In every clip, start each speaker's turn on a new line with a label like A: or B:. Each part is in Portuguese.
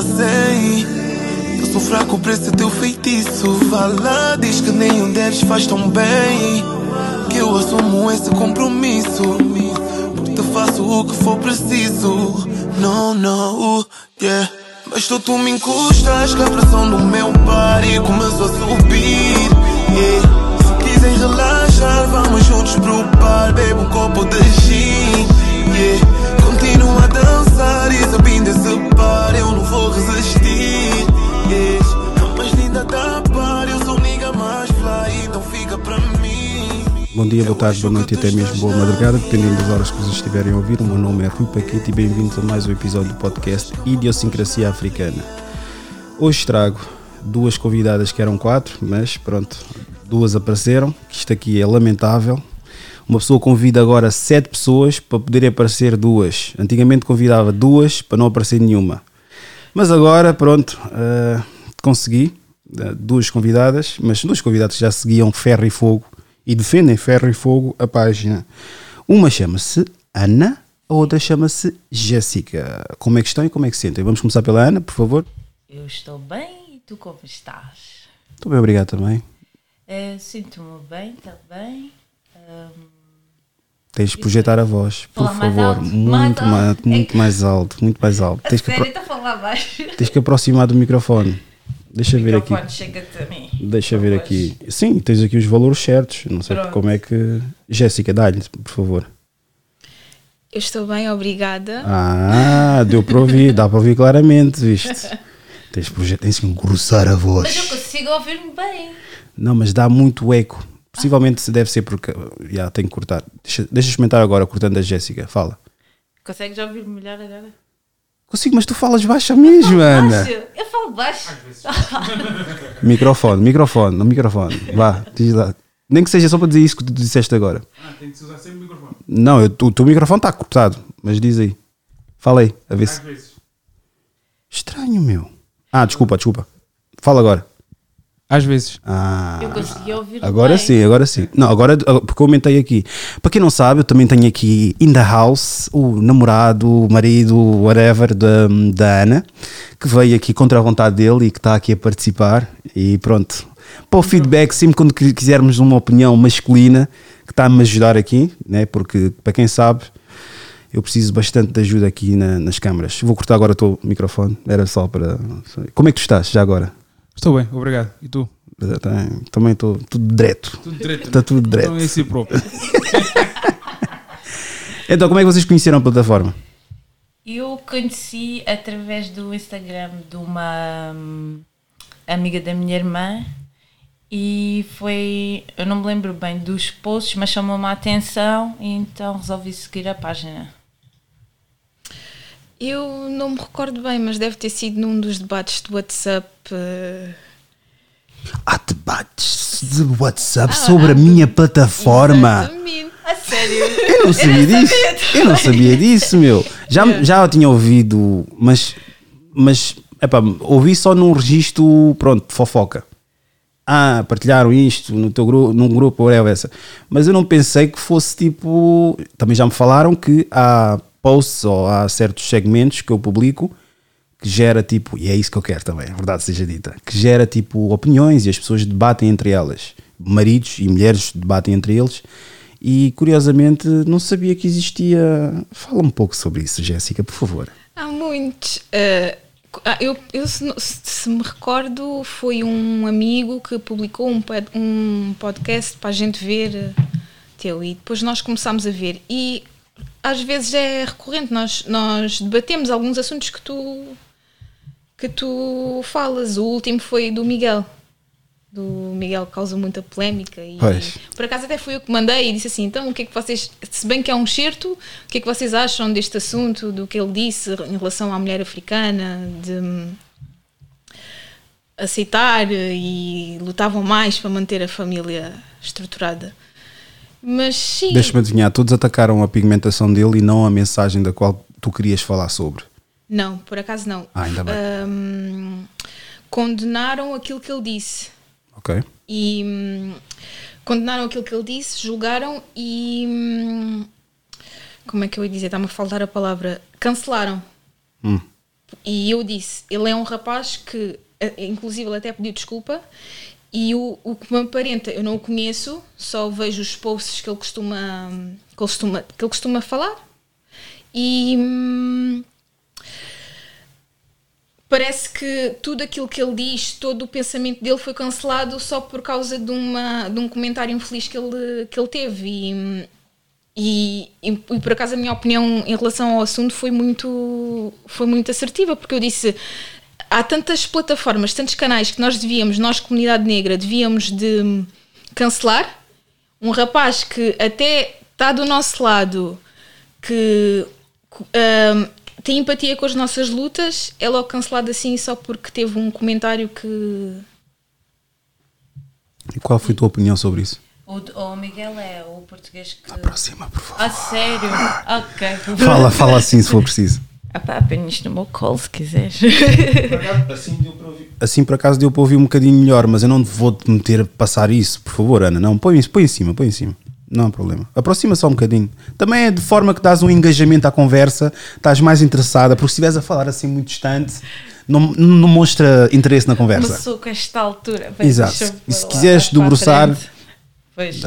A: é 100. Eu sou fraco por esse teu feitiço. Fala, diz que nenhum deles faz tão bem. Que eu assumo esse compromisso. Porque faço o que for preciso. Não, não, yeah. Mas tu, tu me encostas que a pressão do meu body começou a subir. Yeah. Se quiserem relaxar, vamos juntos pro bar, bebe um copo de gin. Yeah. Dançar e esse par, eu não vou resistir. Yeah. A mais linda da par, eu sou nigga mais fly, então fica pra mim.
B: Bom dia, boa tarde, boa noite e até mesmo boa madrugada, dependendo das horas que vocês estiverem a ouvir. O meu nome é Rui Paquete e bem-vindos a mais um episódio do podcast Idiosincrasia Africana. Hoje trago duas convidadas que eram quatro, mas pronto, duas apareceram, que isto aqui é lamentável. Uma pessoa convida agora sete pessoas para poderem aparecer duas. Antigamente convidava duas para não aparecer nenhuma. Mas agora, pronto, uh, consegui uh, duas convidadas, mas duas convidadas já seguiam Ferro e Fogo e defendem Ferro e Fogo a página. Uma chama-se Ana, a outra chama-se Jéssica. Como é que estão e como é que se sentem? Vamos começar pela Ana, por favor.
C: Eu estou bem e tu como estás?
B: Estou bem, obrigado também.
C: Eh, Sinto-me bem também. Ahm,
B: Tens de projetar a voz, por
C: Falar mais
B: favor.
C: alto,
B: muito,
C: mais
B: mais,
C: alto.
B: muito
C: É
B: mais alto, muito mais alto.
C: a
B: Tens que, apro-
C: baixo.
B: tens que aproximar do microfone. Deixa eu ver aqui.
C: Microfone, chega-te a mim.
B: Deixa ver
C: Por
B: aqui. Sim, tens aqui os valores certos. Não sei
C: Pronto.
B: como é que. Jéssica, dá-lhe, por favor.
D: Eu estou bem, obrigada.
B: Ah, deu para ouvir, dá para ouvir claramente, viste? Tens, tens que engrossar a
C: Mas eu
B: voz.
C: consigo ouvir-me bem.
B: Não, mas dá muito eco. Possivelmente se deve ser porque. Já, tenho que cortar. Deixa, deixa eu experimentar agora, cortando a Jéssica. Fala.
C: Consegues ouvir melhor agora?
B: Consigo, mas tu falas baixo mesmo, Ana.
C: Baixo. Eu falo baixo.
B: Microfone, microfone, no microfone. Vá, diz lá. Nem que seja só para dizer isso que tu disseste agora.
E: Ah, tem que se usar sempre o microfone.
B: Não, eu- o teu microfone está cortado, mas diz aí. Fala aí, a ver
E: Às
B: se.
E: vezes.
B: Estranho, meu. Ah, desculpa, desculpa. Fala agora.
E: Às vezes.
B: Ah,
C: Eu consegui ouvir
B: agora
C: bem.
B: sim, agora sim. Não, agora porque eu aumentei aqui. Para quem não sabe, eu também tenho aqui in the house o namorado, o marido, whatever, da, da Ana, que veio aqui contra a vontade dele e que está aqui a participar. E pronto. Para o feedback, sempre quando qui- quisermos uma opinião masculina, que está a me ajudar aqui, né? porque para quem sabe, eu preciso bastante de ajuda aqui na- nas câmaras. Vou cortar agora o teu microfone, era só para. Como é que tu estás já agora?
E: Estou bem, obrigado. E tu?
B: Também estou tudo direto.
E: Tudo direito.
B: Está tudo direto.
E: Então é si próprio.
B: Então, como é que vocês conheceram a plataforma?
C: Eu conheci através do Instagram de uma hum, amiga da minha irmã e foi, eu não me lembro bem dos posts, mas chamou-me a atenção e então resolvi seguir a página.
D: Eu não me recordo bem, mas deve ter sido num dos debates do WhatsApp. eh,
B: Há debates de WhatsApp sobre a minha plataforma.
D: Exatamente.
C: A sério?
B: Eu não sabia disso. Eu não sabia disso, meu. Já, já eu tinha ouvido, mas, mas epá, ouvi só num registro, pronto, de fofoca. Ah, partilharam isto no teu grupo, num grupo, whatever, essa. Mas eu não pensei que fosse tipo. Também já me falaram que há posts ou há certos segmentos que eu publico que gera tipo, e é isso que eu quero também, a verdade seja dita, que gera tipo opiniões e as pessoas debatem entre elas. Maridos e mulheres debatem entre eles. E curiosamente não sabia que existia. Fala um pouco sobre isso, Jéssica, por favor.
D: Há muitos. ah, eu, eu se, se- me recordo, foi um amigo que publicou um, um podcast para a gente ver eh, teu e depois nós começámos a ver. E às vezes é recorrente, nós, nós debatemos alguns assuntos que tu, que tu falas. O último foi do Miguel. Do Miguel que causa muita polémica e
B: Pois.
D: por acaso até fui eu que mandei e disse assim, então o que é que vocês, se bem que é um certo, o que é que vocês acham deste assunto, do que ele disse em relação à mulher africana, de hum, aceitar e lutavam mais para manter a família estruturada. Mas sim,
B: Deixa-me adivinhar, todos atacaram a pigmentação dele e não a mensagem da qual tu querias falar sobre.
D: não, por acaso não.
B: Ah, ainda bem.
D: Hum, condenaram aquilo que ele disse.
B: Ok?
D: E hum, condenaram aquilo que ele disse, julgaram e. hum, Como é que eu ia dizer? Está-me a faltar a palavra. Cancelaram.
B: Hum.
D: E eu disse: ele é um rapaz que, eh, inclusive, ele até pediu desculpa. E o, o que me aparenta, eu não o conheço, só vejo os posts que ele costuma, que ele costuma, que ele costuma falar. E. hum, parece que tudo aquilo que ele diz, todo o pensamento dele foi cancelado só por causa de, uma, de um comentário infeliz que ele, que ele teve. E, e, e, e por acaso a minha opinião em relação ao assunto foi muito, foi muito assertiva, porque eu disse. Há tantas plataformas, tantos canais que nós devíamos, nós, comunidade negra, devíamos de cancelar. Um rapaz que até está do nosso lado, que hum, tem empatia com as nossas lutas, é logo cancelado assim só porque teve um comentário que.
B: E qual foi a tua opinião sobre isso?
C: O, o Miguel é o português que.
B: Aproxima, por favor.
C: Ah, sério? Ok.
B: Fala, fala assim se for preciso.
C: Ah pá, apenas no meu colo se quiseres.
B: Assim por acaso deu para ouvir um bocadinho melhor, mas eu não vou te meter a passar isso, por favor, Ana. Não, põe, põe em cima, põe em cima. Não há problema. Aproxima só um bocadinho. Também é de forma que dás um engajamento à conversa, estás mais interessada, porque se estiveres a falar assim muito distante, não, não mostra interesse na conversa.
C: pessoa com esta altura. Bem,
B: Exato. E se quiseres
C: para
B: debruçar-.
C: Pois.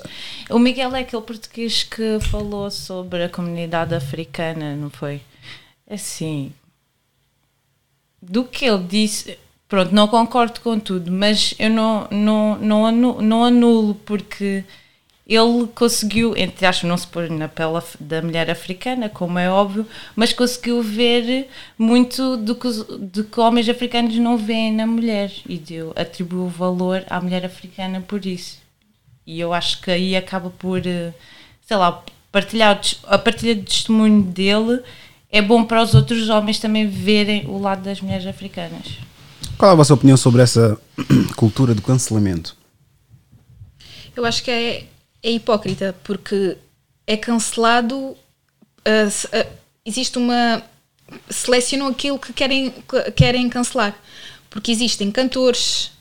C: O Miguel é aquele português que falou sobre a comunidade africana, não foi? Assim. Do que ele disse. Pronto, não concordo com tudo, mas eu não, não, não, anulo, não anulo porque ele conseguiu, entre aspas, não se pôr na pele da mulher africana, como é óbvio, mas conseguiu ver muito do que, do que homens africanos não veem na mulher e deu, atribuiu valor à mulher africana por isso. E eu acho que aí acaba por, eh, sei lá, partilhar a partilha de testemunho dele é bom para os outros homens também verem o lado das mulheres africanas.
B: Qual é a vossa opinião sobre essa cultura do cancelamento?
D: Eu acho que é, é hipócrita, porque é cancelado. se- ah, existe uma. Selecionam aquilo que querem, que querem cancelar. Porque existem cantores,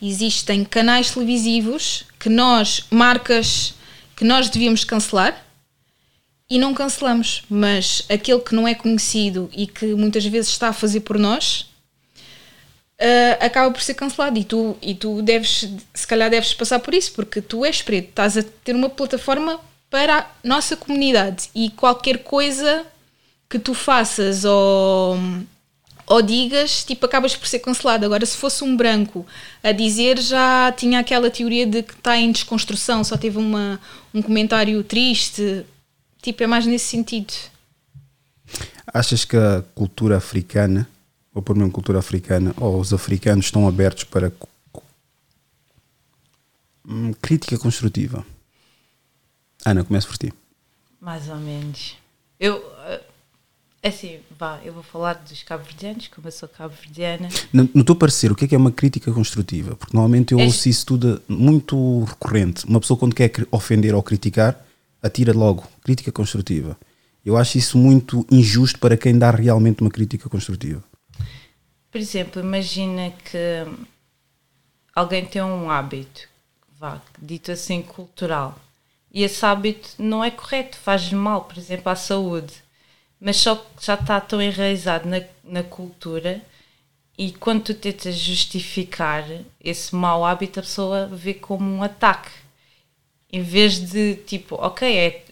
D: existem canais televisivos que nós, marcas, que nós devíamos cancelar e não cancelamos. Mas aquele que não é conhecido e que muitas vezes está a fazer por nós. Uh, acaba por ser cancelado e tu, e tu deves, se calhar deves passar por isso, porque tu és preto, estás a ter uma plataforma para a nossa comunidade e qualquer coisa que tu faças ou, ou digas, tipo, acabas por ser cancelado. Agora, se fosse um branco a dizer, já tinha aquela teoria de que está em desconstrução, só teve uma, um comentário triste, tipo, é mais nesse sentido.
B: Achas que a cultura africana, ou por mesmo cultura africana, ou os africanos estão abertos para hum, crítica construtiva? Ana, começo por ti.
C: Mais ou menos. Eu, eh, assim, vá, eu vou falar dos cabo-verdianos, como eu sou cabo-verdiana.
B: No, no teu parecer, o que é que é uma crítica construtiva? Porque normalmente eu
C: É-
B: ouço isso tudo muito recorrente. Uma pessoa quando quer ofender ou criticar, atira logo crítica construtiva. Eu acho isso muito injusto para quem dá realmente uma crítica construtiva.
C: Por exemplo, imagina que alguém tem um hábito, vá, dito assim, cultural, e esse hábito não é correto, faz mal, por exemplo, à saúde, mas só que já está tão enraizado na, na cultura e quando tu tentas justificar esse mau hábito, a pessoa vê como um ataque. Em vez de, tipo, ok, é,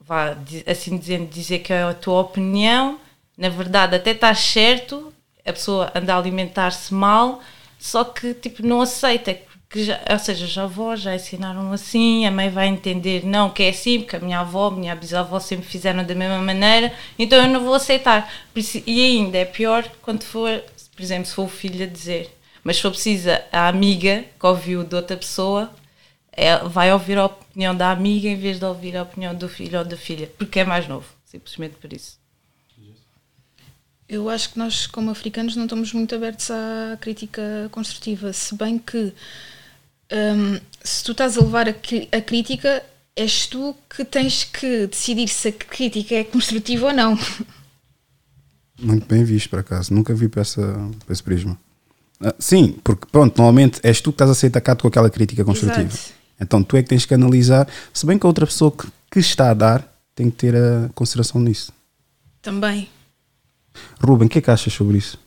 C: vá, assim dizendo, dizer que é a tua opinião, na verdade até estás certo, a pessoa anda a alimentar-se mal, só que tipo não aceita, que já, ou seja, os avós já ensinaram assim, a mãe vai entender não que é assim, porque a minha avó, a minha bisavó sempre fizeram da mesma maneira, então eu não vou aceitar. E ainda é pior quando for, por exemplo, se for o filho a dizer, mas se for preciso a amiga que ouviu de outra pessoa, é, vai ouvir a opinião da amiga em vez de ouvir a opinião do filho ou da filha, porque é mais novo, simplesmente por isso.
D: Eu acho que nós, como africanos, não estamos muito abertos à crítica construtiva, se bem que hum, se tu estás a levar a, a crítica, és tu que tens que decidir se a crítica é construtiva ou não.
B: Muito bem visto, por acaso. Nunca vi por, essa, por esse prisma. Ah, sim, porque pronto, normalmente és tu que estás a ser atacado com aquela crítica construtiva.
D: Exato.
B: Então tu é que tens que analisar, se bem que a outra pessoa que, que está a dar tem que ter a consideração nisso.
D: Também.
B: Ruben, o que é que achas sobre isso?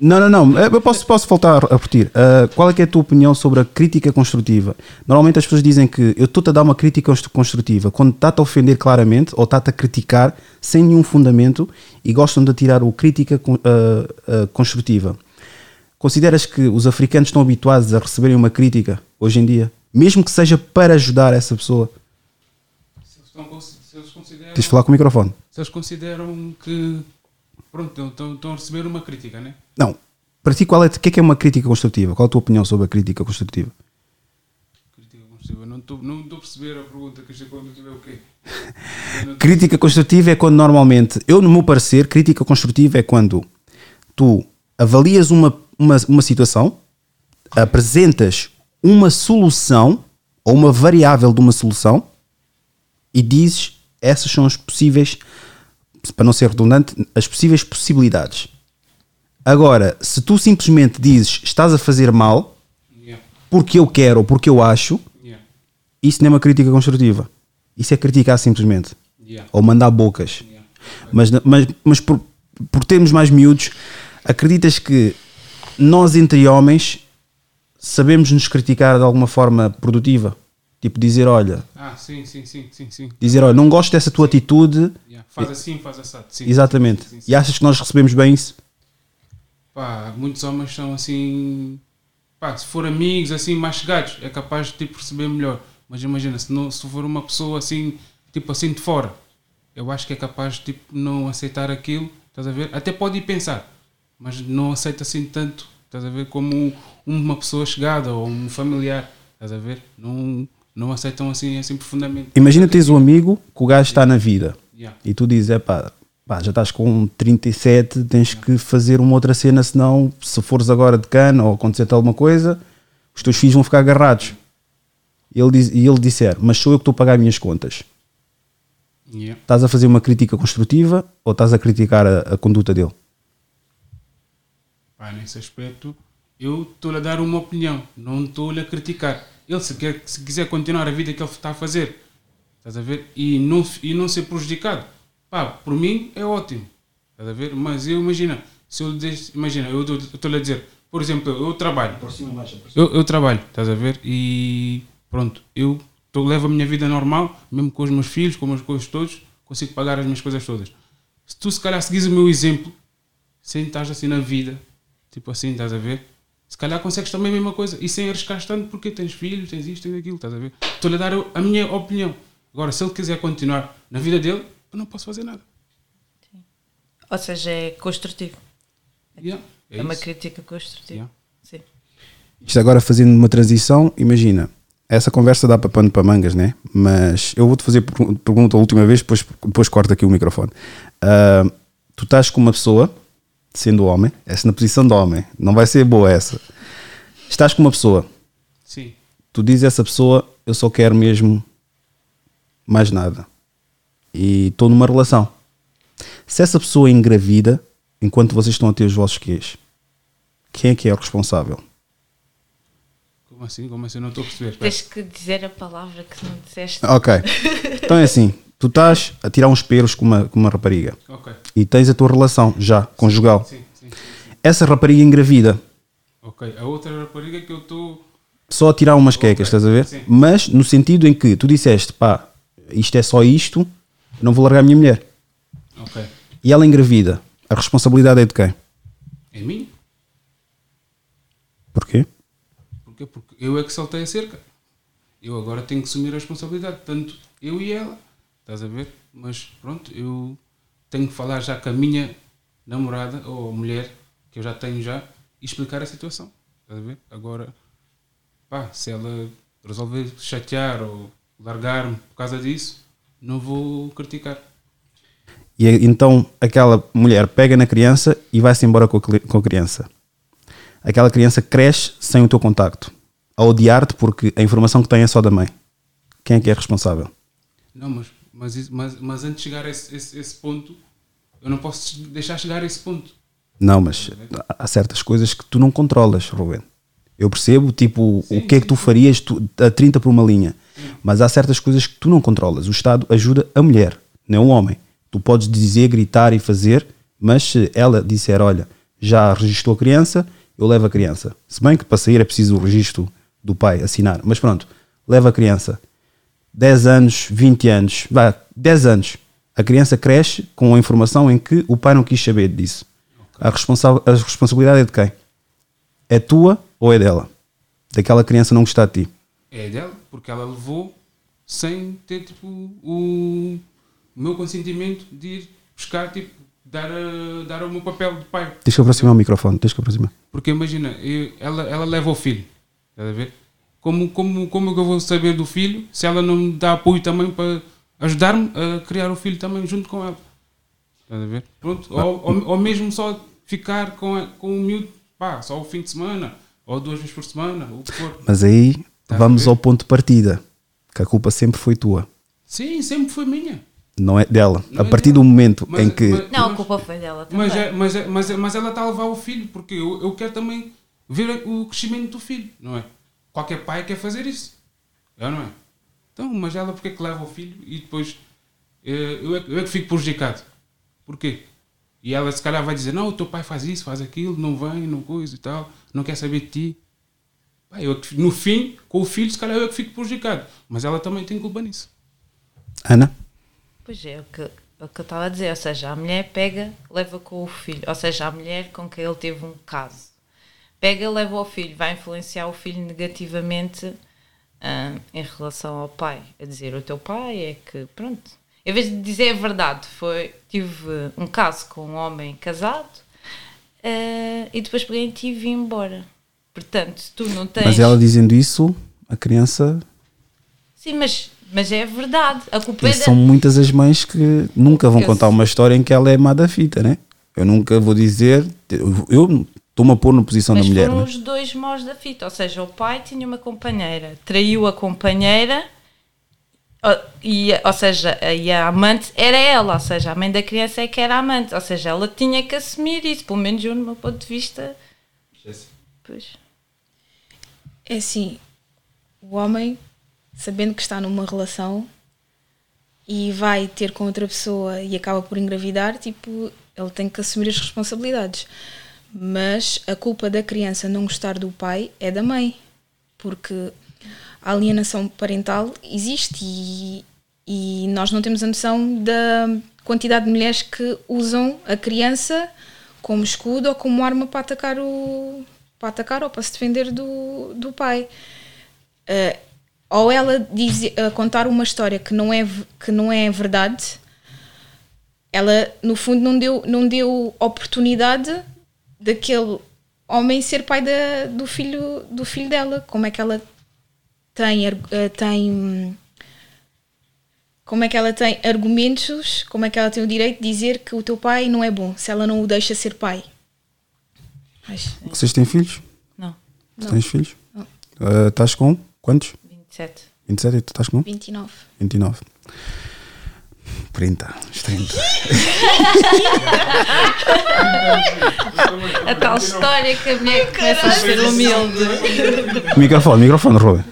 B: Não, não, não. Eu posso, posso voltar a repetir. Uh, qual é, que é a tua opinião sobre a crítica construtiva? Normalmente as pessoas dizem que eu estou-te a dar uma crítica constru- construtiva quando está-te a ofender claramente ou está-te a criticar sem nenhum fundamento e gostam de tirar o crítica uh, uh, construtiva. Consideras que os africanos estão habituados a receberem uma crítica hoje em dia? Mesmo que seja para ajudar essa pessoa?
E: Se eles, estão, se eles consideram,
B: Tens de falar com o microfone.
E: se eles consideram que pronto, estão- estão, a receber uma crítica, né?
B: Não. Para ti, qual é, o que é que é uma crítica construtiva? Qual é a tua opinião sobre a crítica construtiva?
E: Crítica construtiva. Não estou não estou a perceber a pergunta que isto é o quê?
B: Crítica construtiva é quando normalmente, eu no meu parecer, crítica construtiva é quando tu avalias uma, uma, uma situação, apresentas uma solução ou uma variável de uma solução e dizes essas são as possíveis, para não ser redundante, as possíveis possibilidades. Agora, se tu simplesmente dizes estás a fazer mal
E: Yeah,
B: porque eu quero ou porque eu acho,
E: yeah,
B: isso não é uma crítica construtiva. Isso é criticar simplesmente.
E: yeah,
B: Ou mandar bocas. Mas, mas, mas por, por termos mais miúdos, acreditas que nós entre homens sabemos nos criticar de alguma forma produtiva? Tipo dizer, olha,
E: Ah, sim, sim, sim, sim, sim.
B: dizer, olha, não gosto dessa tua atitude.
E: Yeah. Faz assim, faz assado. Sim,
B: Exatamente.
E: sim, sim, sim.
B: E achas que nós recebemos bem isso?
E: Pá, muitos homens são assim. Pá, se for amigos assim mais chegados, é capaz de tipo, perceber melhor. Mas imagina, se, não, se for uma pessoa assim, tipo assim de fora, eu acho que é capaz de tipo, não aceitar aquilo, estás a ver? Até pode ir pensar, mas não aceita assim tanto, estás a ver? Como uma pessoa chegada ou um familiar, estás a ver? Não, não aceitam assim, assim profundamente.
B: Imagina tens um amigo que o gajo está na vida
E: Yeah.
B: e tu dizes, é pá, pá, já estás com 37, tens que fazer uma outra cena, senão se fores agora de cana ou acontecer alguma coisa, os teus filhos vão ficar agarrados. E ele, diz, e ele disser, mas sou eu que estou a pagar as minhas contas.
E: Yeah.
B: Estás a fazer uma crítica construtiva ou estás a criticar a, a conduta dele?
E: Pá, nesse aspecto, eu estou-lhe a dar uma opinião, não estou-lhe a criticar. Ele, se, quer, se quiser continuar a vida que ele está a fazer, estás a ver? E não, e não ser prejudicado, pá, por mim é ótimo, estás a ver? Mas eu imagina, se eu deixo- imagina, eu estou-lhe a dizer, por exemplo, eu, trabalho, eu, eu trabalho, estás a ver? E pronto, eu tô, levo a minha vida normal, mesmo com os meus filhos, com as coisas todos, consigo pagar as minhas coisas todas. Se tu se calhar seguires o meu exemplo, sem estar assim na vida, tipo assim, estás a ver? Se calhar consegues também a mesma coisa e sem arriscar tanto porque tens filhos, tens isto, tens aquilo, estás a ver? Estou-lhe a dar a minha opinião. Agora, se ele quiser continuar na vida dele, eu não posso fazer nada.
C: Ou seja, é construtivo.
E: Yeah,
C: É, uma
E: isso.
C: crítica construtiva.
E: Yeah.
C: Sim.
B: Isto agora fazendo uma transição, imagina, essa conversa dá para pano para mangas, né? Mas eu vou-te fazer pergun- pergunta a última vez, depois, depois corto aqui o microfone. Ah, tu estás com uma pessoa, sendo homem, essa na posição de homem, não vai ser boa essa. Estás com uma pessoa,
E: Sim.
B: tu dizes a essa pessoa, eu só quero mesmo mais nada. E estou numa relação. Se essa pessoa engravida, enquanto vocês estão a ter os vossos quês, quem é que é o responsável?
E: Como assim? Como assim? Não estou a perceber.
C: Tens que dizer a palavra que não disseste.
B: Ok. Então é assim: tu estás a tirar uns pelos com uma, com uma rapariga
E: Ok.
B: e tens a tua relação já conjugal.
E: Sim, sim, sim.
B: Essa rapariga engravida,
E: Ok. A outra rapariga que eu estou.
B: só a tirar umas quecas,
E: Ok,
B: estás a ver? Mas no sentido em que tu disseste, pá, isto é só isto, não vou largar a minha mulher. E ela engravida, a responsabilidade é de quem?
E: É minha?
B: Porquê?
E: Porquê? Porque eu é que saltei a cerca. Eu agora tenho que assumir a responsabilidade, tanto eu e ela. Estás a ver? Mas pronto, eu tenho que falar já com a minha namorada ou mulher, que eu já tenho já, e explicar a situação. Estás a ver? Agora, pá, se ela resolver chatear ou largar-me por causa disso, não vou criticar.
B: E então aquela mulher pega na criança e vai-se embora com a, criança. Aquela criança cresce sem o teu contacto, a odiar-te porque a informação que tem é só da mãe. Quem é que é responsável?
E: Não, mas, mas, mas, mas antes de chegar a esse, esse, esse ponto, eu não posso deixar chegar a esse ponto.
B: Não, mas há certas coisas que tu não controlas, Ruben. Eu percebo, tipo, o que é que tu farias tu, a 30 por uma linha. Mas há certas coisas que tu não controlas. O Estado ajuda a mulher, não o homem. Tu podes dizer, gritar e fazer, mas se ela disser, olha, já registrou a criança, eu levo a criança. Se bem que para sair é preciso o registro do pai assinar. Mas pronto, leva a criança. 10 anos, 20 anos, vá, 10 anos. A criança cresce com a informação em que o pai não quis saber disso. A, responsa a responsabilidade é de quem? É tua ou é dela? Daquela criança não gostar de ti.
E: É dela, porque ela levou sem ter tipo, o, o meu consentimento de ir buscar, tipo, dar, a, dar o meu papel de pai.
B: Deixa eu aproximar o microfone, deixa eu aproximar.
E: Porque imagina, eu- ela, ela leva o filho, estás a ver? Como, como, como é que eu vou saber do filho se ela não me dá apoio também para ajudar-me a criar o filho também junto com ela? Estás a ver? Pronto, ou, ou, ou mesmo só ficar com, a- com o miúdo, pá, só o fim de semana, ou duas vezes por semana, ou o que for.
B: Mas aí
E: Tá a
B: vamos ao ponto de partida. Que a culpa sempre foi tua,
E: Sim, sempre foi minha.
B: não é dela.
E: Não
B: a
E: é
B: partir
E: dela.
B: do momento
E: Mas-
B: em que.
E: mas-
C: Não, a culpa foi dela também.
E: Mas, é, mas, é, mas, é, mas ela está a levar o filho, porque eu, eu quero também ver o crescimento do filho, não é? Qualquer pai quer fazer isso, é não é? Então, mas ela porque é que leva o filho e depois eh, eu é, que- eu é que fico prejudicado? Porquê? E ela se calhar vai dizer, não, o teu pai faz isso, faz aquilo, não vem, não coisa e tal, não quer saber de ti. Pá, eu é no fim, com o filho, se calhar eu é que fico prejudicado. Mas ela também tem culpa nisso.
B: Ana?
C: Pois é, o que, o que eu estava a dizer, ou seja, a mulher pega, leva com o filho, ou seja, a mulher com quem ele teve um caso, pega, leva o filho, vai influenciar o filho negativamente ah, em relação ao pai, a dizer o teu pai é que, pronto, em vez de dizer a verdade, foi, tive um caso com um homem casado ah, e depois peguei em ti e vim embora. Portanto, tu não tens...
B: Mas ela dizendo isso, a criança.
C: Sim, mas, mas é verdade, a culpa
B: E
C: é da...
B: são muitas as mães que nunca vão contar uma história em que ela é má da fita, né? Eu nunca vou dizer. Eu estou-me a pôr na posição
C: Mas
B: da mulher,
C: foram
B: né?
C: os dois maus da fita. Ou seja, o pai tinha uma companheira, traiu a companheira, e, ou seja, a- e a amante era ela. Ou seja, a mãe da criança é que era a amante. Ou seja, ela tinha que assumir isso. Pelo menos eu, no meu ponto de vista. Pois.
D: É assim, o homem, sabendo que está numa relação e vai ter com outra pessoa e acaba por engravidar, tipo, ele tem que assumir as responsabilidades. Mas a culpa da criança não gostar do pai é da mãe, porque a alienação parental existe e, e nós não temos a noção da quantidade de mulheres que usam a criança como escudo ou como arma para atacar o para atacar ou para se defender do, do pai. Eh, ou ela diz, a contar uma história que não é que não é verdade, ela no fundo não deu não deu oportunidade daquele homem ser pai da, do filho do filho dela. Como é que ela tem eh, tem como é que ela tem argumentos, como é que ela tem o direito de dizer que o teu pai não é bom se ela não o deixa ser pai? Mas,
B: Vocês têm filhos?
C: Não,
B: Tu tens filhos? Ah, estás com quantos?
C: 27.
B: 27 e tu estás com?
D: 29.
B: 29. 30, os 30.
C: A tal história que a mulher começa a ser humilde.
B: microfone, microfone, Ruben.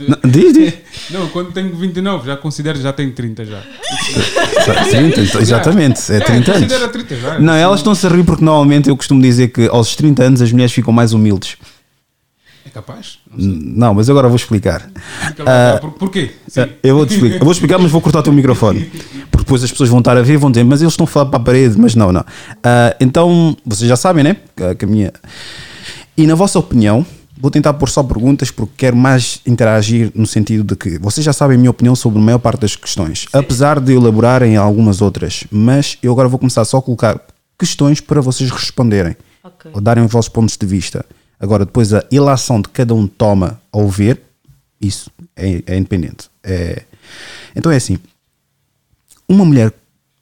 B: Não, diz, diz.
E: Não, quando tenho 29, já considero já tenho 30 já.
B: 30, então, exatamente, é 30 anos.
E: Considero 30 já.
B: Não, elas estão-se a rir porque normalmente eu costumo dizer que aos 30 anos as mulheres ficam mais humildes.
E: É capaz?
B: Não, mas agora vou explicar.
E: Lá. Por, porquê? Sim.
B: Ah, Eu vou te explicar. Eu vou explicar, mas vou cortar o teu microfone. Porque depois as pessoas vão estar a ver e vão dizer, mas eles estão a falar para a parede, mas não, não. Ah, então, vocês já sabem, né? Que- a minha... E na vossa opinião, vou tentar pôr só perguntas porque quero mais interagir no sentido de que vocês já sabem a minha opinião sobre a maior parte das questões, apesar de elaborar em algumas outras, mas eu agora vou começar só a colocar questões para vocês responderem
C: Ok.
B: ou darem os vossos pontos de vista. Agora, depois a ilação de cada um toma ao ver, isso é, é independente. É- Então é assim: uma mulher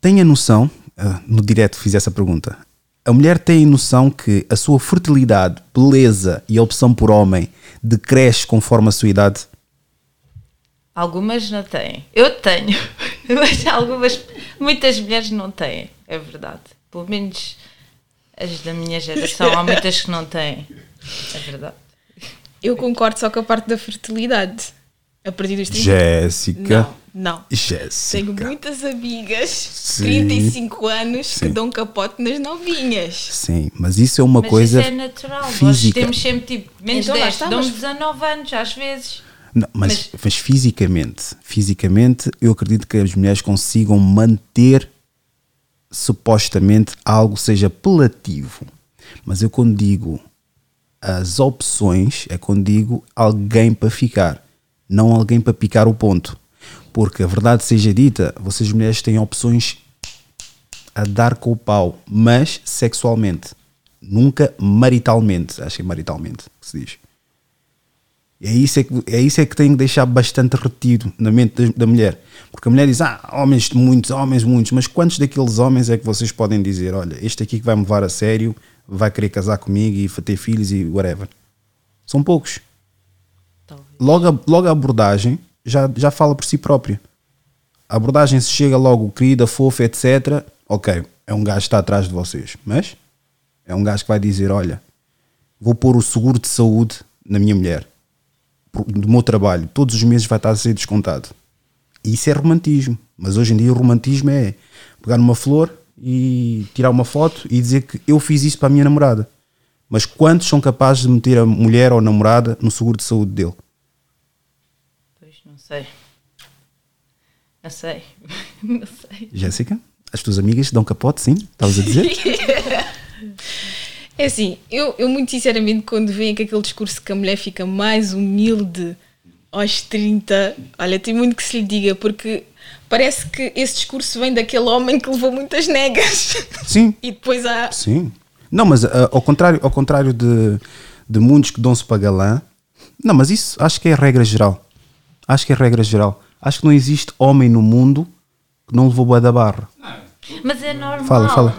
B: tem a noção, ah, no direto fiz essa pergunta, a mulher tem a noção que a sua fertilidade, beleza e opção por homem decresce conforme a sua idade?
C: Algumas não têm. Eu tenho. Mas algumas, muitas mulheres não têm, é verdade. Pelo menos as da minha geração, há muitas que não têm. É verdade.
D: Eu concordo só com a parte da fertilidade. A partir dos 30.
B: Jéssica.
D: Não, não.
B: Jéssica.
D: Tenho muitas amigas,
B: Sim.
D: 35 anos, que
B: Sim.
D: dão capote nas novinhas.
B: Sim, mas isso é uma
C: Mas
B: coisa.
C: isso é natural. Nós
B: física.
C: temos sempre tipo menos
D: Então lá
C: 10,
D: está,
C: dão
D: mas-
C: 19 anos às vezes.
B: Não, mas, mas fisicamente, fisicamente, eu acredito que as mulheres consigam manter supostamente algo seja apelativo. Mas eu quando digo as opções, é quando digo alguém para ficar, não alguém para picar o ponto. Porque a verdade seja dita, vocês mulheres têm opções a dar com o pau, mas sexualmente, nunca maritalmente. Acho que é maritalmente que se diz. É isso é, que, é isso é que tem que deixar bastante retido na mente da, da mulher. Porque a mulher diz, ah, homens muitos, homens muitos, mas quantos daqueles homens é que vocês podem dizer, olha, este aqui que vai me levar a sério, vai querer casar comigo e ter filhos e whatever. São poucos.
C: Talvez.
B: Logo a, logo a abordagem já, já fala por si própria. A abordagem se chega logo querida, fofa, etc. Ok, é um gajo que está atrás de vocês. Mas é um gajo que vai dizer, olha, vou pôr o seguro de saúde na minha mulher. Do meu trabalho. Todos os meses vai estar a ser descontado. Isso é romantismo. Mas hoje em dia o romantismo é pegar uma flor e tirar uma foto e dizer que eu fiz isso para a minha namorada. Mas quantos são capazes de meter a mulher ou a namorada no seguro de saúde dele?
C: Pois, não sei. Não sei. Não sei.
B: Jéssica, as tuas amigas dão capote, sim? Estavas a dizer?
D: É assim, eu, eu muito sinceramente, quando vem com aquele discurso que a mulher fica mais humilde aos 30, olha, tem muito que se lhe diga, porque parece que esse discurso vem daquele homem que levou muitas negas.
B: Sim,
D: e depois há.
B: sim. Não, mas ah, ao contrário, ao contrário de, de muitos que dão-se para galã, não, mas isso acho que é a regra geral. Acho que é a regra geral. Acho que não existe homem no mundo que não levou boa da barra.
C: Mas é normal.
B: Fala, fala.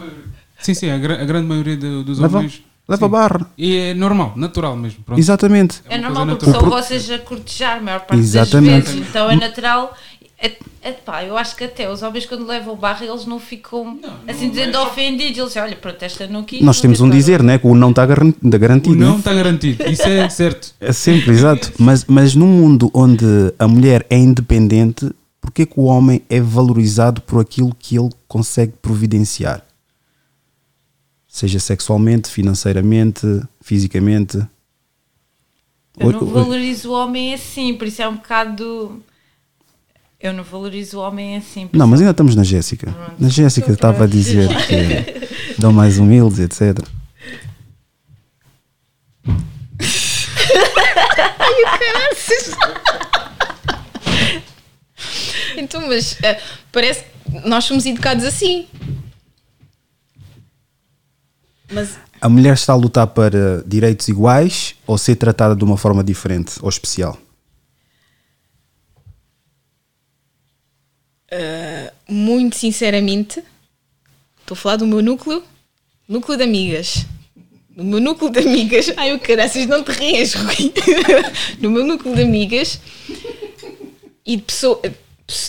E: Sim, sim, a, gra- a grande maioria do- dos
B: Leva,
E: homens.
B: leva
E: sim.
B: barra.
E: E é normal, natural mesmo. Pronto.
B: Exatamente.
C: É
E: uma
C: normal porque
E: natural.
C: são vocês a cortejar a maior parte
B: Exatamente.
C: das vezes. Então é natural. É, é, pá, eu acho que até os homens quando levam barra eles não ficam assim dizendo ofendidos. Eles dizem, olha, pronto, esta não quis.
B: Nós temos um
C: embora."
B: dizer, né? Que o não está garan- está
E: O
B: garantido.
E: não
B: né?
E: está garantido. Isso é certo.
B: É sempre, exato. Mas, mas num mundo onde a mulher é independente, por que que o homem é valorizado por aquilo que ele consegue providenciar? Seja sexualmente, financeiramente, fisicamente.
C: Eu não valorizo o homem assim, por isso é um bocado. Eu não valorizo o homem assim.
B: Não, mas ainda estamos na Jéssica.
C: Pronto.
B: Na Jéssica estava a dizer que dão mais humildes, etc.
D: Então, mas eh, parece que nós somos educados assim. Mas
B: A mulher está a lutar para direitos iguais ou ser tratada de uma forma diferente ou especial?
D: Muito sinceramente, estou a falar do meu núcleo, núcleo de amigas. No meu núcleo de amigas, ai o caraças, não te rias, Rui. no meu núcleo de amigas e de pessoa-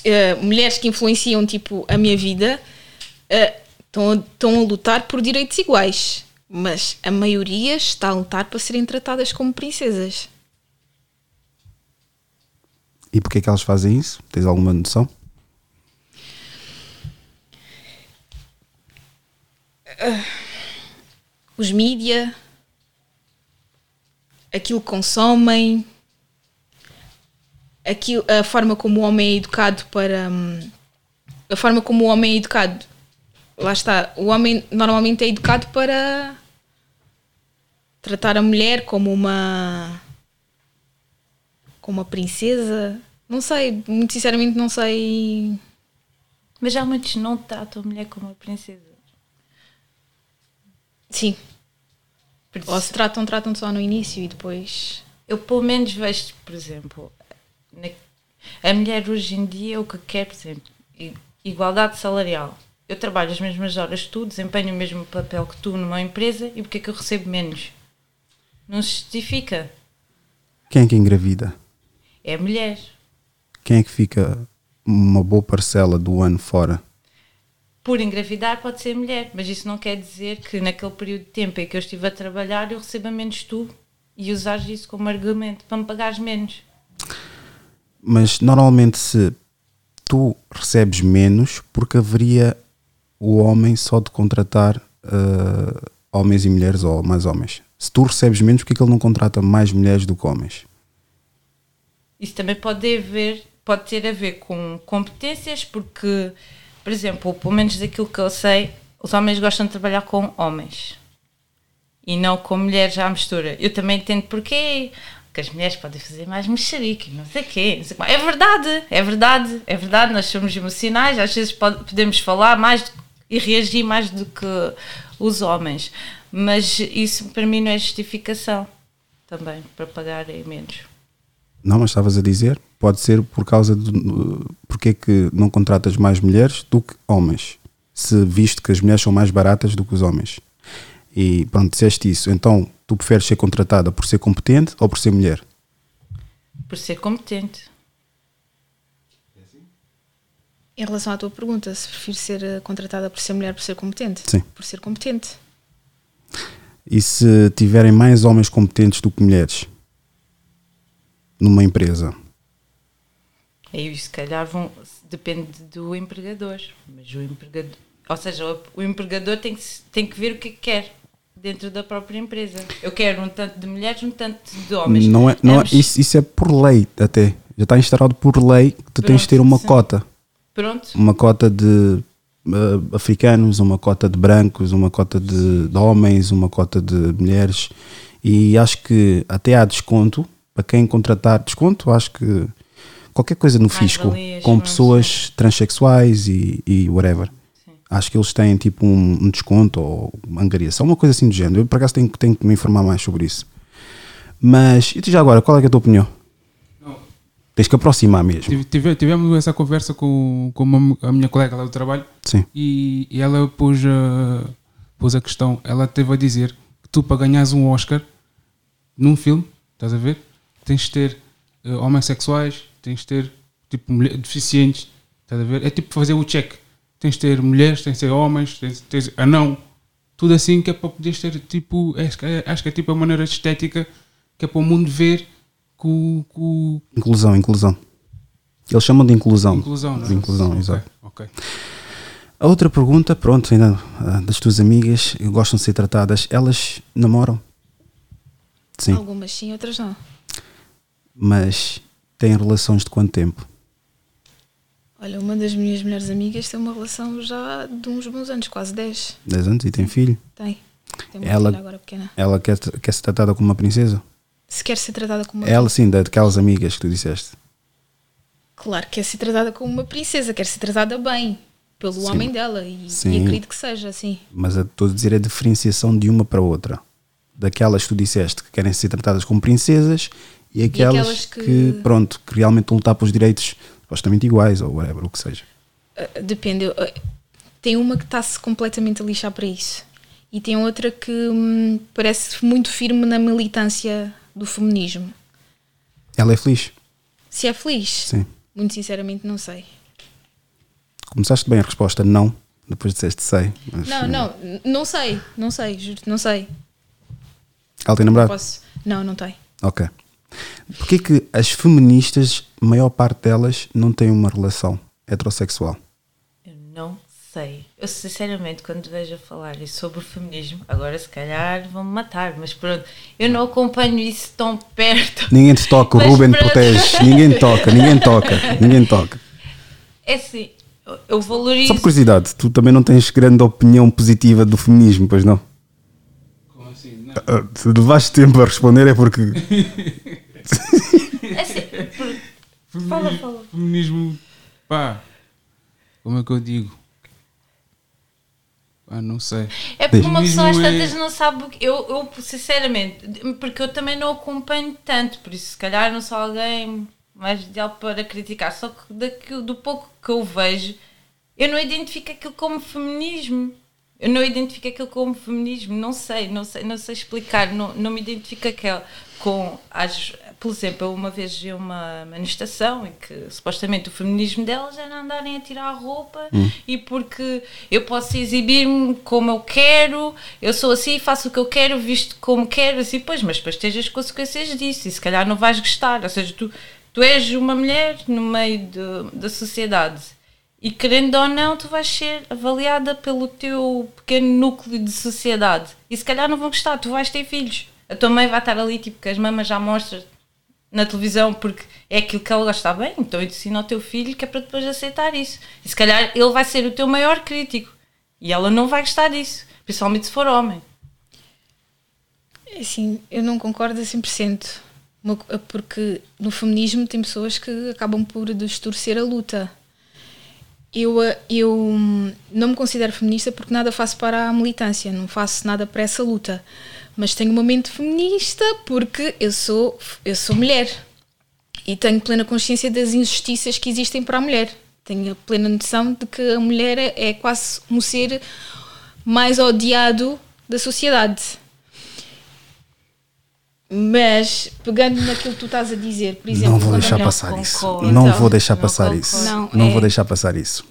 D: eh, mulheres que influenciam tipo a minha vida eh, estão a, estão a lutar por direitos iguais, mas a maioria está a lutar para serem tratadas como princesas.
B: E porquê é que elas fazem isso? Tens alguma noção?
D: Os mídia, aquilo que consomem, aquilo, a forma como o homem é educado para. hum, A forma como o homem é educado. Lá está. O homem normalmente é educado para tratar a mulher como uma. como uma princesa. Não sei, muito sinceramente não sei.
C: Mas há muitos não tratam a mulher como uma princesa.
D: Sim. Ou se tratam, tratam só no início e depois.
C: Eu pelo menos vejo, por exemplo, na- a mulher hoje em dia o que quer, por exemplo, igualdade salarial. Eu trabalho as mesmas horas que tu, desempenho o mesmo papel que tu numa empresa e porque é que eu recebo menos? Não se justifica.
B: Quem é que engravida?
C: É a mulher.
B: Quem é que fica uma boa parcela do ano fora?
C: Por engravidar pode ser mulher, mas isso não quer dizer que naquele período de tempo em que eu estive a trabalhar eu receba menos tu e usares isso como argumento para me pagares menos.
B: Mas normalmente se tu recebes menos porque haveria o homem só de contratar uh, homens e mulheres ou mais homens. Se tu recebes menos, porque é que ele não contrata mais mulheres do que homens?
C: Isso também pode haver, pode ter a ver com competências, porque, por exemplo, pelo menos daquilo que eu sei, os homens gostam de trabalhar com homens e não com mulheres à mistura. Eu também entendo porquê que as mulheres podem fazer mais mexerique, não sei o quê. Não sei quê. É verdade, é verdade, é verdade. Nós somos emocionais, às vezes pode, podemos falar mais e reagir mais do que os homens. Mas isso para mim não é justificação também para pagarem menos.
B: Não, mas estavas a dizer, pode ser por causa de porque é que não contratas mais mulheres do que homens, se visto que as mulheres são mais baratas do que os homens. E pronto, disseste isso. Então, tu preferes ser contratada por ser competente ou por ser mulher?
C: Por ser competente.
D: Em relação à tua pergunta, se prefiro ser eh, contratada por ser mulher por ser competente?
B: Sim.
D: Por ser competente.
B: E se tiverem mais homens competentes do que mulheres numa empresa?
C: Aí se calhar vão, depende do empregador. Mas o empregador, ou seja, o, o empregador tem que, tem que ver o que é quer dentro da própria empresa. Eu quero um tanto de mulheres, um tanto de homens.
B: Não é, não é, isso, isso é por lei até. Já está instaurado por lei que tu Pronto, tens de ter uma sim. cota.
C: Pronto.
B: Uma cota de uh, africanos, uma cota de brancos, uma cota de, de, homens, uma cota de mulheres. E acho que até há desconto para quem contratar desconto. Acho que qualquer coisa no fisco com pessoas transexuais e, e whatever. Sim. Acho que eles têm tipo um, um, desconto ou uma angariação, uma coisa assim do género. Eu por acaso tenho, tenho que me informar mais sobre isso. Mas, e já agora, qual é, é a tua opinião? Tens que aproximar mesmo.
E: Tive, tivemos essa conversa com, com uma, a minha colega lá do trabalho
B: Sim.
E: E, e ela pôs a, pôs a questão, ela teve a dizer que tu para ganhares um Oscar num filme, estás a ver? Tens de ter uh, homossexuais, tens de ter tipo mulher, deficientes, estás a ver? É tipo fazer o check. Tens de ter mulheres, tens de ter homens, tens de ter anão, tudo assim que é para poderes ter tipo, é, acho que é tipo a maneira estética que é para o mundo ver com, com...
B: Inclusão, inclusão. Eles chamam de inclusão.
E: Inclusão, não é?
B: Inclusão,
E: okay,
B: exato.
E: Ok.
B: A outra pergunta, pronto, ainda ah, das tuas amigas que gostam de ser tratadas, elas namoram?
D: Sim. Algumas sim, outras não.
B: Mas têm relações de quanto tempo?
D: Olha, uma das minhas melhores amigas tem uma relação já de uns bons anos, quase 10.
B: 10 anos e tem filho?
D: Tem. Tem uma
B: ela,
D: filha agora pequena.
B: Ela quer, quer ser tratada como uma princesa?
D: se quer ser tratada como uma
B: Ela sim, daquelas amigas que tu disseste.
D: Claro, quer ser tratada como uma princesa, quer ser tratada bem pelo sim. homem dela e, e, acredito que seja assim.
B: Mas estou a dizer a diferenciação de uma para outra. Daquelas que tu disseste que querem ser tratadas como princesas e aquelas, e aquelas que... que... pronto, que realmente lutar pelos direitos supostamente iguais ou whatever, o que seja.
D: Uh, depende. Uh, tem uma que está-se completamente a lixar para isso. E tem outra que hum, parece muito firme na militância do feminismo.
B: Ela é feliz?
D: Se é feliz?
B: Sim.
D: Muito sinceramente não sei.
B: Começaste bem a resposta não, depois disseste sei.
D: Mas, não, não, não sei, não sei, juro não sei.
B: Ela tem namorado?
D: Não, posso. não, não tem.
B: Ok. Porquê que as feministas, a maior parte delas, não têm uma relação heterossexual?
C: Eu não sei. Eu sinceramente, quando vejo a falar sobre o feminismo, agora se calhar vão-me matar, mas pronto, eu não acompanho isso tão perto.
B: Ninguém te toca, o Ruben te protege. Ninguém toca, ninguém toca, ninguém toca.
C: É assim, eu valorizo.
B: Só por curiosidade, tu também não tens grande opinião positiva do feminismo, pois não?
E: Como assim? Não.
B: Ah, se levaste tempo a responder é porque.
C: é assim, por... fala, fala.
E: Feminismo, pá, como é que eu digo? Ah, não sei.
C: É porque uma pessoa às é- tantas não sabe o que. Eu, eu, sinceramente, porque eu também não acompanho tanto, por isso, se calhar, não sou alguém mais ideal para criticar. Só que daqui, do pouco que eu vejo, eu não identifico aquilo como feminismo. Eu não identifico aquilo como feminismo, não sei, não sei, não sei explicar, não, não me identifico aquela com as, por exemplo, eu uma vez vi uma manifestação em que supostamente o feminismo delas era andarem a tirar a roupa
B: Hum.
C: e porque eu posso exibir-me como eu quero, eu sou assim, faço o que eu quero, visto como quero, assim, pois, mas depois tens as consequências disso e se calhar não vais gostar, ou seja, tu, tu és uma mulher no meio de- da sociedade e querendo ou não, tu vais ser avaliada pelo teu pequeno núcleo de sociedade e se calhar não vão gostar, tu vais ter filhos. A tua mãe vai estar ali, tipo, que as mamas já mostram na televisão porque é aquilo que ela gosta bem, então ensina ao teu filho que é para depois aceitar isso. E se calhar ele vai ser o teu maior crítico e ela não vai gostar disso, principalmente se for homem.
D: Assim, eu não concordo a 100%. Mo- Porque no feminismo tem pessoas que acabam por distorcer a luta. Eu, eh, eu hum, não me considero feminista porque nada faço para a militância, não faço nada para essa luta. Mas tenho uma mente feminista porque eu sou, eu sou mulher e tenho plena consciência das injustiças que existem para a mulher. Tenho plena noção de que a mulher é quase um ser mais odiado da sociedade. Mas, pegando naquilo que tu estás a dizer, por exemplo,
B: não vou deixar
D: mulher-
B: passar
C: concordo.
B: isso. Não
D: Então,
B: vou deixar
C: não
B: passar
C: concordo.
B: isso.
D: Não,
B: Não,
D: é-
B: vou deixar passar isso.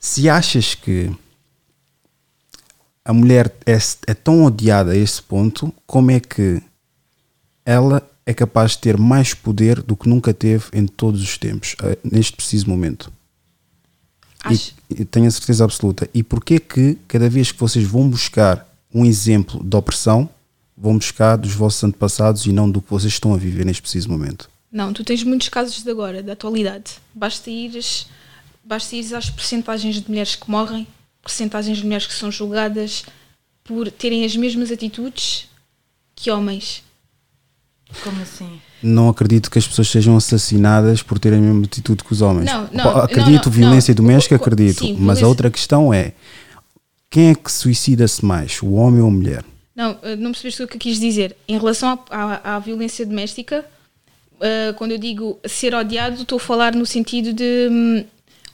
B: Se achas que a mulher é, é tão odiada a esse ponto, como é que ela é capaz de ter mais poder do que nunca teve em todos os tempos, ah, neste preciso momento?
D: Acho-
B: E, e tenho a certeza absoluta. E porquê que cada vez que vocês vão buscar um exemplo de opressão, vão buscar dos vossos antepassados e não do que vocês estão a viver neste preciso momento?
D: Não, tu tens muitos casos de agora, da atualidade. Basta ires, basta ires às percentagens de mulheres que morrem, percentagens de mulheres que são julgadas por terem as mesmas atitudes que homens.
C: Como assim?
B: Não acredito que as pessoas sejam assassinadas por terem a mesma atitude que os homens.
D: Não, não,
B: acredito,
D: não, não,
B: violência
D: não.
B: doméstica, acredito.
D: sim,
B: mas
D: violência-
B: a outra questão é: quem é que suicida-se mais, o homem ou a mulher?
D: Não, eh, não percebeste o que eu quis dizer. Em relação à, à- à violência doméstica, eh, quando eu digo ser odiado, estou a falar no sentido de hum,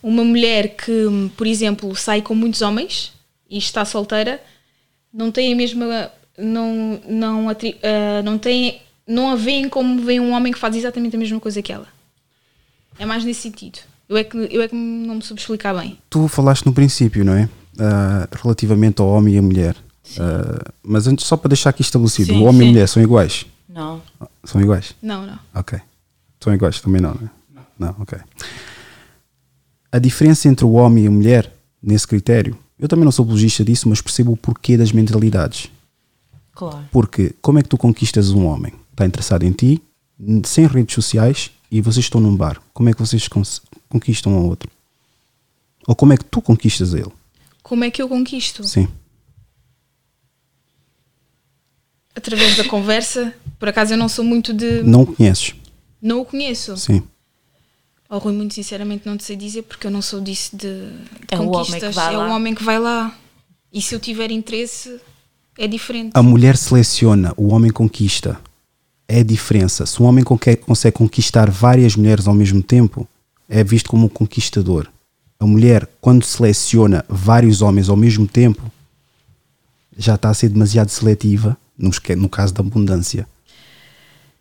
D: uma mulher que, hum, por exemplo, sai com muitos homens e está solteira, não tem a mesma. Não, não, atri- eh, não, tem, não a veem como vê um homem que faz exatamente a mesma coisa que ela. É mais nesse sentido. Eu é que, eu é que não me soube explicar bem.
B: Tu falaste no princípio, não é? Ah, relativamente ao homem e a mulher. Ah, mas antes, só para deixar aqui estabelecido:
C: Sim,
B: o homem e a
C: sim.
B: mulher são iguais?
C: Não.
B: São iguais?
D: Não, não.
B: Ok. São iguais também não, né? Não, ok. A diferença entre o homem e a mulher, nesse critério, eu também não sou apologista disso, mas percebo o porquê das mentalidades.
C: Claro.
B: Porque como é que tu conquistas um homem? Está interessado em ti, sem redes sociais, e vocês estão num bar. Como é que vocês conquistam um ao outro? Ou como é que tu conquistas ele?
D: Como é que eu conquisto?
B: Sim.
D: Através da conversa. Por acaso eu não sou muito de.
B: Não o conheces?
D: Não o conheço.
B: Sim.
D: Ao Rui, muito sinceramente, não te sei dizer porque eu não sou disso de, de
C: É o homem
D: conquistas.
C: que vai
D: é
C: lá.
D: o homem que vai lá. E se eu tiver interesse, é diferente.
B: A mulher seleciona, o homem conquista. É a diferença. Se um homem consegue conquistar várias mulheres ao mesmo tempo, é visto como um conquistador. A mulher, quando seleciona vários homens ao mesmo tempo, já está a ser demasiado seletiva, no, caso da abundância.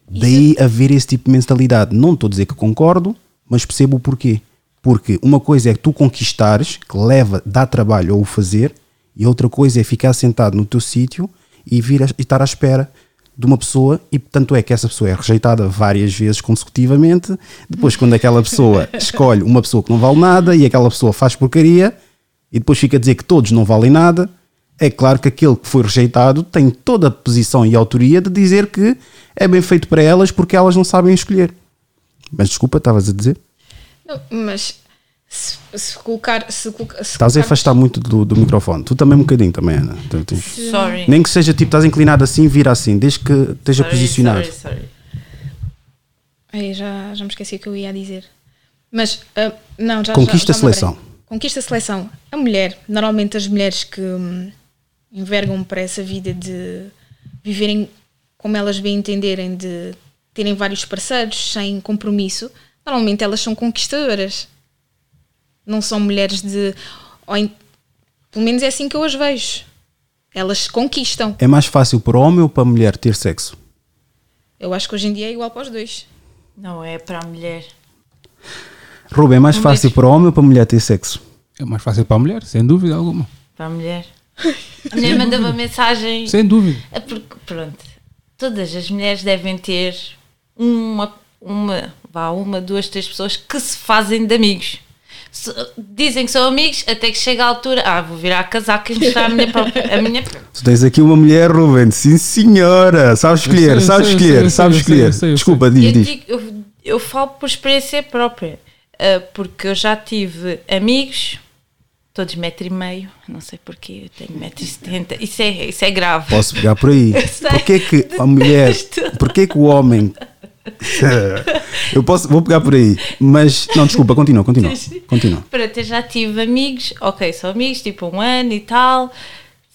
B: Daí haver esse tipo de mentalidade. Não estou a dizer que concordo, mas percebo o porquê. Porque uma coisa é que tu conquistares, que leva, dá trabalho ao o fazer, e outra coisa é ficar sentado no teu sítio e, vir a- e estar à espera de uma pessoa, e tanto é que essa pessoa é rejeitada várias vezes consecutivamente. Depois, quando aquela pessoa escolhe uma pessoa que não vale nada e aquela pessoa faz porcaria, e depois fica a dizer que todos não valem nada, é claro que aquele que foi rejeitado tem toda a posição e autoria de dizer que é bem feito para elas porque elas não sabem escolher. Mas desculpa, estavas a dizer?
D: Não, mas se, se colocar. Se, se
B: Estás a afastar muito do, do microfone. Tu também um bocadinho também, Ana. Tu- tu-
C: Sorry.
B: Nem que seja tipo, estás inclinado assim, vira assim, desde que esteja
C: Sorry,
B: posicionado.
C: sorry, sorry.
D: Ai, já, já me esqueci o que eu ia dizer. Mas, ah, não, já
B: Conquista
D: já, já me
B: seleção.
D: Conquista a seleção. A mulher, normalmente as mulheres que hum, envergam para essa vida de viverem como elas bem entenderem, de terem vários parceiros sem compromisso, normalmente elas são conquistadoras. Não são mulheres de. ou em- Pelo menos é assim que eu as vejo. Elas conquistam.
B: É mais fácil para o homem ou para a mulher ter sexo?
D: Eu acho que hoje em dia é igual para os dois.
C: Não é para a mulher.
B: Rubem, é mais
C: Um
B: fácil para o homem ou para a mulher ter sexo?
E: É mais fácil para a mulher, sem dúvida alguma.
C: Para a mulher. A mulher mandava mensagem.
E: Sem dúvida.
C: É porque, pronto, todas as mulheres devem ter uma, uma, vá, uma, duas, três pessoas que se fazem de amigos. Se- dizem que são amigos até que chega a altura, ah, vou virar a casaca e mostrar a minha própria. A minha,
B: Tu tens aqui uma mulher, Rubem. Sim, senhora. Sabes escolher,
E: sei,
B: sabes
E: sei,
B: escolher,
E: sei,
B: sabes
E: sei,
B: escolher.
E: sei, sei,
B: Desculpa, diz,
C: eu,
B: diz.
C: digo- eu, eu falo por experiência própria, ah, porque eu já tive amigos, todos metro e meio, não sei porquê, eu tenho metro e setenta, isso é, isso é grave.
B: Posso pegar por aí. Porquê que a mulher, porquê que o homem. Eu posso, vou pegar por aí, mas não, desculpa, continua, continua. Continua.
C: Pronto, eu já tive amigos, ok, são amigos, tipo um ano e tal,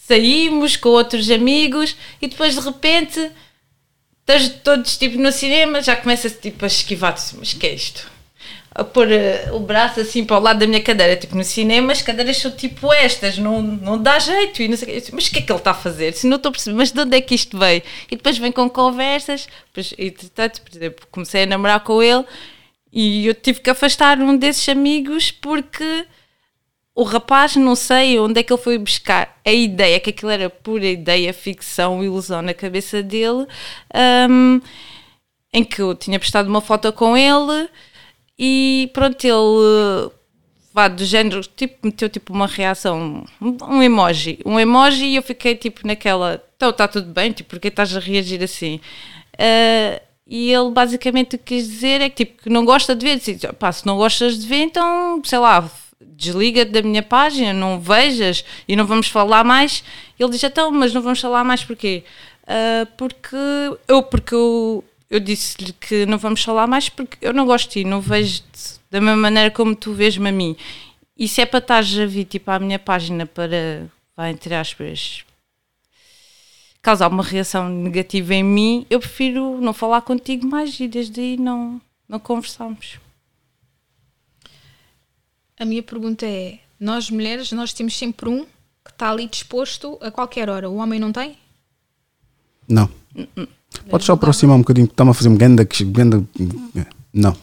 C: saímos com outros amigos e depois de repente estás todos tipo no cinema, já começa-se tipo a esquivar, assim, mas que é isto? A pôr eh, o braço assim para o lado da minha cadeira, tipo no cinema as cadeiras são tipo estas, não, não dá jeito e não sei disse, mas o que é que ele está a fazer? Se não estou a perceber, mas de onde é que isto veio? E depois vem com conversas, depois, entretanto, por exemplo, comecei a namorar com ele e eu tive que afastar um desses amigos porque o rapaz, não sei onde é que ele foi buscar a ideia, que aquilo era pura ideia, ficção, ilusão na cabeça dele, hum, em que eu tinha postado uma foto com ele e pronto, ele vá do género, tipo, meteu tipo uma reação, um emoji, um emoji e eu fiquei tipo naquela, então está tudo bem, tipo, porque estás a reagir assim? Ah, e ele basicamente o que quis dizer é que tipo, que não gosta de ver, disse, pá, se não gostas de ver, então, sei lá, desliga da minha página, não vejas e não vamos falar mais. Ele diz, então, mas não vamos falar mais porquê? Ah, porque eu, porque eu, eu disse-lhe que não vamos falar mais porque eu não gosto de ti, não vejo-te da mesma maneira como tu vês-me a mim. E se é para estares a vir tipo, à minha página para, vai, entre aspas, causar uma reação negativa em mim, eu prefiro não falar contigo mais e desde aí não, não conversamos.
D: A minha pergunta é: nós mulheres, nós temos sempre um que está ali disposto a qualquer hora. O homem não tem?
B: Não. Podes só aproximar um bocadinho, porque está-me a fazer um ganda, que- ganda. Não.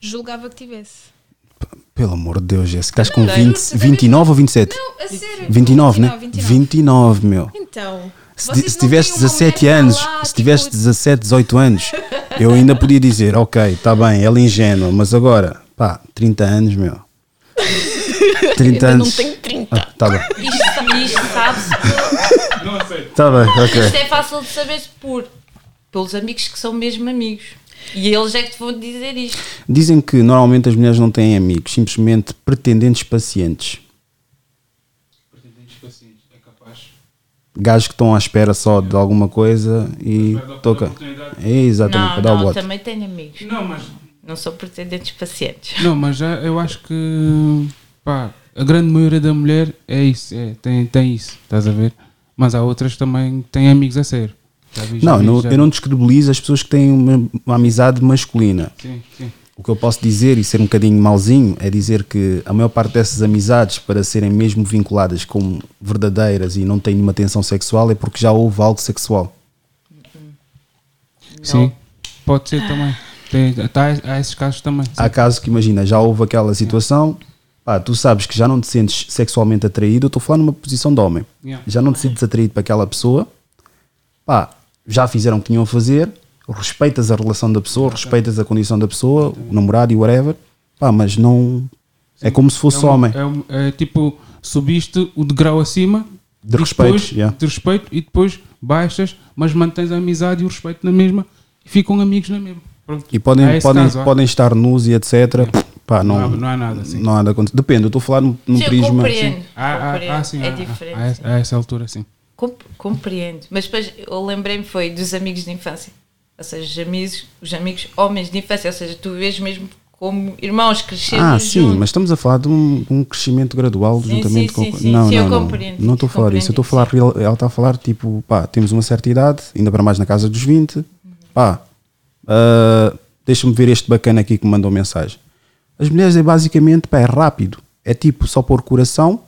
D: Julgava que tivesse.
B: Pelo amor de Deus, Jéssica, estás com
C: Não,
B: 20,
D: juro-te,
B: 29 ou 27?
D: Não, a sério.
B: 29, né?
D: 29.
B: 29, meu.
D: Então.
B: Se, se
D: não
B: tivesse
D: têm uma
B: 17
D: mulher
B: anos,
D: lá,
B: se tivesse
D: tipo,
B: 17, 18 anos, eu ainda podia dizer, ok, está bem, ela é ingênua, mas agora, pá, 30 anos, meu. 30
D: Ainda não
B: anos.
D: tenho 30.
B: Ah, tá bem,
C: Isto, isto sabe-se
E: Não aceito.
B: tá bem, ok.
C: Isto é fácil de saber por pelos amigos que são mesmo amigos. E eles é que te vão dizer isto.
B: Dizem que normalmente as mulheres não têm amigos, simplesmente pretendentes pacientes.
E: Pretendentes pacientes, é capaz.
B: Gajos que estão à espera só de alguma coisa e toca.
E: oportunidade.
B: É exatamente, para
C: Não,
B: dar o
C: não,
B: bote.
C: também tenho amigos.
E: Não, mas
C: Não sou pretendentes pacientes.
E: Não, mas já eu acho que pá, a grande maioria da mulher é isso, é, tem, tem isso, estás a ver? Mas há outras também que têm amigos a sério. Já vi, já
B: Não,
E: vi,
B: não-
E: já
B: eu não descredibilizo as pessoas que têm uma, uma amizade masculina.
E: Sim, sim.
B: O que eu posso dizer e ser um bocadinho malzinho é dizer que a maior parte dessas amizades, para serem mesmo vinculadas como verdadeiras e não têm nenhuma tensão sexual, é porque já houve algo sexual.
E: Sim, pode ser também. Tem, tá, há esses casos também.
B: Há casos que, imagina, já houve aquela situação, pá, tu sabes que já não te sentes sexualmente atraído, eu estou a falar numa posição de homem,
E: Yeah.
B: já não te sentes atraído para aquela pessoa, pá, já fizeram o que tinham a fazer, respeitas a relação da pessoa, respeitas a condição da pessoa, o namorado e whatever, pá, mas não. É como se fosse
E: é uma-
B: homem.
E: É, um- é tipo, subiste o degrau acima
B: De respeito,
E: depois-
B: yeah.
E: de respeito e depois baixas, mas mantens a amizade e o respeito na mesma e ficam amigos na mesma. Pronto.
B: E podem,
E: esse
B: podem,
E: caso,
B: podem estar nus e etc. Pá, não,
E: Não há- não há nada assim.
B: Não há nada. Depende, eu estou a falar num,
C: Sim,
B: prisma.
C: compreendo.
E: Há, há,
C: compreendo.
E: há, sim,
C: é
E: há-
C: diferente.
E: há-
C: sim.
E: há essa altura, sim.
C: Com- compreendo. Mas depois eu lembrei-me foi dos amigos de infância. Ou seja, os amigos, os amigos homens de infância. Ou seja, tu vês mesmo como irmãos crescendo
B: Ah, sim,
C: juntos.
B: mas estamos a falar de um, um crescimento gradual
C: Sim,
B: juntamente
C: sim,
B: com.
C: sim,
B: não,
C: sim,
B: não,
C: eu
B: não.
C: compreendo,
B: Não estou a falar isso. Eu estou a falar, ela está a falar tipo, pá, temos uma certa idade, ainda para mais na casa dos 20. Pá, ah, deixa-me ver este bacana aqui que me mandou mensagem. As mulheres é basicamente, pá, é rápido. É tipo só pôr coração,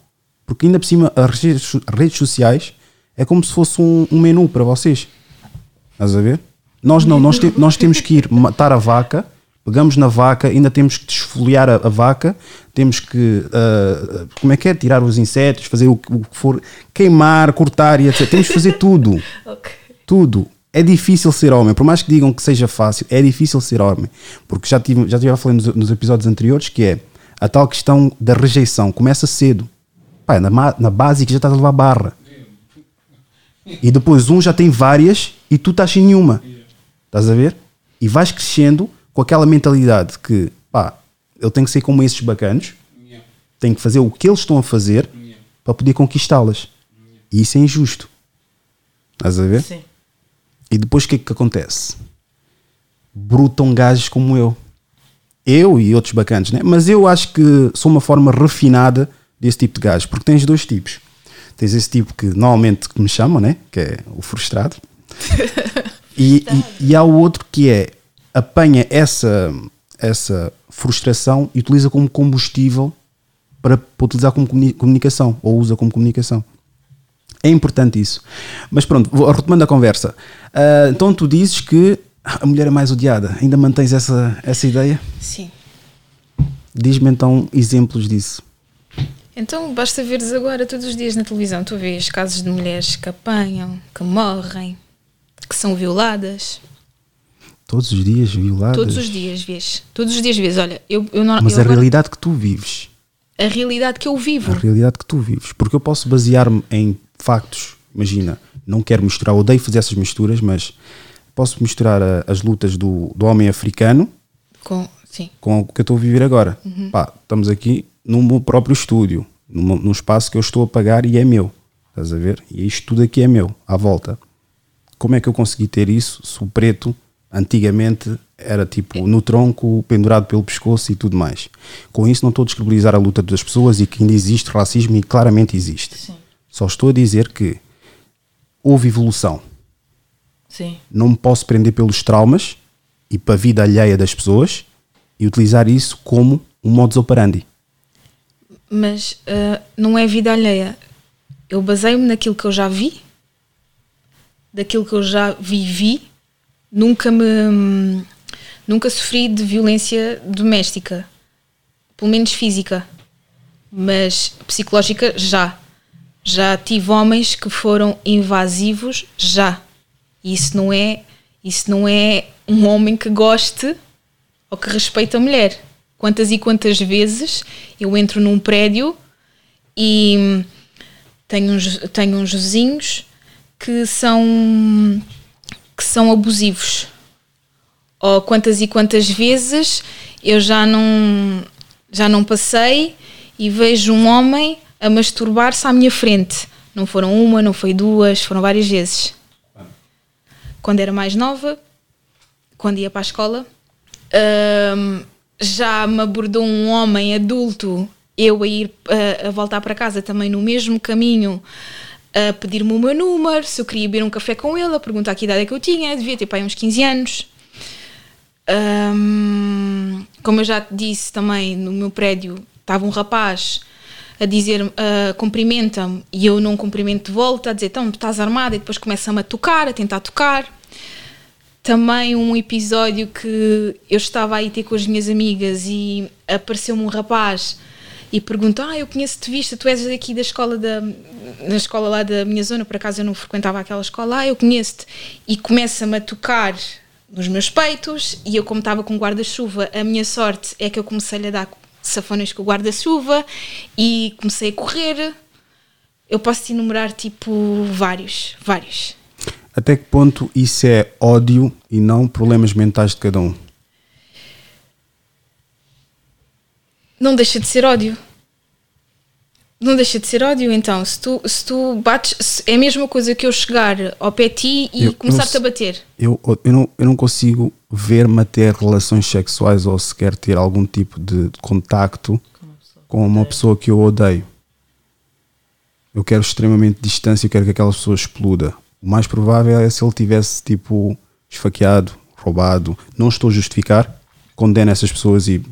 B: Porque ainda por cima, as redes, redes sociais é como se fosse um, um menu para vocês. Estás a ver? Nós não, nós, te- nós temos que ir matar a vaca, pegamos na vaca, ainda temos que desfoliar a, a vaca, temos que, ah, como é que é? Tirar os insetos, fazer o, que- o que for, queimar, cortar e etc. Temos que fazer tudo.
C: Ok.
B: Tudo. É difícil ser homem, por mais que digam que seja fácil, é difícil ser homem. Porque já tive, já tive a falar nos, nos episódios anteriores que é a tal questão da rejeição. Começa cedo. Pá, na, na básica já estás a levar barra. E depois um já tem várias e tu estás sem nenhuma. Estás a ver? E vais crescendo com aquela mentalidade que, pá, eu tenho que ser como esses bacanos, tenho que fazer o que eles estão a fazer para poder conquistá-las. E isso é injusto. Estás a ver?
C: Sim.
B: E depois o que é que acontece? Brutam gajos como eu. Eu e outros bacanas, né? Mas eu acho que sou uma forma refinada desse tipo de gajo, porque tens dois tipos. Tens esse tipo que normalmente que me chamam, né? Que é o frustrado. e, e, e há o outro que é apanha essa, essa frustração e utiliza como combustível para, para utilizar como comuni- comunicação ou usa como comunicação. É importante isso. Mas pronto, vou- retomando a conversa. Ah, então tu dizes que a mulher é mais odiada. Ainda mantens essa, essa ideia?
D: Sim.
B: Diz-me então exemplos disso.
D: Então basta veres agora todos os dias na televisão, tu vês casos de mulheres que apanham, que morrem, que são violadas.
B: Todos os dias violadas.
D: Todos os dias vês. Todos os dias vês. Olha, eu, eu não.
B: Mas
D: eu
B: a
D: agora-
B: realidade que tu vives.
D: a realidade que eu vivo.
B: A realidade que tu vives. Porque eu posso basear-me em factos. Imagina, não quero misturar, odeio fazer essas misturas, mas posso misturar a- as lutas do, do homem africano
D: Com, sim.
B: com o que eu estou a viver agora. Pá, estamos aqui no meu próprio estúdio, numa- num espaço que eu estou a pagar e é meu. Estás a ver? E isto tudo aqui é meu, à volta. Como é que eu consegui ter isso se o preto antigamente era tipo no tronco, pendurado pelo pescoço e tudo mais? Com isso não estou a descredibilizar a luta das pessoas e que ainda existe racismo e claramente existe.
C: Sim.
B: Só estou a dizer que houve evolução
C: Sim.
B: não me posso prender pelos traumas e para a vida alheia das pessoas e utilizar isso como um modus operandi.
D: Mas ah, não é vida alheia. Eu baseio-me naquilo que eu já vi, daquilo que eu já vivi. Nunca me. Nunca sofri de violência doméstica, pelo menos física, mas psicológica já. Já tive homens que foram invasivos já. E isso não é, isso não é um homem que goste ou que respeite a mulher. Quantas e quantas vezes eu entro num prédio e tenho uns, tenho uns vizinhos que são que são abusivos. Ou quantas e quantas vezes eu já não já não passei e vejo um homem a masturbar-se à minha frente. Não foram uma, não foi duas, foram várias vezes. Quando era mais nova, quando ia para a escola, hum, já me abordou um homem adulto, eu a ir a, a voltar para casa também no mesmo caminho, a pedir-me o meu número, se eu queria beber um café com ele, a perguntar que idade é que eu tinha, devia ter pai uns 15 anos. Hum, como eu já te disse também, no meu prédio estava um rapaz a dizer uh, cumprimenta-me e eu não cumprimento de volta, a dizer então estás armada e depois começa-me a tocar, a tentar tocar. Também um episódio que eu estava aí ter com as minhas amigas e apareceu-me um rapaz e perguntou: Ah, eu conheço-te vista, tu és daqui da escola da na escola lá da minha zona, por acaso eu não frequentava aquela escola, ah, eu conheço-te. E começa-me a tocar nos meus peitos e eu como estava com guarda-chuva, a minha sorte é que eu comecei a dar safones com o guarda-chuva e comecei a correr. Eu posso enumerar tipo vários, vários.
B: Até que ponto isso é ódio e não problemas mentais de cada um?
D: Não deixa de ser ódio. Não deixa de ser ódio, então. Se tu, se tu bates. se- é a mesma coisa que eu chegar ao pé de ti e começar-te a bater.
B: Eu, eu, não, eu não consigo ver-me a ter relações sexuais ou sequer ter algum tipo de contacto com uma pessoa que eu odeio. Eu quero extremamente distância, eu quero que aquela pessoa exploda. O mais provável é se ele tivesse tipo esfaqueado, roubado. Não estou a justificar, condeno essas pessoas e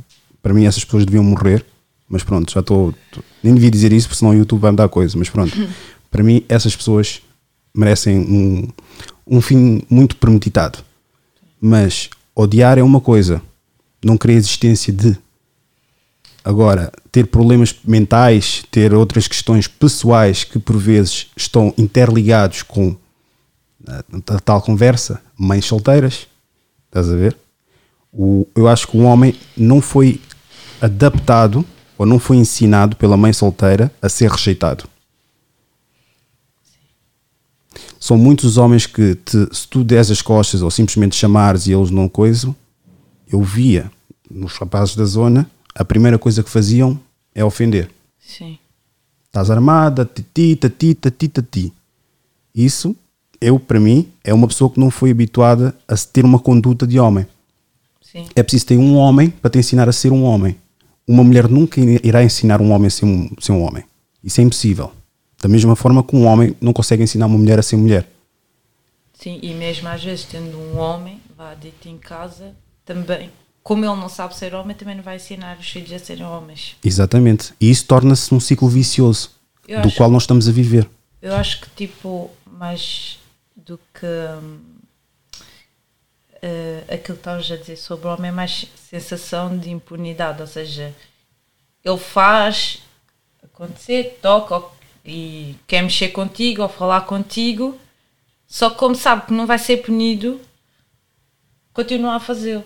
B: para mim essas pessoas deviam morrer, Mas pronto, já estou. Nem devia dizer isso, porque senão o YouTube vai me dar coisa. Mas pronto, para mim, essas pessoas merecem um, um fim muito premeditado. Mas odiar é uma coisa, não querer a existência de. Agora, ter problemas mentais, ter outras questões pessoais que por vezes estão interligados com a, tal conversa, mães solteiras, estás a ver? O, eu acho que o homem não foi adaptado ou não foi ensinado pela mãe solteira a ser rejeitado. São muitos os homens que, te, se tu des as costas ou simplesmente chamares e eles não coisam, eu via nos rapazes da zona, a primeira coisa que faziam é ofender.
C: Sim.
B: Estás armada, titi, tati, tati, tati. Isso, eu, para mim, é uma pessoa que não foi habituada a ter uma conduta de homem.
C: Sim.
B: É preciso ter um homem para te ensinar a ser um homem. Uma mulher nunca irá ensinar um homem a ser um, ser um homem. Isso é impossível. Da mesma forma que um homem não consegue ensinar uma mulher a ser mulher.
C: Sim, e mesmo às vezes tendo um homem, vá dito em casa, também, como ele não sabe ser homem, também não vai ensinar os filhos a serem homens.
B: Exatamente. E isso torna-se um ciclo vicioso
C: Eu
B: do
C: acho-
B: qual nós estamos a viver.
C: Eu acho que, tipo, mais do que eh, aquilo que estavas a dizer sobre o homem, é mais sensação de impunidade. Ou seja, ele faz acontecer, toca e quer mexer contigo ou falar contigo, só que como sabe que não vai ser punido, continua a fazê-lo.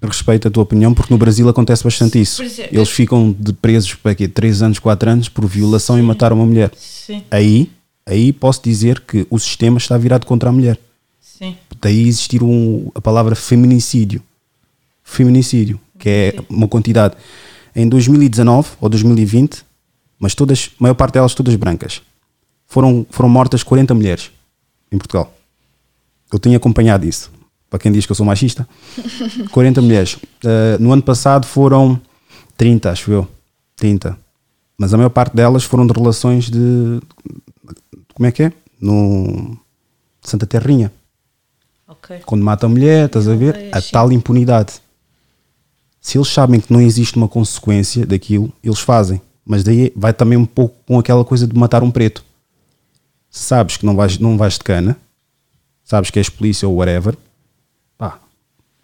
B: Respeito a tua opinião, porque no Brasil acontece bastante isso.
C: Exemplo,
B: Eles ficam de presos para quê? 3 anos, 4 anos por violação e matar uma mulher.
C: Sim,
B: Aí, aí posso dizer que o sistema está virado contra a mulher.
C: sim,
B: Daí existir um, a palavra feminicídio. Feminicídio, que é uma quantidade. Em 2019 ou 2020, mas todas, a maior parte delas todas brancas, foram, foram mortas 40 mulheres em Portugal. Eu tenho acompanhado isso. Para quem diz que eu sou machista, 40 mulheres. Uh, no ano passado foram 30, acho eu. 30. Mas a maior parte delas foram de relações de. Como é que é? No Santa Terrinha
C: ok.
B: quando mata a mulher, estás a ver? A tal impunidade. Se eles sabem que não existe uma consequência daquilo, eles fazem. Mas daí vai também um pouco com aquela coisa de matar um preto. Sabes que não vais, não vais de cana, sabes que és polícia ou whatever, pá,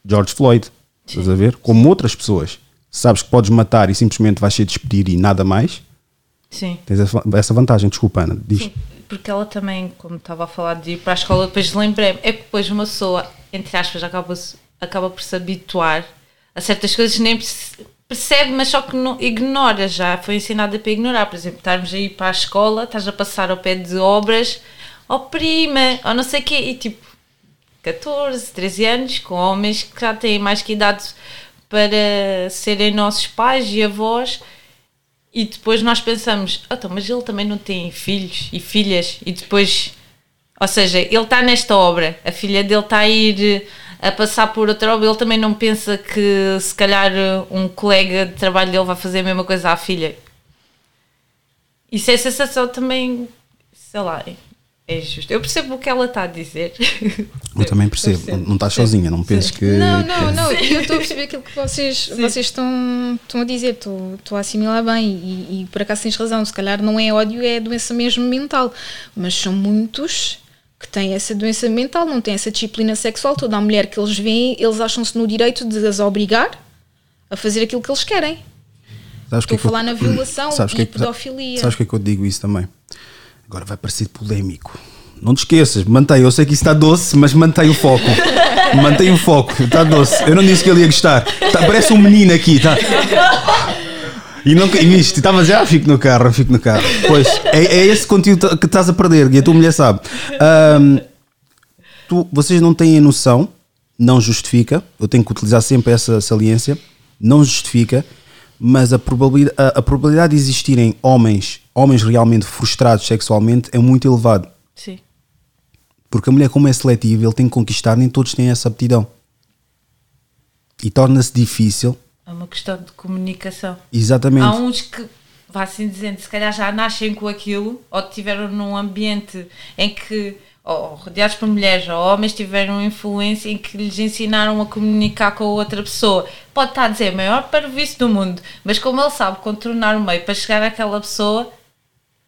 B: George Floyd, estás a ver? Como outras pessoas. Sabes que podes matar e simplesmente vais ser despedido e nada mais,
C: Sim.
B: tens essa vantagem. Desculpa, Ana, diz.
C: Sim, porque ela também, como estava a falar de ir para a escola, depois lembrei-me, é que depois uma pessoa, entre aspas, acaba, acaba por se habituar a certas coisas que nem perce- percebe, mas só que não, ignora já. Foi ensinada para ignorar. Por exemplo, estarmos a ir para a escola, estás a passar ao pé de obras, ó prima, ou não sei o quê, e tipo, 14, 13 anos, com homens que já têm mais que idade para serem nossos pais e avós, e depois nós pensamos, "Ah, então, mas ele também não tem filhos e filhas, e depois, ou seja, ele está nesta obra, a filha dele está a ir eh, a passar por outra obra, ele também não pensa que se calhar eh, um colega de trabalho dele vai fazer a mesma coisa à filha. Isso é sensação também, sei lá, é- é justo. Eu percebo o que ela está a dizer.
B: Eu também percebo. Não, não estás sozinha, não penses que.
D: Não,
B: que-
D: não, não. Eu estou a perceber aquilo que vocês, vocês estão, estão a dizer. Estou, estou a assimilar bem. E, e por acaso tens razão. Se calhar não é ódio, é doença mesmo mental. Mas são muitos que têm essa doença mental, não têm essa disciplina sexual. Toda a mulher que eles veem, eles acham-se no direito de as obrigar a fazer aquilo que eles querem.
B: Sabes que
D: Estou
B: é
D: a
B: que eu-
D: falar na violação
B: Sabes
D: e
B: que é que-
D: pedofilia.
B: Sabes o que é que eu digo isso também? Agora vai parecer polémico. Não te esqueças, mantém. Eu sei que isso está doce, mas mantém o foco. mantém o foco. Está doce. Eu não disse que ele ia gostar. Tá- parece um menino aqui. Tá? E não e viste, estava dizer, ah, fico no carro, fico no carro. Pois, é, é esse conteúdo que estás a perder e a tua mulher sabe. Ahm, tu, vocês não têm noção, não justifica, eu tenho que utilizar sempre essa saliência, não justifica, mas a probabilidade, a, a probabilidade de existirem homens, homens realmente frustrados sexualmente é muito elevado.
C: Sim.
B: Porque a mulher, como é seletiva, ele tem que conquistar, nem todos têm essa aptidão. E torna-se difícil,
C: É uma questão de comunicação.
B: exatamente.
C: Há uns que, vá assim dizendo, se calhar já nascem com aquilo, ou tiveram num ambiente em que ou rodeados por mulheres ou homens, tiveram influência em que lhes ensinaram a comunicar com a outra pessoa. Pode estar a dizer maior para o vice do mundo, mas como ele sabe contornar o meio para chegar àquela pessoa,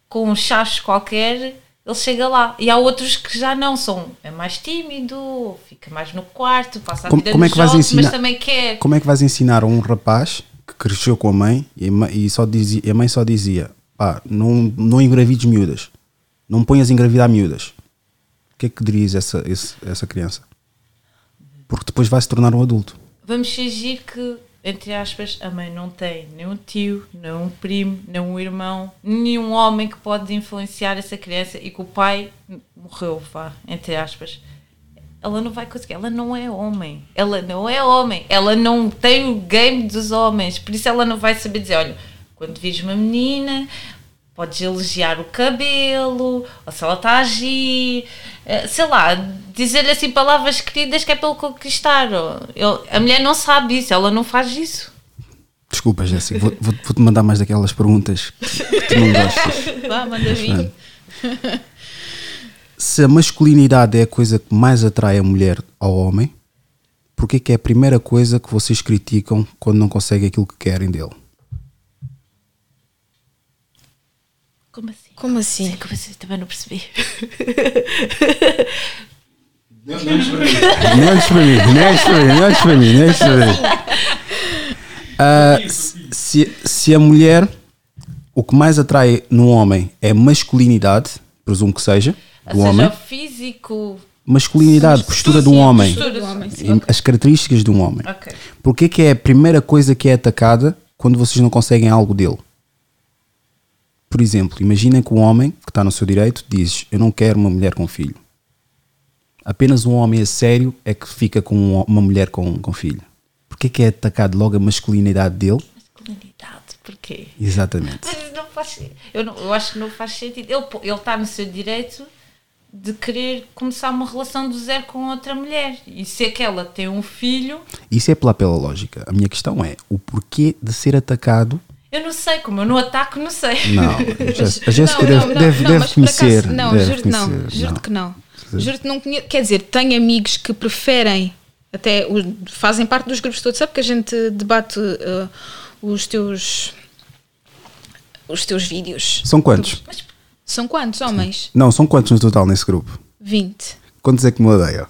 C: com um chacho qualquer, ele chega lá. E há outros que já não são. É mais tímido, fica mais no quarto, passa a
B: Como-
C: vida
B: como é que vais ensinar-
C: mas também quer.
B: Como é que vais ensinar a um rapaz que cresceu com a mãe e a mãe, e só dizia, a mãe só dizia: pá, não, não engravides miúdas, não ponhas engravidar miúdas. O que é que dirias a essa, essa criança? Porque depois vai se tornar um adulto.
C: Vamos fingir que, entre aspas, a mãe não tem nem um tio, nem um primo, nem um irmão, nenhum homem que pode influenciar essa criança e que o pai morreu, vá, entre aspas. Ela não vai conseguir, ela não é homem. Ela não é homem. Ela não tem o game dos homens. Por isso ela não vai saber dizer, olha, quando vires uma menina, podes elogiar o cabelo, ou se ela está a agir, eh, sei lá, dizer-lhe assim palavras queridas que é para ele conquistar. ele- a mulher não sabe isso, ela não faz isso.
B: Desculpa, Jéssica, vou- vou- vou-te mandar mais daquelas perguntas que tu não gostas.
D: Vá, manda vir.
B: Se a masculinidade é a coisa que mais atrai a mulher ao homem, porquê que é a primeira coisa que vocês criticam quando não conseguem aquilo que querem dele?
C: Como assim?
D: Assim?
C: Como assim? Também não percebi.
B: Não olhes para mim, não olhes para mim, não olhes para mim, não olhes para mim. Ah, se, se a mulher, o que mais atrai no homem é masculinidade, presumo que seja,
C: Ou
B: do
C: seja,
B: homem,
C: o físico.
B: masculinidade, postura um
C: a
B: homem,
C: postura,
D: Do homem,
C: sim.
B: as características de um homem.
C: Ok.
B: Porquê que é a primeira coisa que é atacada quando vocês não conseguem algo dele? Por exemplo, imaginem que um homem que está no seu direito diz: Eu não quero uma mulher com filho. Apenas um homem a sério é que fica com um- uma mulher com, com filho. Porquê que é atacado logo a masculinidade dele?
C: Masculinidade, porquê?
B: Exatamente.
C: Mas não faz eu, não, eu acho que não faz sentido. Ele está no seu direito de querer começar uma relação do zero com outra mulher. E se aquela tem um filho,
B: Isso é pela, pela lógica. A minha questão é o porquê de ser atacado.
C: Eu não sei, como eu não ataco, não sei.
B: Não, a Jéssica- deve,
D: não,
B: deve,
D: não,
B: deve
D: mas por acaso-
B: conhecer.
D: não,
B: deve
D: juro-te não,
B: conhecer.
D: juro-te
B: Não.
D: que não. Conheço. Quer dizer, tenho amigos que preferem, até fazem parte dos grupos todos, sabe que a gente debate uh, os teus os teus vídeos.
B: São quantos?
D: São quantos homens?
B: Não, são quantos no total nesse grupo?
D: 20.
B: Quantos é que me odeia?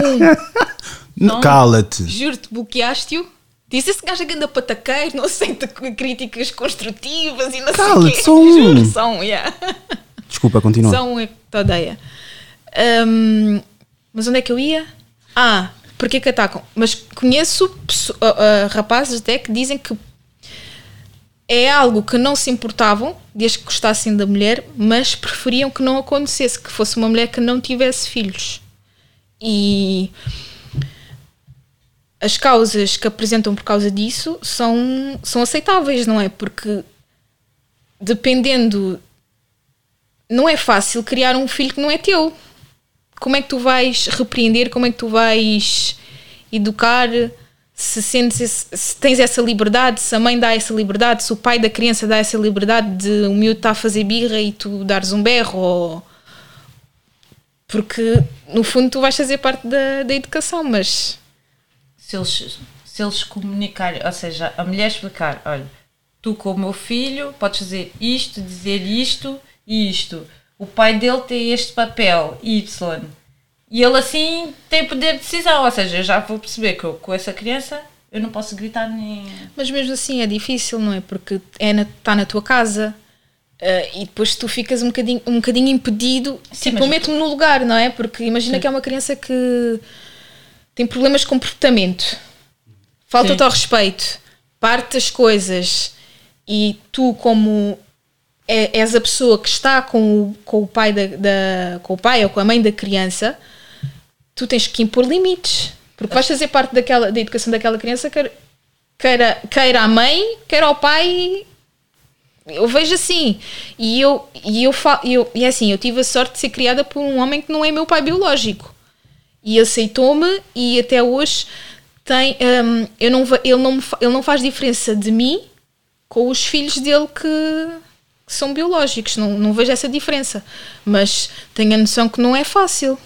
C: Não.
B: Cala-te.
D: Juro-te, bloqueaste-o. Disse esse gajo é ganda pataqueiro, não aceita críticas construtivas e não sei o quê.
B: só um.
D: Juro, só um, yeah.
B: Desculpa, continua.
D: Só um é que te odeia. Hum, mas onde é que eu ia? Ah, porque que atacam? Mas conheço ah, ah, rapazes até que dizem que é algo que não se importavam, desde que gostassem da mulher, mas preferiam que não acontecesse, que fosse uma mulher que não tivesse filhos. E as causas que apresentam por causa disso são, são aceitáveis, não é? Porque dependendo não é fácil criar um filho que não é teu. Como é que tu vais repreender? Como é que tu vais educar? Se, sentes esse- se tens essa liberdade, se a mãe dá essa liberdade, se o pai da criança dá essa liberdade de o miúdo está a fazer birra e tu dares um berro, ou... porque no fundo tu vais fazer parte da, da educação, mas
C: Se eles, se eles comunicarem, ou seja, a mulher explicar: olha, tu com o meu filho podes fazer isto, dizer isto e isto. O pai dele tem este papel, Y. E ele assim tem poder de decisão. Ou seja, eu já vou perceber que eu, com essa criança eu não posso gritar nem.
D: Mas mesmo assim é difícil, não é? Porque é na, está na tua casa eh, e depois tu ficas um bocadinho, um bocadinho impedido.
C: Sim,
D: tipo,
C: mas-
D: meto-me no lugar, não é? Porque imagina que é uma criança que tem problemas de comportamento, falta-te ao respeito, parte das coisas e tu, como é- és a pessoa que está com o, com o pai da, da- com o pai ou com a mãe da criança, tu tens que impor limites. Porque vais fazer parte daquela, da educação daquela criança, quer, queira, queira a mãe, queira o pai. Eu vejo assim. E eu, e eu, fa- eu e é assim, eu tive a sorte de ser criada por um homem que não é meu pai biológico. E aceitou-me e até hoje tem, hum, eu não, ele, não ele não faz diferença de mim com os filhos dele que, que são biológicos, não, não vejo essa diferença. Mas tenho a noção que não é fácil.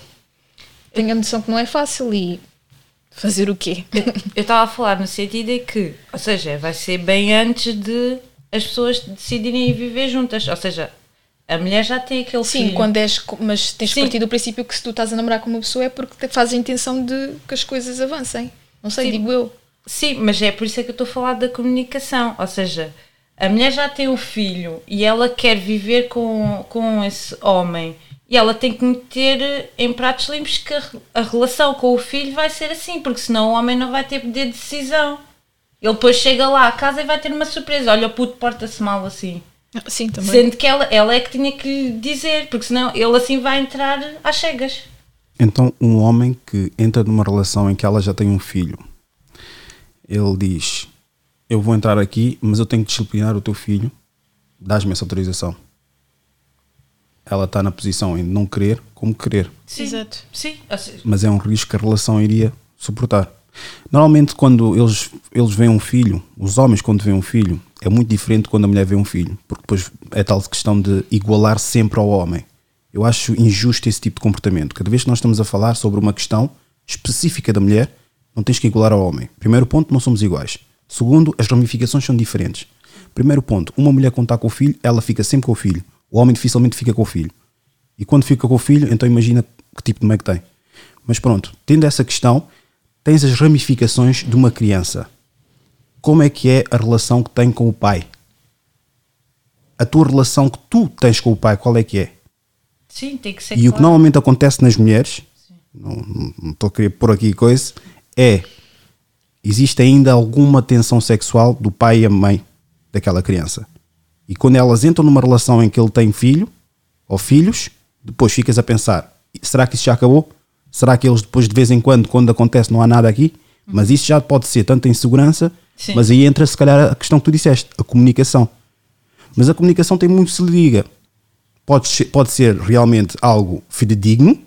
D: Tenho a noção que não é fácil e fazer o quê?
C: Eu estava a falar no sentido de que, ou seja, vai ser bem antes de as pessoas decidirem ir viver juntas. Ou seja, a mulher já tem aquele
D: Sim,
C: filho.
D: quando és. Mas tens
C: Sim.
D: partir do princípio que se tu estás a namorar com uma pessoa é porque fazes a intenção de que as coisas avancem. Não sei,
C: Sim.
D: digo eu.
C: Sim, mas é por isso é que eu estou a falar da comunicação. Ou seja, a mulher já tem o filho e ela quer viver com, com esse homem. E ela tem que meter em pratos limpos que a, a relação com o filho vai ser assim, porque senão o homem não vai ter poder de decisão. Ele depois chega lá à casa e vai ter uma surpresa. Olha, o puto porta-se mal assim.
D: Sim, também.
C: Sendo que ela, ela é que tinha que lhe dizer, porque senão ele assim vai entrar às cegas.
B: Então, um homem que entra numa relação em que ela já tem um filho, ele diz: Eu vou entrar aqui, mas eu tenho que disciplinar o teu filho, dás-me essa autorização. Ela está na posição em não querer como querer,
C: Sim.
D: Exato.
C: Sim.
B: Mas é um risco que a relação iria suportar. Normalmente, quando eles, eles veem um filho, os homens, quando veem um filho, é muito diferente quando a mulher vê um filho, porque depois é tal questão de igualar sempre ao homem. Eu acho injusto esse tipo de comportamento. Cada vez que nós estamos a falar sobre uma questão específica da mulher, não tens que igualar ao homem. Primeiro ponto, não somos iguais. Segundo, as ramificações são diferentes. Primeiro ponto, uma mulher quando está com o filho, ela fica sempre com o filho. O homem dificilmente fica com o filho. E quando fica com o filho, então imagina que tipo de mãe que tem. Mas pronto, tendo essa questão, tens as ramificações de uma criança. Como é que é a relação que tem com o pai? A tua relação que tu tens com o pai, qual é que é?
C: sim, tem que ser
B: E o que
C: claro.
B: normalmente acontece nas mulheres, não estou a querer pôr aqui coisa, é existe ainda alguma tensão sexual do pai e a mãe daquela criança. E quando elas entram numa relação em que ele tem filho ou filhos, depois ficas a pensar: será que isso já acabou? Será que eles depois de vez em quando, quando acontece, não há nada aqui? Mas isso já pode ser tanta insegurança,
C: Sim.
B: mas aí entra se calhar a questão que tu disseste, a comunicação. Mas a comunicação tem muito se liga. Pode ser, pode ser realmente algo fidedigno,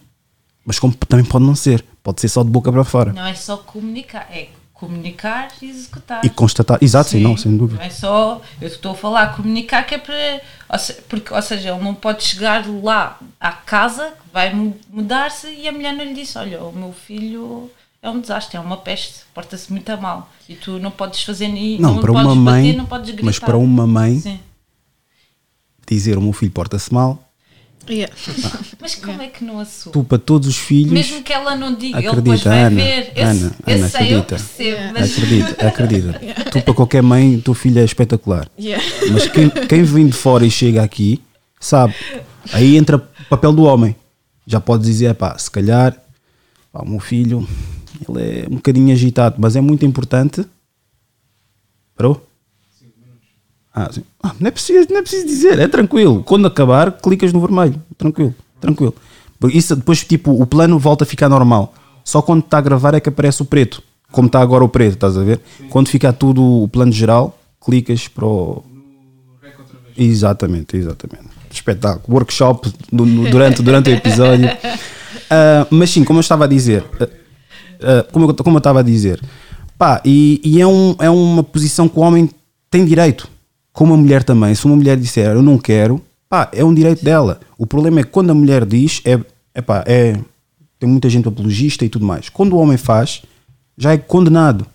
B: mas como também pode não ser. Pode ser só de boca para fora.
C: Não é só comunicar, é comunicar e executar.
B: E constatar. Exato, sim, não, sem dúvida.
C: Não é só. Eu estou a falar comunicar que é para. Ou se- porque, ou seja, ele não pode chegar lá à casa, vai mu- mudar-se e a mulher não lhe disse: Olha, o meu filho é um desastre, é uma peste, porta-se muito a mal. E tu não podes fazer nem.
B: Não, para
C: podes
B: uma mãe,
C: bater, não podes gritar.
B: mas para uma mãe
C: Sim.
B: dizer o meu filho porta-se mal,
D: Yeah.
C: Mas como é que não assume?
B: tu para todos os filhos.
C: Mesmo que ela não diga, ele
B: Acredita,
C: depois vai
B: Ana,
C: ver. Eu,
B: Ana,
C: eu
B: Ana,
C: sei, eu
B: acredita.
C: percebo, mas
B: Acredita, acredita. Tu para qualquer mãe, o teu filho é espetacular.
D: Yeah.
B: Mas quem, quem vem de fora e chega aqui, sabe? Aí entra o papel do homem. Já pode dizer, pá, se calhar, pá, o meu filho, ele é um bocadinho agitado, mas é muito importante. Parou? Ah, sim. Ah, não, é preciso, não é preciso dizer, é tranquilo. Quando acabar, clicas no vermelho. Tranquilo, tranquilo. Isso depois, tipo, o plano volta a ficar normal. Só quando está a gravar é que aparece o preto. Como está agora o preto, estás a ver? Quando ficar tudo o plano geral, clicas para o. Exatamente, exatamente. Espetáculo. Workshop no- no- durante, durante o episódio. Ah, mas sim, como eu estava a dizer, ah, ah, como, eu, como eu estava a dizer, pá, e, e é, um, é uma posição que o homem tem direito, como a mulher também. Se uma mulher disser eu não quero, pá, é um direito dela. O problema é que quando a mulher diz, é, é pá, é, tem muita gente apologista e tudo mais. Quando o homem faz, já é condenado.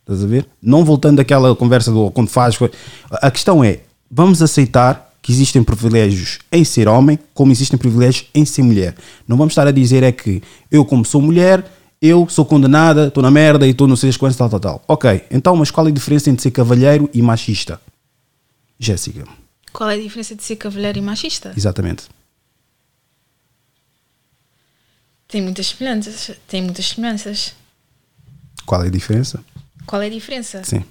B: Estás a ver? Não voltando àquela conversa do quando faz. A questão é: vamos aceitar que existem privilégios em ser homem, como existem privilégios em ser mulher. Não vamos estar a dizer é que eu, como sou mulher, eu sou condenada, estou na merda e estou não sei as quantas, tal, tal, tal. Ok, então, mas qual é a diferença entre ser cavalheiro e machista? Jéssica,
D: Qual é a diferença de ser cavalheiro e machista?
B: exatamente.
D: Tem muitas semelhanças. Tem muitas semelhanças.
B: Qual é a diferença?
D: Qual é a diferença?
B: Sim.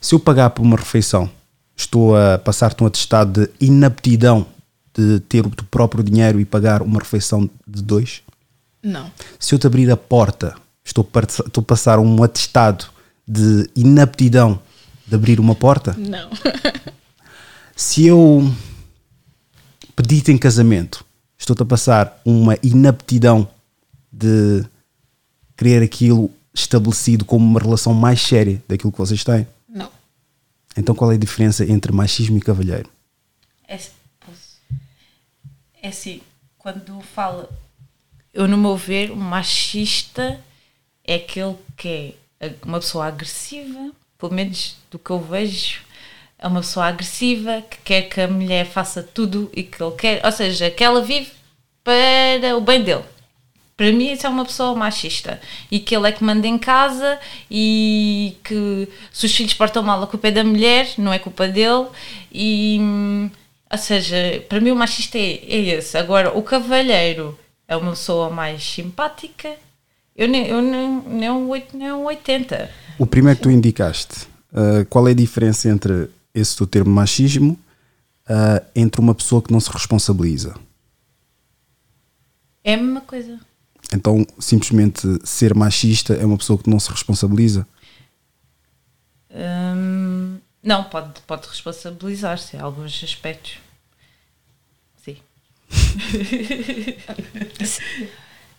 B: Se eu pagar por uma refeição, estou a passar-te um atestado de inaptidão de ter o teu próprio dinheiro e pagar uma refeição de dois?
D: Não.
B: Se eu te abrir a porta, estou estou a passar um atestado de inaptidão de abrir uma porta?
D: Não.
B: Se eu pedir-te em casamento, estou-te a passar uma inaptidão de querer aquilo estabelecido como uma relação mais séria daquilo que vocês têm?
D: Não.
B: Então qual é a diferença entre machismo e cavalheiro?
C: É, é assim, quando fala, eu no meu ver, um machista é aquele que é uma pessoa agressiva, pelo menos do que eu vejo, é uma pessoa agressiva que quer que a mulher faça tudo e que ele quer, ou seja, que ela vive para o bem dele. Para mim, isso é uma pessoa machista. E que ele é que manda em casa e que se os filhos portam mal, a culpa é da mulher, não é culpa dele. E, ou seja, para mim, o machista é, é esse. Agora, o cavalheiro é uma pessoa mais simpática. Eu nem, eu nem, nem, um, nem um 80.
B: O primeiro que tu indicaste, ah, qual é a diferença entre esse teu termo machismo ah, entre uma pessoa que não se responsabiliza?
C: É a mesma coisa.
B: Então, simplesmente ser machista é uma pessoa que não se responsabiliza?
C: Hum, não, pode, pode responsabilizar-se em alguns aspectos. Sim.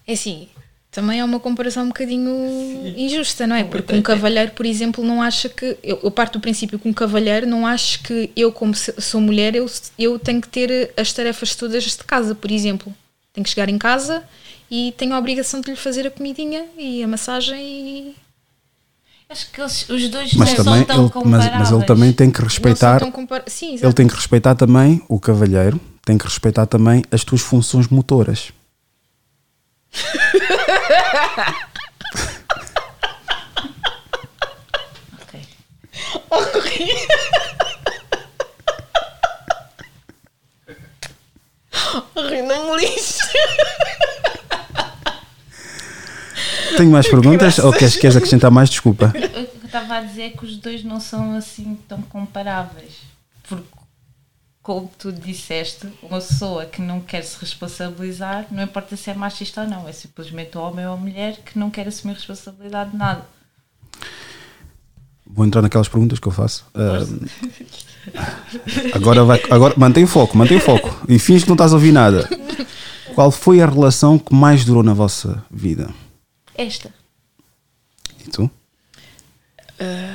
D: É assim, também é uma comparação um bocadinho injusta, não é? Porque um cavalheiro, por exemplo, não acha que. Eu, eu parto do princípio que um cavalheiro não acha que eu, como sou mulher, eu, eu tenho que ter as tarefas todas de casa, por exemplo. Tenho que chegar em casa e tenho a obrigação de lhe fazer a comidinha e a massagem e.
C: Acho que eles, os dois
B: Mas
C: não
B: também,
C: são tão
B: ele, mas, mas ele também tem que respeitar.
D: Sim,
B: Ele tem que respeitar também, o cavalheiro, tem que respeitar também as tuas funções motoras.
C: Ok.
D: Não me lixe.
B: Tenho mais perguntas ou queres, queres acrescentar mais? Desculpa.
C: O que eu estava a dizer é que os dois não são assim tão comparáveis. Porque, como tu disseste, uma pessoa que não quer se responsabilizar, não importa se é machista ou não, é simplesmente o homem ou a mulher que não quer assumir responsabilidade de nada.
B: Vou entrar naquelas perguntas que eu faço. Ah, agora vai, agora mantém foco, mantém foco e finge que não estás a ouvir nada. Qual foi a relação que mais durou na vossa vida?
C: Esta.
B: E tu?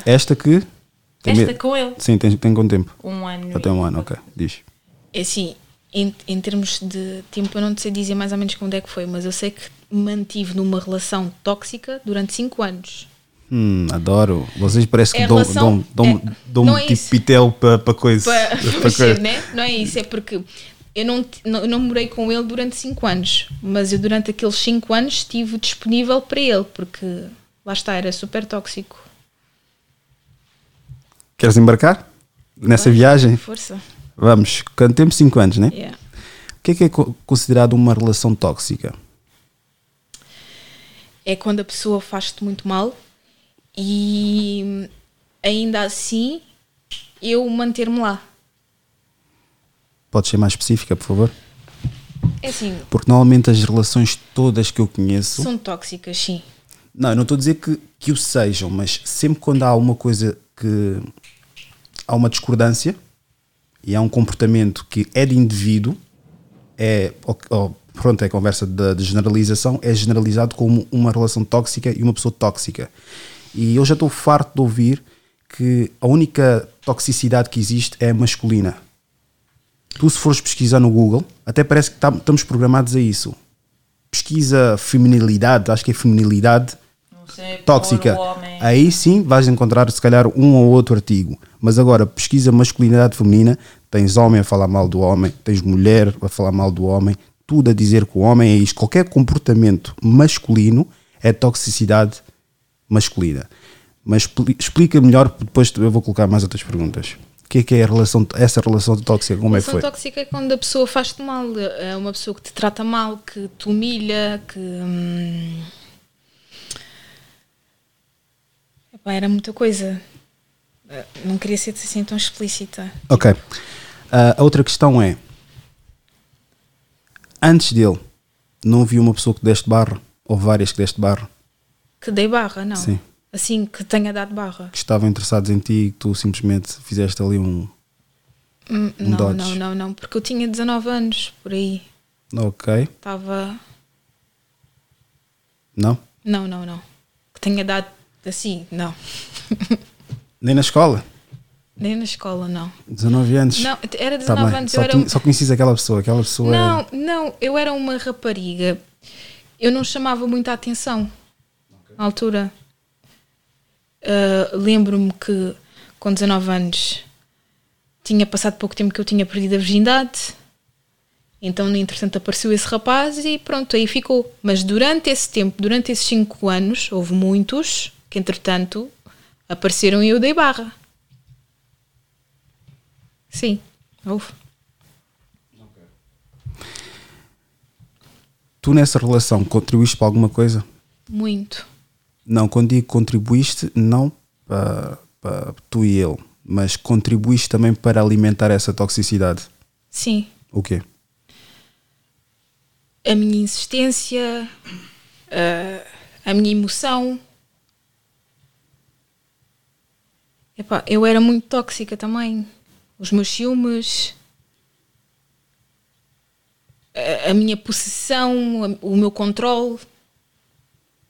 B: Esta que?
C: Esta
B: medo?
C: com ele.
B: Sim, tem, tem quanto tempo?
C: Um ano.
B: Até um ano, ok. Diz.
D: É assim, em, em termos de tempo, eu não te sei dizer mais ou menos quando é que foi, mas eu sei que mantive numa relação tóxica durante 5 anos.
B: Hum, adoro. Vocês parece que
D: É
B: dão,
D: relação-
B: dão, dão,
D: é-
B: dão
D: não é
B: tipo pitel para pa coisa.
D: Para
B: pa
D: mexer,
B: coisa.
D: né? Não é isso, é porque eu não, não, não morei com ele durante 5 anos, mas eu durante aqueles 5 anos estive disponível para ele, porque lá está, era super tóxico.
B: Queres embarcar nessa viagem?
D: Força.
B: Vamos. Quanto tempo? 5 anos, né?
D: Yeah.
B: O que é que é co- considerado uma relação tóxica?
D: é quando a pessoa faz-te muito mal e ainda assim eu manter-me lá.
B: Pode ser mais específica, por favor?
D: É assim,
B: Porque normalmente as relações todas que eu conheço.
D: são tóxicas, sim.
B: Não, eu não estou a dizer que, que o sejam, mas sempre quando há uma coisa que. há uma discordância e há um comportamento que é de indivíduo, é. ou- ou, pronto, é conversa de, de generalização, é generalizado como uma relação tóxica e uma pessoa tóxica. E eu já estou farto de ouvir que a única toxicidade que existe é masculina. Tu, se fores pesquisar no Google, até parece que tam- estamos programados a isso. Pesquisa feminilidade, acho que é feminilidade
C: sei,
B: tóxica. Aí sim vais encontrar se calhar um ou outro artigo. Mas agora, pesquisa masculinidade feminina, tens homem a falar mal do homem, tens mulher a falar mal do homem, tudo a dizer que o homem é isto. Qualquer comportamento masculino é toxicidade masculina. Mas expli- explica melhor, depois eu vou colocar mais outras perguntas. O que é que é a relação, essa relação tóxica? Como é que
D: relação
B: foi?
D: tóxica é quando a pessoa faz-te mal, é uma pessoa que te trata mal, que te humilha, que. hum, Epá, era muita coisa. Não queria ser assim tão explícita.
B: Ok. Ah, a outra questão é: antes dele, não havia uma pessoa que deste barra? Ou várias que deste barra?
D: Que dei barra, não.
B: Sim.
D: Assim, que tenha dado barra.
B: que estavam interessados em ti e que tu simplesmente fizeste ali um.
D: Hum,
B: Um
D: não,
B: dodge.
D: não, não, não, porque eu tinha 19 anos por aí.
B: Ok.
D: Estava.
B: Não?
D: Não, não, não. Que tenha dado assim, não.
B: Nem na escola?
D: Nem na escola, não.
B: 19 anos?
D: Não, era
B: Tá
D: 19
B: bem.
D: anos.
B: Só,
D: era,
B: só conheces aquela pessoa. Aquela pessoa
D: Não,
B: é.
D: não, eu era uma rapariga. Eu não chamava muita atenção na altura. Ah, Lembro-me que com 19 anos tinha passado pouco tempo que eu tinha perdido a virgindade. Então, entretanto, apareceu esse rapaz e pronto, aí ficou. Mas durante esse tempo, durante esses 5 anos, houve muitos que, entretanto, apareceram e eu dei barra. Sim, houve.
B: Tu nessa relação contribuíste para alguma coisa?
D: Muito.
B: Não, quando digo contribuíste, não para, para tu e ele, mas contribuíste também para alimentar essa toxicidade.
D: Sim.
B: O quê?
D: a minha insistência, a, a minha emoção. Epá, eu era muito tóxica também. Os meus ciúmes, a, a minha possessão, o meu controle.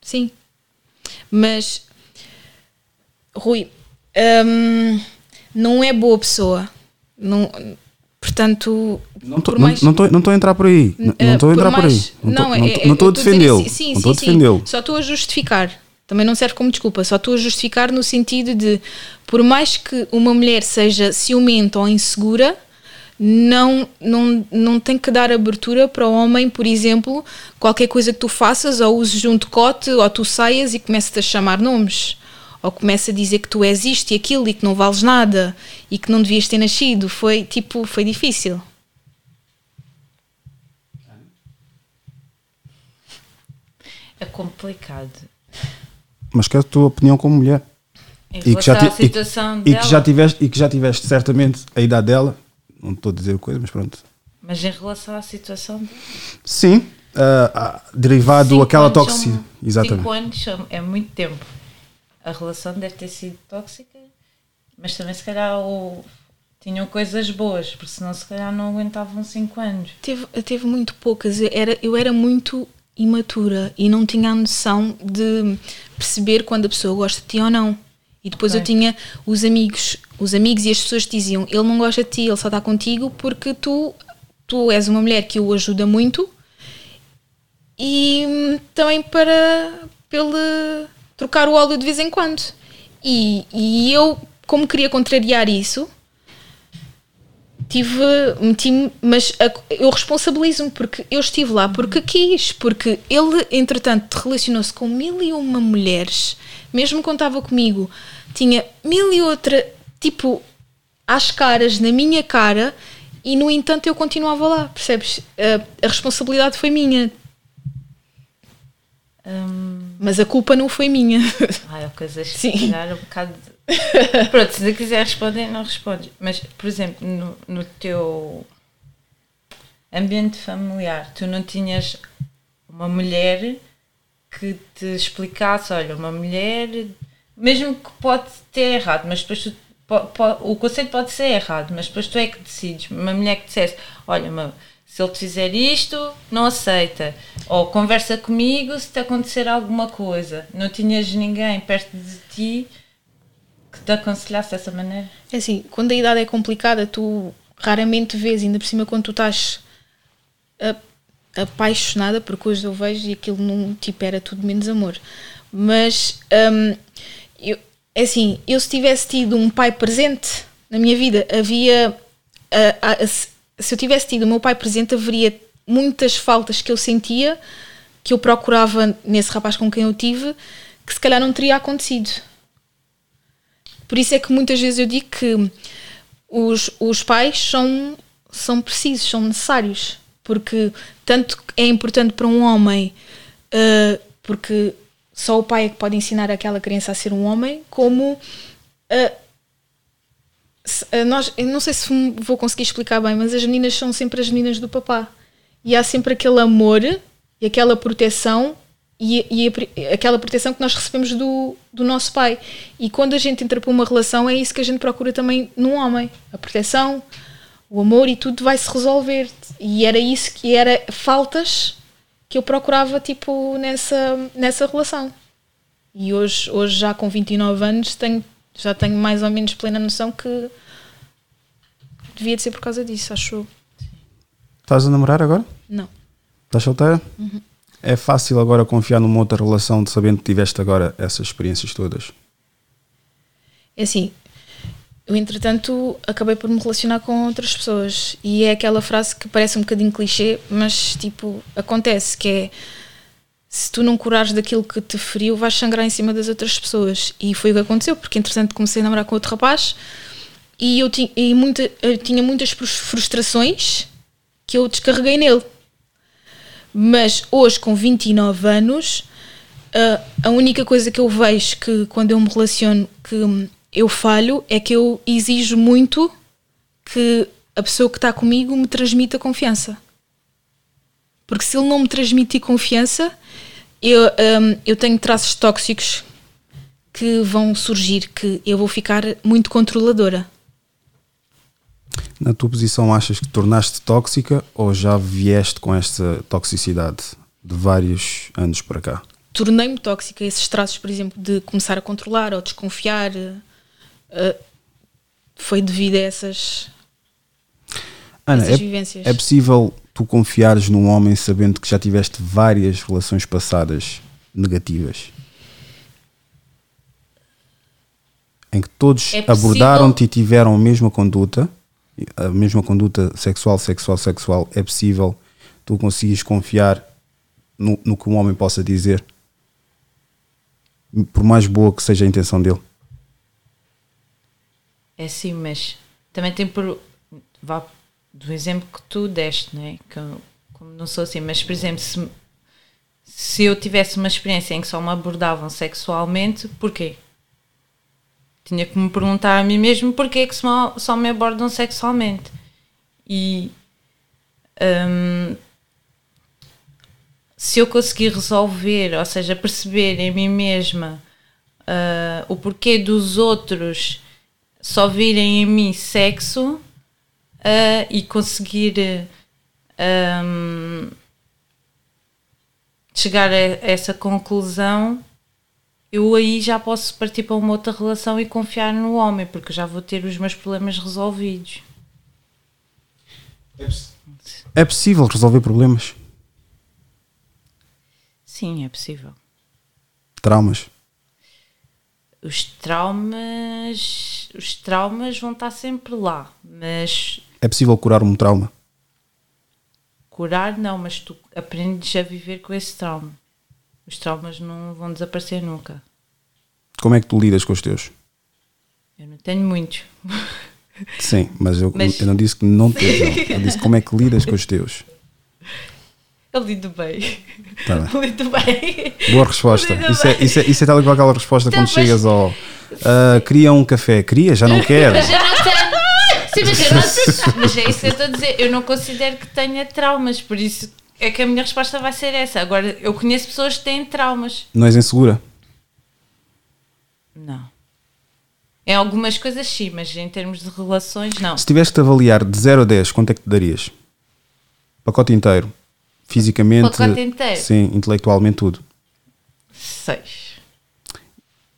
D: Sim. Mas, Rui, hum, não é boa pessoa. Não, portanto,
B: Não estou
D: por mais-
B: não, não tô a entrar por aí. Não
D: Uh,
B: estou a
D: por
B: entrar por aí.
D: mais-
B: Não estou
D: é-
B: não
D: é-
B: não a defendê-lo.
D: sim,
B: Não
D: sim, sim. Só estou a justificar. Também não serve como desculpa. Só estou a justificar no sentido de, por mais que uma mulher seja ciumenta ou insegura, não, não, não tem que dar abertura para o homem, por exemplo, qualquer coisa que tu faças, ou uses um decote, ou tu saias e começas a chamar nomes. Ou começa a dizer que tu és isto e aquilo e que não vales nada e que não devias ter nascido. Foi tipo, foi difícil.
C: É complicado.
B: Mas quero a tua opinião como mulher. E que, já ti- e-
C: situação
B: e, que
C: dela.
B: já tiveste, e que já tiveste certamente a idade dela. Não estou a dizer coisa, mas pronto.
C: Mas em relação à situação.
B: Sim, ah, derivado
C: Cinco
B: aquela
C: anos
B: toxicidade. Exatamente.
C: Cinco anos são- é muito tempo. A relação deve ter sido tóxica, mas também se calhar o- tinham coisas boas, porque senão se calhar não aguentavam cinco anos.
D: Teve, teve muito poucas. Eu era, eu era muito imatura e não tinha a noção de perceber quando a pessoa gosta de ti ou não. E depois
C: Ok.
D: eu tinha os amigos, os amigos e as pessoas que diziam: ele não gosta de ti, ele só está contigo porque tu, tu és uma mulher que o ajuda muito e hum, também para, ele trocar o óleo de vez em quando. E, e eu, como queria contrariar isso, tive meti mas a- eu responsabilizo-me porque eu estive lá porque quis porque ele entretanto relacionou-se com mil e uma mulheres mesmo estava comigo tinha mil e outra tipo às caras na minha cara e no entanto eu continuava lá percebes a, a responsabilidade foi minha
C: Hum,
D: mas a culpa não foi minha
C: ai, há coisas que
D: Sim.
C: um bocado. de- Pronto, se quiser responder, não respondes. Mas, por exemplo, no, no teu ambiente familiar, tu não tinhas uma mulher que te explicasse, olha, uma mulher, mesmo que pode ter errado, mas depois tu, po- po- o conceito pode ser errado, mas depois tu é que decides. Uma mulher que dissesse, olha, ma- se ele te fizer isto, não aceita. Ou conversa comigo se te acontecer alguma coisa. Não tinhas ninguém perto de ti te aconselhasse dessa maneira?
D: É assim, quando a idade é complicada, tu raramente vês, ainda por cima quando tu estás apaixonada, porque hoje eu vejo e aquilo não tipo era tudo menos amor. Mas hum, eu, é assim, eu se tivesse tido um pai presente na minha vida, havia a- a- se eu tivesse tido o meu pai presente, haveria muitas faltas que eu sentia que eu procurava nesse rapaz com quem eu tive que se calhar não teria acontecido. Por isso é que muitas vezes eu digo que os, os pais são, são precisos, são necessários. Porque tanto é importante para um homem, ah, porque só o pai é que pode ensinar aquela criança a ser um homem, como ah, nós, não sei se vou conseguir explicar bem, mas as meninas são sempre as meninas do papá. E há sempre aquele amor e aquela proteção e, e a aquela proteção que nós recebemos do, do nosso pai. E quando a gente entra para uma relação, é isso que a gente procura também num homem: a proteção, o amor e tudo vai se resolver. E era isso que era faltas que eu procurava tipo nessa, nessa relação. E hoje, hoje já com 29 anos tenho, Já tenho mais ou menos plena noção que devia de ser por causa disso, acho.
B: Estás a namorar agora?
D: Não.
B: Estás solteira? É fácil agora confiar numa outra relação de sabendo que tiveste agora essas experiências todas?
D: É assim, eu entretanto acabei por me relacionar com outras pessoas e é aquela frase que parece um bocadinho clichê, mas tipo, acontece que é se tu não curares daquilo que te feriu, vais sangrar em cima das outras pessoas. E foi o que aconteceu, porque entretanto comecei a namorar com outro rapaz e eu, e muita, eu tinha muitas frus- frustrações que eu descarreguei nele. Mas hoje, com 29 anos, a- a única coisa que eu vejo que quando eu me relaciono que eu falho é que eu exijo muito que a pessoa que está comigo me transmita confiança. Porque se ele não me transmitir confiança, eu, hum, eu tenho traços tóxicos que vão surgir, que eu vou ficar muito controladora.
B: Na tua posição, achas que te tornaste tóxica ou já vieste com esta toxicidade de vários anos para cá?
D: tornei-me tóxica. Esses traços, por exemplo, de começar a controlar ou desconfiar, eh, eh, foi devido a essas,
B: Ana,
D: essas
B: é,
D: vivências.
B: é possível tu confiares num homem sabendo que já tiveste várias relações passadas negativas? Em que todos
C: É
B: abordaram-te e tiveram a mesma conduta, a mesma conduta sexual, sexual, sexual, é possível tu conseguires confiar no, no que um homem possa dizer, por mais boa que seja a intenção dele?
C: É sim, mas também tem por. Vá do exemplo que tu deste, não é? Que como não sou assim, mas por exemplo, se, se eu tivesse uma experiência em que só me abordavam sexualmente, porquê? Tinha que me perguntar a mim mesmo porquê que só, me abordam sexualmente. E. hum, se eu conseguir resolver, ou seja, perceber em mim mesma ah, o porquê dos outros só virem em mim sexo ah, e conseguir hum, chegar a essa conclusão, eu aí já posso partir para uma outra relação e confiar no homem, porque já vou ter os meus problemas resolvidos.
B: É possível resolver problemas,
C: Sim, é possível.
B: traumas.
C: Os traumas, os traumas vão estar sempre lá, mas
B: É possível curar um trauma.
C: curar não, mas tu aprendes a viver com esse trauma. Os traumas não vão desaparecer nunca.
B: Como é que tu lidas com os teus?
C: Eu não tenho muitos.
B: Sim, mas eu,
C: Mas-
B: eu não disse que não tens. não. Eu disse como é que lidas com os teus.
C: Eu lido bem.
B: Tá bem.
C: lido bem.
B: Boa resposta. Isso é, isso, é, isso é tal qual aquela resposta
C: Então,
B: quando
C: mas-
B: chegas ao. ah, queria um café. Queria, já não quero.
C: Mas eu não tenho. Sim, mas, eu não, mas é isso que eu estou a dizer. Eu não considero que tenha traumas, por isso é que a minha resposta vai ser essa. Agora, eu conheço pessoas que têm traumas.
B: Não és insegura?
C: Não. Em algumas coisas sim, mas em termos de relações, não.
B: Se tivesse que avaliar de 0 a 10, quanto é que te darias? Pacote inteiro. Fisicamente.
C: Pacote inteiro?
B: Sim, intelectualmente tudo.
C: Seis.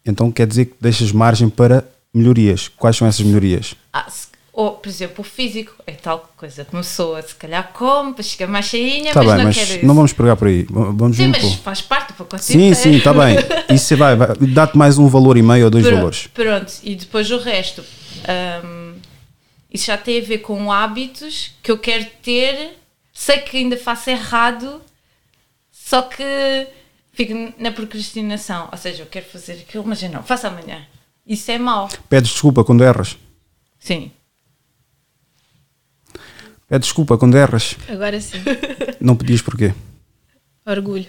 B: Então quer dizer que deixas margem para melhorias. Quais são essas melhorias?
C: Ah, se- ou, por exemplo, o físico é tal coisa. Começou a se calhar come, para chegar mais cheinha,
B: Está
C: mas
B: bem,
C: não
B: mas
C: quero isso.
B: não vamos pegar por aí. Vamos
C: Sim, mas faz parte do pacote
B: Sim, sim, está bem. Isso você vai, vai dá-te mais um valor e meio ou dois
C: Pronto,
B: valores.
C: Pronto, e depois o resto. hum, isso já tem a ver com hábitos que eu quero ter. Sei que ainda faço errado, só que fico na procrastinação. Ou seja, eu quero fazer aquilo, mas eu não, faço amanhã. Isso é mau.
B: Pedes desculpa quando erras.
C: Sim.
B: Pedes desculpa quando erras.
D: Agora sim,
B: Não pedias porquê.
D: orgulho.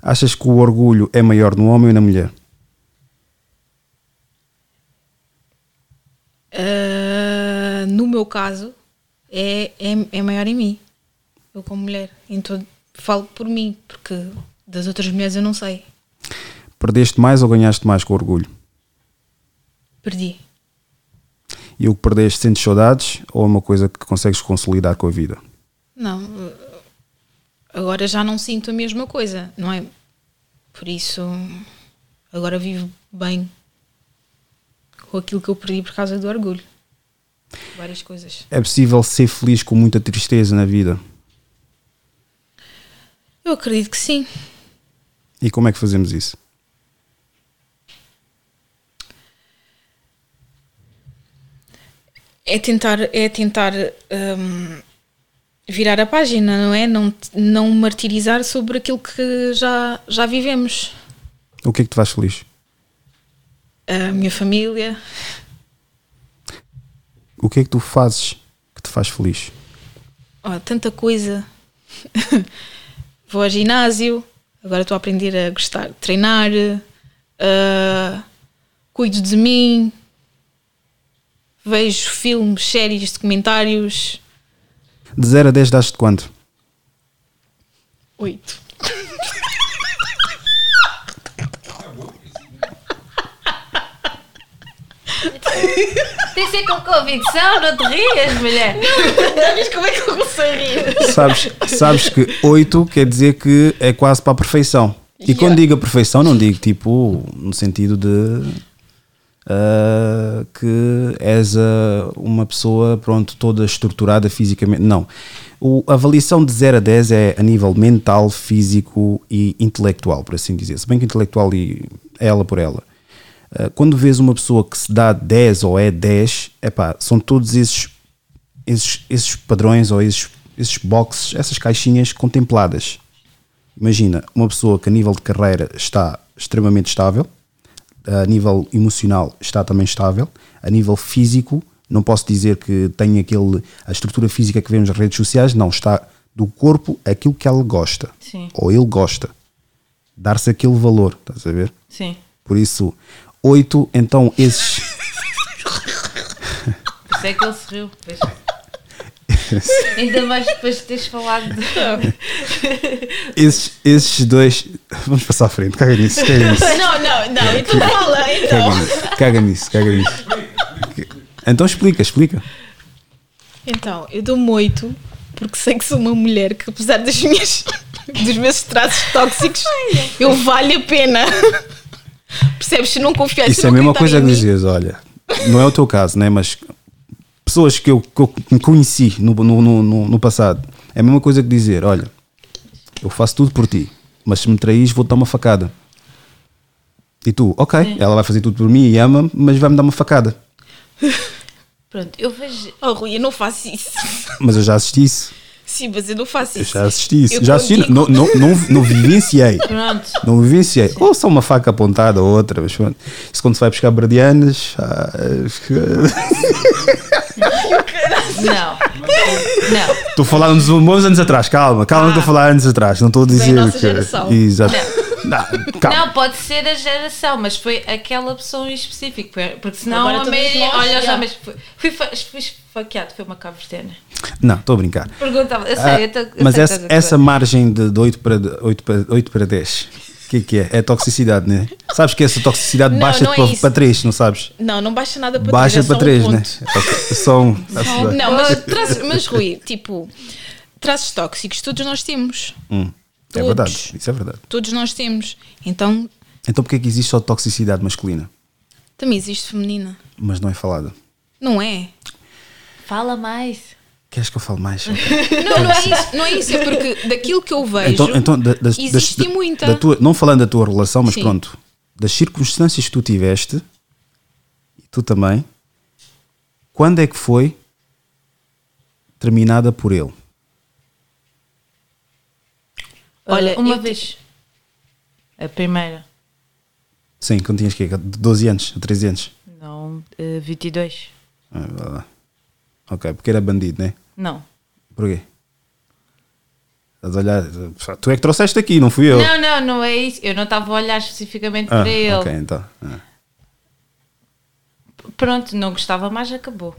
B: Achas que o orgulho é maior no homem ou na mulher?
D: Ah, no meu caso, é, é, é maior em mim. Eu como mulher. Então falo por mim, porque das outras mulheres eu não sei.
B: Perdeste mais ou ganhaste mais com o orgulho?
D: Perdi.
B: E o que perdeste sentes saudades ou é uma coisa que consegues consolidar com a vida?
D: Não, agora já não sinto a mesma coisa, não é? Por isso, agora vivo bem ou aquilo que eu perdi por causa do orgulho. Várias coisas.
B: É possível ser feliz com muita tristeza na vida?
D: Eu acredito que sim.
B: E como é que fazemos isso?
D: É tentar, é tentar hum, virar a página, não é? Não, não martirizar sobre aquilo que já, já vivemos.
B: O que é que te faz feliz?
D: A minha família,
B: O que é que tu fazes que te faz feliz?
D: ó, tanta coisa. Vou ao ginásio, agora estou a aprender a gostar de treinar, ah, cuido de mim, vejo filmes, séries, documentários.
B: De 0 a 10 das-te quanto?
D: Oito.
C: Tem que ser com convicção, não te rias, mulher.
D: Sabes como é que eu comecei a rir?
B: Sabes, sabes que 8 quer dizer que é quase para a perfeição. E quando digo a perfeição, não digo tipo no sentido de ah, que és ah, uma pessoa pronto, toda estruturada fisicamente. Não. O, a avaliação de 0 a 10 é a nível mental, físico e intelectual, por assim dizer. Se bem que intelectual e ela por ela. Ah, quando vês uma pessoa que se dá 10 ou é 10, epá, são todos esses, esses, esses padrões ou esses, esses boxes, essas caixinhas contempladas. Imagina, uma pessoa que a nível de carreira está extremamente estável, a nível emocional está também estável, a nível físico, não posso dizer que tem aquele, a estrutura física que vemos nas redes sociais, não, está do corpo aquilo que ela gosta,
C: Sim.
B: ou ele gosta, dar-se aquele valor, estás a ver?
C: Sim.
B: Por isso, oito, então esses.
C: Por isso é que ele se riu. Ainda mais depois de teres falado de.
B: esses, esses dois. Vamos passar à frente, caga nisso, caga nisso.
D: Não, não, não, e tu fala, então.
B: Caga nisso, caga nisso, caga nisso. Então explica, explica.
D: Então, eu dou-me oito porque sei que sou uma mulher que, apesar das minhas, dos meus traços tóxicos, eu vale a pena. Percebes? Se não confiar se
B: Isso é a
D: não
B: mesma coisa que dizias, olha, não é o teu caso, né? Mas pessoas que eu, que eu conheci no, no, no, no- passado, é a mesma coisa que dizer, olha, eu faço tudo por ti, mas se me traís vou-te dar uma facada. E tu, ok, ela vai fazer tudo por mim e ama-me, mas vai-me dar uma facada.
C: Pronto, eu vejo.
D: Oh, Rui, eu não faço isso.
B: Mas eu já assisti isso.
D: Sim, mas eu não faço
B: Eu
D: isso.
B: já assisti isso.
D: Eu
B: já assisti, não, não, não, não vivenciei.
C: Pronto.
B: Não vivenciei. Ou só uma faca apontada ou outra. Mas pronto. Isso quando se vai buscar bradianas. ah,
C: Não. Não.
B: Estou a falar uns bons anos atrás. Calma, calma, estou a falar anos atrás. Não estou a dizer.
D: nossa
B: que...
D: geração.
B: Exato. Não, calma.
C: Não, pode ser a geração, mas foi aquela pessoa em específico. Porque senão
D: Agora
C: a
D: nós,
C: Olha,
D: já.
C: já, mas fui, fui, fui esfaqueado, foi uma cavertena.
B: Não, estou a brincar.
C: Perguntava, eu sei,
B: Ah,
C: eu tô, eu
B: mas
C: sei
B: essa, essa margem de, de 8, para, 8, para, 8 para 10, o que é que é? É toxicidade, né? Sabes que essa toxicidade
D: Não,
B: baixa
D: não é
B: para, para 3, não sabes?
D: Não, não baixa nada para
B: Baixa
D: três, é
B: para
D: só um
B: 3, né? É só um.
D: Não, mas, traços- mas Rui, tipo, traços tóxicos todos nós temos.
B: Hum, é
D: Todos.
B: verdade, isso é verdade.
D: Todos nós temos. Então,
B: Então porquê é que existe só toxicidade masculina,
D: também existe feminina.
B: mas não é falada?
D: Não é?
C: Fala mais.
B: Queres que eu fale mais?
D: Não, não é isso. Não é isso. É porque daquilo que eu vejo.
B: Então, então da- das-
D: existe
B: das-
D: muita.
B: da tua- não falando da tua relação, mas
D: Sim.
B: pronto, das circunstâncias que tu tiveste, e tu também, quando é que foi terminada por ele?
D: Olha,
C: uma vez. A primeira.
B: Sim, quando tinhas que 12 anos, 13 anos.
C: Não, eh, 22.
B: Ah, vá lá. Ok, porque era bandido, né?
C: Não.
B: Porquê? Estás a olhar. Tu é que trouxeste aqui, não fui eu.
C: Não, não, não é isso. Eu não estava a olhar especificamente
B: ah,
C: para ele.
B: ok, então. Ah.
C: Pronto, não gostava mais, acabou.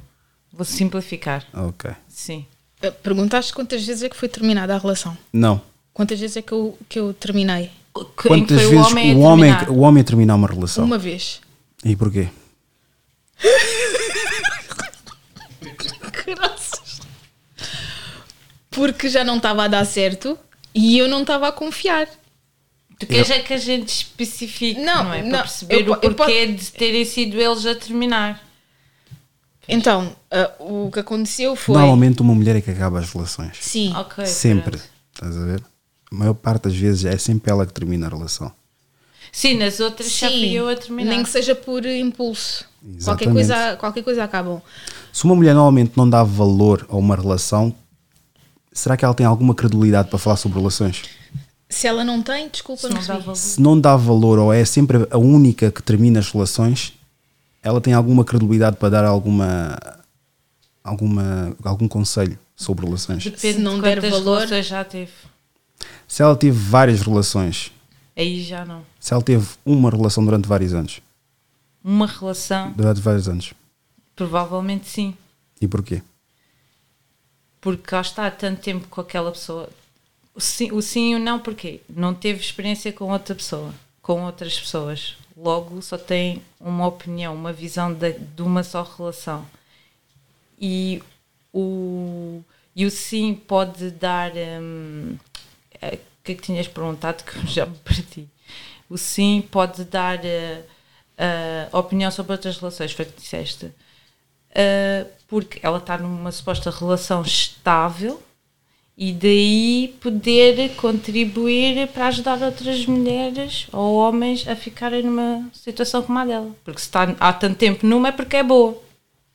C: Vou simplificar.
B: Ok.
C: Sim.
D: Eh, Perguntaste quantas vezes é que foi terminada a relação?
B: Não.
D: Quantas vezes é que eu, que eu terminei?
C: Que-
B: Quantas
C: foi
B: vezes
C: o homem a
B: o, homem,
C: terminar.
B: o homem terminar uma relação?
D: Uma vez.
B: E porquê?
D: Graças. Porque já não estava a dar certo e eu não estava a confiar.
C: Tu queres é que a gente especifique, não,
D: Não,
C: é?
D: não,
C: Para perceber
D: eu
C: o porquê de terem sido eles a terminar.
D: Então, ah, o que aconteceu foi.
B: Normalmente uma mulher é que acaba as relações.
D: Sim.
C: Ok.
B: sempre.
C: pronto.
B: Estás a ver? A maior parte das vezes é sempre ela que termina a relação.
C: Sim, nas outras já fui eu a terminar.
D: nem que seja por impulso. Qualquer
B: Exatamente.
D: coisa, qualquer coisa acabam.
B: Se uma mulher normalmente não dá valor a uma relação, será que ela tem alguma credibilidade para falar sobre relações?
D: Se ela não tem, desculpa,
C: Se
D: não
C: não dá valor.
B: Se não dá valor ou é sempre a única que termina as relações, ela tem alguma credibilidade para dar alguma, alguma algum conselho sobre relações.
C: Depende
D: Se não
C: de
D: der valor-
C: já teve.
B: Se ela teve várias relações,
C: Aí já não.
B: se ela teve uma relação durante vários anos,
C: Uma relação,
B: durante vários anos,
C: provavelmente sim.
B: e porquê?
C: Porque cá está tanto tempo com aquela pessoa. O sim, o sim e o não, porquê? Não teve experiência com outra pessoa, com outras pessoas. Logo, só tem uma opinião, uma visão de, de uma só relação. E o, e o sim pode dar. hum, é, O que é que tinhas perguntado que eu já me perdi? O sim pode dar eh, eh, opinião sobre outras relações, foi o que disseste. Uh, porque ela está numa suposta relação estável e daí poder contribuir para ajudar outras mulheres ou homens a ficarem numa situação como a dela. Porque se está há tanto tempo numa é porque é boa.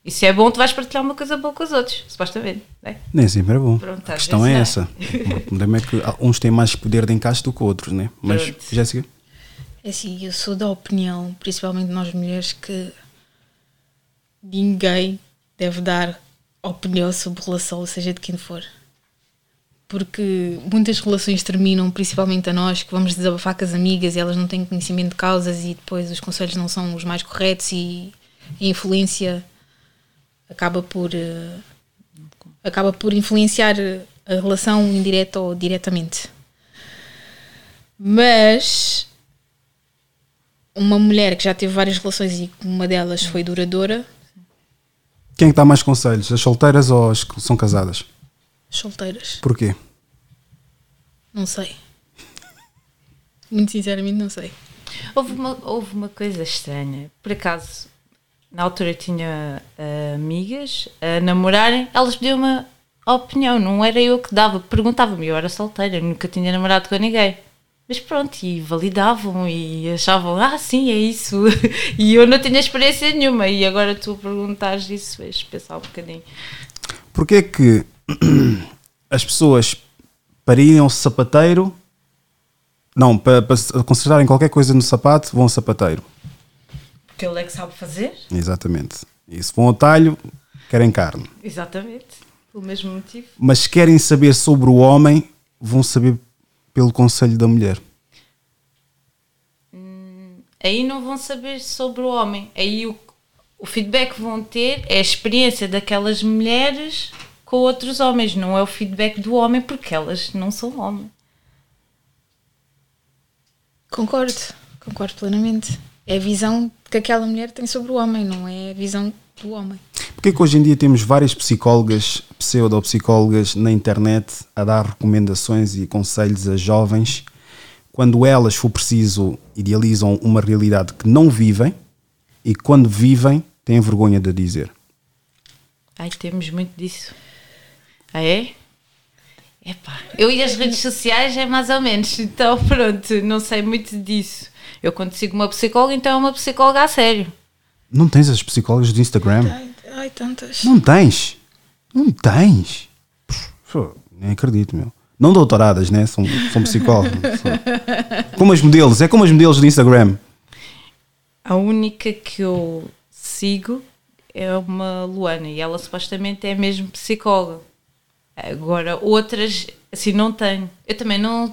C: E se é bom, tu vais partilhar uma coisa boa com os outros, supostamente. não é?
B: Nem sempre é bom.
C: Pronto,
B: a questão é
C: vezes
B: essa. O problema é que uns têm mais poder de encaixe do que outros, né? Mas,
C: Pronto.
B: Jéssica,
D: É assim, eu sou da opinião, principalmente nós mulheres, que ninguém deve dar opinião sobre relação, seja de quem for. Porque muitas relações terminam, principalmente a nós, que vamos desabafar com as amigas e elas não têm conhecimento de causas e depois os conselhos não são os mais corretos e a influência acaba por eh, acaba por influenciar a relação indireta ou diretamente. Mas uma mulher que já teve várias relações e uma delas foi duradoura,
B: quem é que dá mais conselhos? As solteiras ou as que são casadas?
D: solteiras,
B: Porquê?
D: não sei. Muito sinceramente, não sei.
C: Houve uma, houve uma coisa estranha. Por acaso, na altura tinha ah, amigas a namorarem, elas pediam uma opinião, não era eu que dava, perguntavam-me, eu era solteira, nunca tinha namorado com ninguém. Mas pronto, e validavam e achavam, ah, sim, é isso. e eu não tinha experiência nenhuma. E agora tu perguntares isso, fez pensar um bocadinho.
B: Porquê é que as pessoas para irem ao sapateiro, não, para, para se consertarem qualquer coisa no sapato, vão ao sapateiro?
C: Porque ele é que sabe fazer.
B: Exatamente. E se vão ao talho, querem carne.
C: Exatamente. Pelo mesmo motivo.
B: Mas querem saber sobre o homem, vão saber pelo conselho da mulher.
C: aí não vão saber sobre o homem. Aí o, o feedback que vão ter é a experiência daquelas mulheres com outros homens, não é o feedback do homem, porque elas não são homens.
D: Concordo, concordo plenamente. É a visão que aquela mulher tem sobre o homem, não é a visão do homem.
B: Porquê que hoje em dia temos várias psicólogas, pseudopsicólogas na internet a dar recomendações e conselhos a jovens quando elas, for preciso, idealizam uma realidade que não vivem e quando vivem têm vergonha de a dizer?
C: Ai, temos muito disso. Ah, é? Epá, eu e as redes sociais é mais ou menos, então pronto, não sei muito disso. Eu quando sigo uma psicóloga, então é uma psicóloga a sério.
B: Não tens as psicólogas do Instagram?
D: Ai, tantas.
B: Não tens? Não tens? Pô, nem acredito, meu. Não doutoradas, né? São, são psicólogos. Como as modelos, é como as modelos do Instagram.
C: A única que eu sigo é uma Luana e ela supostamente é mesmo psicóloga. Agora, outras, assim, não tenho. Eu também não,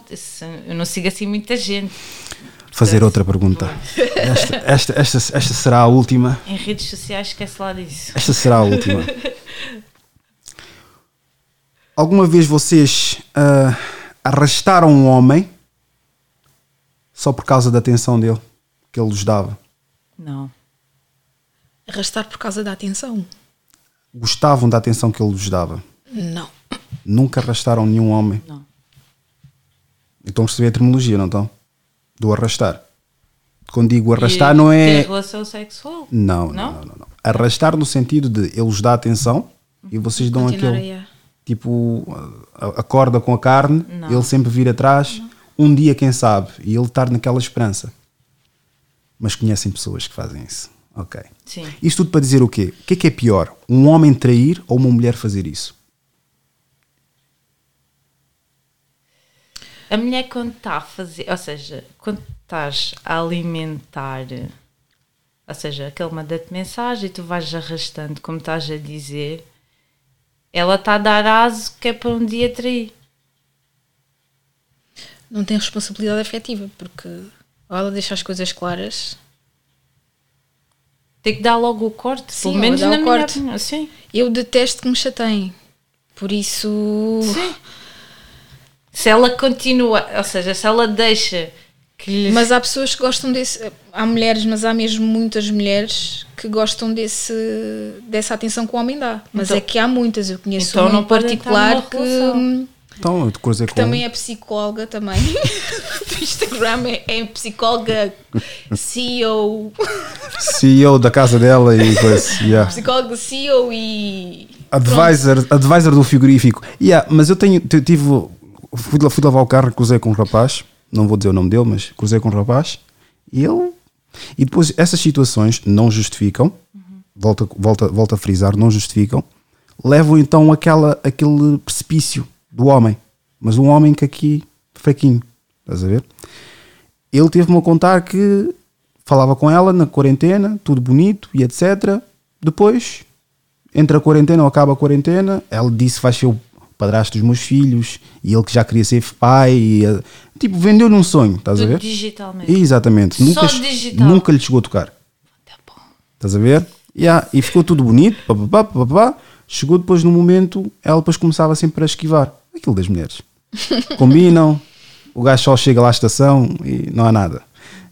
C: eu não sigo assim muita gente.
B: Fazer outra pergunta. Esta, esta, esta, esta será a última.
C: Em redes sociais, esquece lá disso.
B: Esta será a última. Alguma vez vocês ah, arrastaram um homem só por causa da atenção dele, que ele vos dava?
C: Não.
D: Arrastar por causa da atenção?
B: Gostavam da atenção que ele vos dava?
D: Não.
B: Nunca arrastaram nenhum homem?
C: Não.
B: Então perceber a terminologia, não estão? Do arrastar. Quando digo arrastar,
C: E
B: não é.
C: relação sexual.
B: Não, não,
C: Não?
B: não, não, não. Arrastar no sentido de ele vos dá atenção e vocês dão aquele. Tipo, a, a corda com a carne,
C: Não.
B: ele sempre vir atrás. Um dia, quem sabe, e ele estar naquela esperança. Mas conhecem pessoas que fazem isso. Ok.
C: Sim.
B: Isto tudo para dizer o quê? O que é que é pior? Um homem trair ou uma mulher fazer isso?
C: A mulher quando está a fazer, ou seja, quando estás a alimentar, ou seja, aquele manda-te mensagem e tu vais arrastando, como estás a dizer, ela está a dar aso que é para um dia trair.
D: Não tem responsabilidade afetiva, porque ou ela deixa as coisas claras.
C: Tem que dar logo o corte,
D: Sim,
C: pelo menos na
D: o
C: minha
D: corte.
C: opinião. Sim.
D: Eu detesto que me chateiem. Por isso.
C: Sim. Se ela continua, ou seja, se ela deixa que lhe
D: Mas há pessoas que gostam desse. Há mulheres, mas há mesmo muitas mulheres que gostam desse, dessa atenção que o homem dá. Mas
C: Então-
D: é que há muitas. Eu conheço
C: Então
D: uma
C: não
D: em particular que,
C: relação.
B: Então, eu te cruzei
D: que também é psicóloga também. Do Instagram é, é psicóloga CEO.
B: CEO da casa dela e coisa. Yeah.
D: Psicóloga CEO e.
B: Advisor, advisor do frigorífico. Yeah, mas eu tenho, eu tive. Fui, fui lavar o carro, cruzei com um rapaz. Não vou dizer o nome dele, mas cruzei com um rapaz. E ele. E depois essas situações não justificam. Volta, volta, volta a frisar, não justificam. Levam então aquela, aquele precipício do homem. Mas um homem que aqui, fraquinho. Estás a ver? Ele teve-me a contar que falava com ela na quarentena, tudo bonito e etc. Depois entre a quarentena ou acaba a quarentena, ela disse vai ser o padrasto dos meus filhos e ele que já queria ser pai. E, eh, tipo, vendeu-lhe um sonho, estás a
C: tudo
B: ver?
C: digitalmente.
B: Exatamente.
C: Só
B: Nunca,
C: digital.
B: nunca lhe chegou a tocar.
C: Tá bom.
B: Estás a ver? Yeah, e ficou tudo bonito. Pá, pá, pá, pá, pá. Chegou depois no momento, ela depois começava sempre a esquivar. Aquilo das mulheres. Combinam, o gajo só chega lá à estação e não há nada.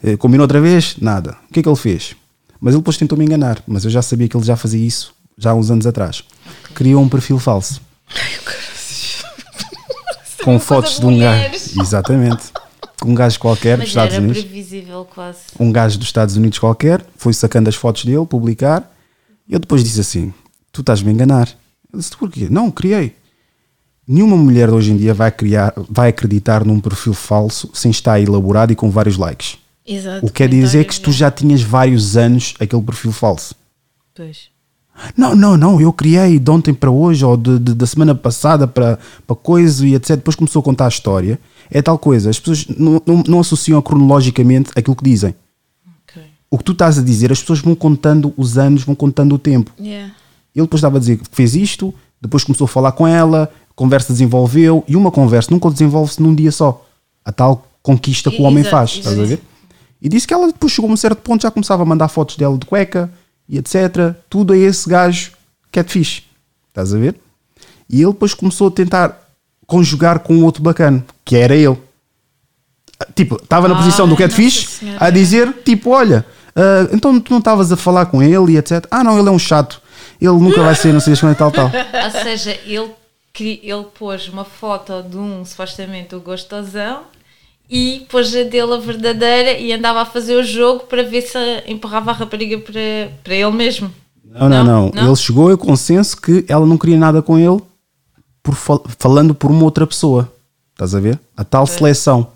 B: Eh, Combinou outra vez? Nada. O que é que ele fez? Mas ele depois tentou me enganar. Mas eu já sabia que ele já fazia isso já há uns anos atrás. Criou um perfil falso. Com fotos de um gajo. Exatamente. Um gajo qualquer dos Estados
C: era
B: Unidos
C: previsível quase.
B: um gajo dos Estados Unidos qualquer, foi sacando as fotos dele, publicar, e eu depois disse assim: Tu estás-me a enganar. Eu disse: Porquê? Não, criei. Nenhuma mulher de hoje em dia vai, criar, vai acreditar num perfil falso sem estar elaborado e com vários likes.
D: Exato.
B: O que quer dizer que tu já tinhas vários anos aquele perfil falso.
C: Pois.
B: Não, não, não, eu criei de ontem para hoje ou de, de- da semana passada para, para coisa e etc. Depois começou a contar a história. É tal coisa, as pessoas não, não, não associam cronologicamente aquilo que dizem.
C: Ok.
B: O que tu estás a dizer, as pessoas vão contando os anos, vão contando o tempo.
D: Yeah.
B: Ele depois estava a dizer que fez isto, depois começou a falar com ela, a conversa desenvolveu, e uma conversa nunca desenvolve-se num dia só. A tal conquista que o homem faz, estás a ver? E disse que ela depois chegou a um certo ponto, já começava a mandar fotos dela de cueca e etc. Tudo a esse gajo que é estás a ver? E ele depois começou a tentar conjugar com outro bacana, que era ele. Tipo, estava na
D: Ai,
B: posição do que é a dizer, tipo, olha, ah, então tu não estavas a falar com ele e etc. Ah, não, ele é um chato. Ele nunca vai ser, não sei das quando e tal, tal.
C: Ou seja, ele, ele pôs uma foto de um, supostamente, o gostosão e pôs a dele a verdadeira e andava a fazer o jogo para ver se empurrava a rapariga para, para ele mesmo.
B: Não, não, não,
C: Não?
B: Ele chegou ao consenso que ela não queria nada com ele por fal- falando por uma outra pessoa. Estás a ver? A tal seleção.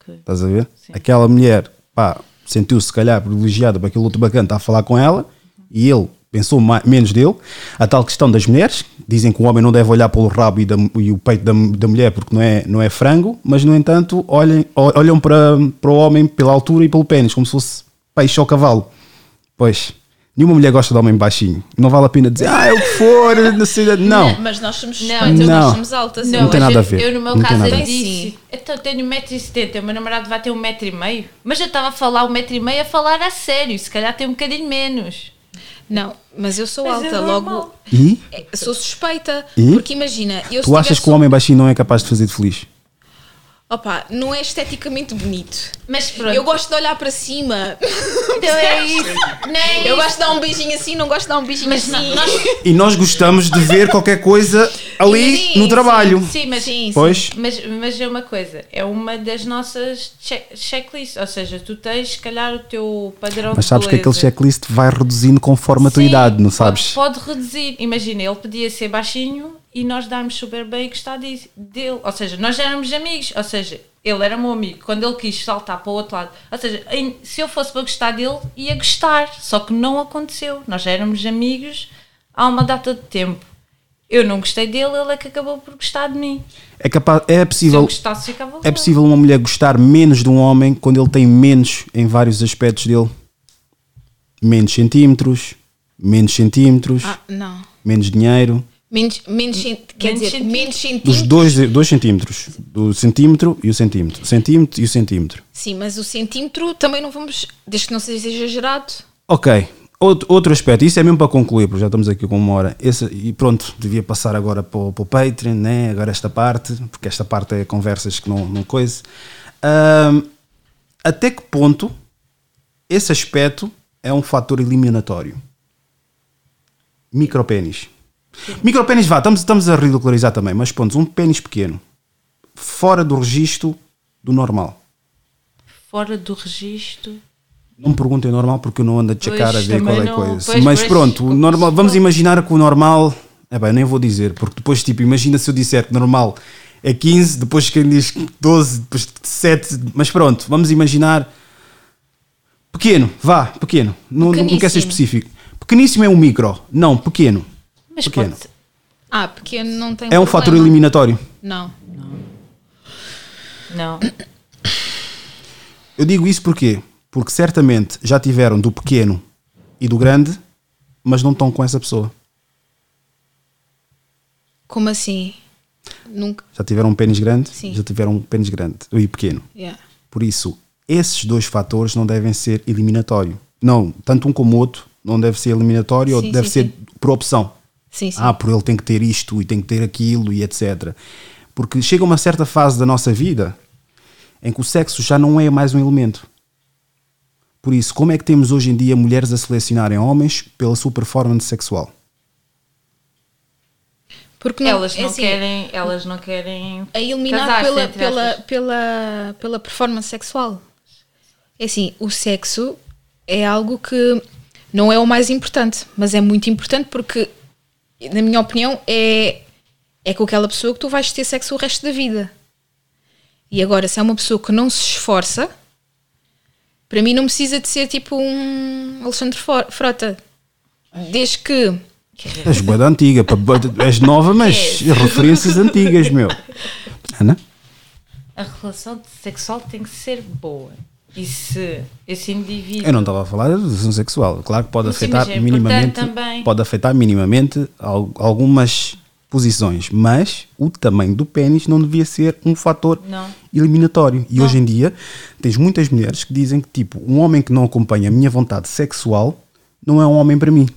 C: Ok.
B: Estás a ver? Aquela mulher, pá, sentiu-se se calhar privilegiada para aquele outro bacana estar a falar com ela e ele pensou ma- menos dele. A tal questão das mulheres, dizem que o homem não deve olhar pelo rabo e, da- e o peito da, da mulher porque não é, não é frango, mas no entanto olhem, olham para, para o homem pela altura e pelo pênis, como se fosse peixe ou cavalo. Pois, nenhuma mulher gosta de homem baixinho. Não vale a pena dizer, ah, é o que for, não sei. Não.
D: Mas nós somos
C: Não,
D: suspeitas,
B: não.
D: nós somos altas.
B: Não
D: eu
B: tem nada a ver.
C: Eu, no meu
B: Não
C: caso, eu disse. Então tenho 1,70m, o meu namorado vai ter 1,5m. Mas eu estava a falar 1,5m a falar a sério, se calhar tem um bocadinho menos.
D: Não, mas eu sou
C: Mas é
D: alta,
C: normal.
D: logo
B: E?
D: é, sou suspeita.
B: E?
D: Porque imagina, eu
B: Tu achas que o homem baixinho não é capaz de fazer de feliz?
D: Opa, não é esteticamente bonito.
C: Mas pronto.
D: Eu gosto de olhar para cima.
C: Então é isso. Não é
D: Eu
C: isso.
D: gosto de dar um beijinho assim, não gosto de dar um beijinho
C: Mas
D: assim.
C: nós-
B: E nós gostamos de ver qualquer coisa ali
D: Sim,
B: no
D: sim,
B: trabalho.
C: Sim, mas,
D: Sim, sim.
B: Pois.
C: mas, mas é uma coisa, é uma das nossas check- checklists, ou seja, tu tens se calhar o teu padrão
B: Mas
C: de
B: sabes que aquele checklist vai reduzindo conforme a tua
C: Sim,
B: idade, não
C: pode-
B: sabes?
C: Pode, reduzir. Imagina, ele podia ser baixinho e nós darmos super bem e gostar dele. Ou seja, nós já éramos amigos. Ou seja, ele era meu amigo. Quando ele quis saltar para o outro lado. Ou seja, em- se eu fosse para gostar dele, ia gostar. Só que não aconteceu. Nós já éramos amigos há uma data de tempo. Eu não gostei dele, ele é que acabou por gostar de mim.
B: É, capaz, é
C: Se eu
B: possível.
C: gostasse, ficava
B: É possível uma mulher gostar menos de um homem quando ele tem menos em vários aspectos dele? Menos centímetros, menos centímetros,
D: Ah, não.
B: menos dinheiro.
D: Menos, menos, quer
C: Menos
D: dizer,
C: centímetros.
D: menos
B: Dos
D: centímetros.
B: dois, dois centímetros. Do centímetro e o centímetro. O centímetro e o centímetro.
D: Sim, mas o centímetro também não vamos, desde que não seja exagerado.
B: Ok. Outro, outro aspecto, isso é mesmo para concluir, porque já estamos aqui com uma hora. Esse, e pronto, devia passar agora para o, para o Patreon, né? agora esta parte, porque esta parte é conversas que não, não coisa. Ahm, até que ponto esse aspecto é um fator eliminatório? Micropénis. Micropénis, vá, estamos, estamos a ridicularizar também, mas pronto, um pênis pequeno, fora do registro do normal.
C: Fora do registro.
B: Não me perguntem normal porque eu não ando a checar
C: Pois,
B: a ver qual é a coisa.
C: pois,
B: Mas
C: pois,
B: pronto, normal, vamos imaginar que o normal. É bem, nem vou dizer, porque depois, tipo, imagina se eu disser que normal é 15, depois quem diz 12, depois 7, mas pronto, vamos imaginar. Pequeno, vá, pequeno. Não, não quer ser
D: Pequeníssimo.
B: específico. Pequeníssimo é um micro. Não, pequeno.
C: Mas
B: Pequeno.
C: pode.
D: Ah, pequeno não tem
B: É um
D: problema.
B: fator eliminatório.
D: Não.
C: Não.
B: Eu digo isso porquê? Porque certamente já tiveram do pequeno e do grande, mas não estão com essa pessoa.
D: Como assim? Nunca.
B: Já tiveram um pênis grande,
D: Sim.
B: já tiveram um pênis grande e pequeno.
D: Yeah.
B: Por isso, esses dois fatores não devem ser eliminatório. Não, tanto um como o outro não deve ser eliminatório ou
D: Sim,
B: deve
D: sim,
B: ser
D: sim.
B: por opção.
D: Sim, sim.
B: Ah, por ele tem que ter isto e tem que ter aquilo e etc. Porque chega uma certa fase da nossa vida em que o sexo já não é mais um elemento. Por isso, como é que temos hoje em dia mulheres a selecionarem homens pela sua performance sexual?
D: Porque não,
C: elas
D: é
C: não
D: assim,
C: querem. Elas não querem.
D: a eliminar pela, pela, pela, pela performance sexual. É assim, o sexo é algo que não é o mais importante, mas é muito importante porque, na minha opinião, é, é com aquela pessoa que tu vais ter sexo o resto da vida. E agora, se é uma pessoa que não se esforça, para mim não precisa de ser tipo um Alexandre Frota. Desde que
B: És boa da antiga, és nova, mas referências antigas, meu. Ana?
C: A relação sexual tem que ser boa. E se esse indivíduo.
B: Eu não estava a falar da relação sexual. Claro que pode afetar
C: é
B: minimamente, pode afetar minimamente al- algumas posições, mas o tamanho do pênis não devia ser um fator
C: Não.
B: eliminatório. E hoje em dia tens muitas mulheres que dizem que tipo um homem que não acompanha a minha vontade sexual não é um homem para mim.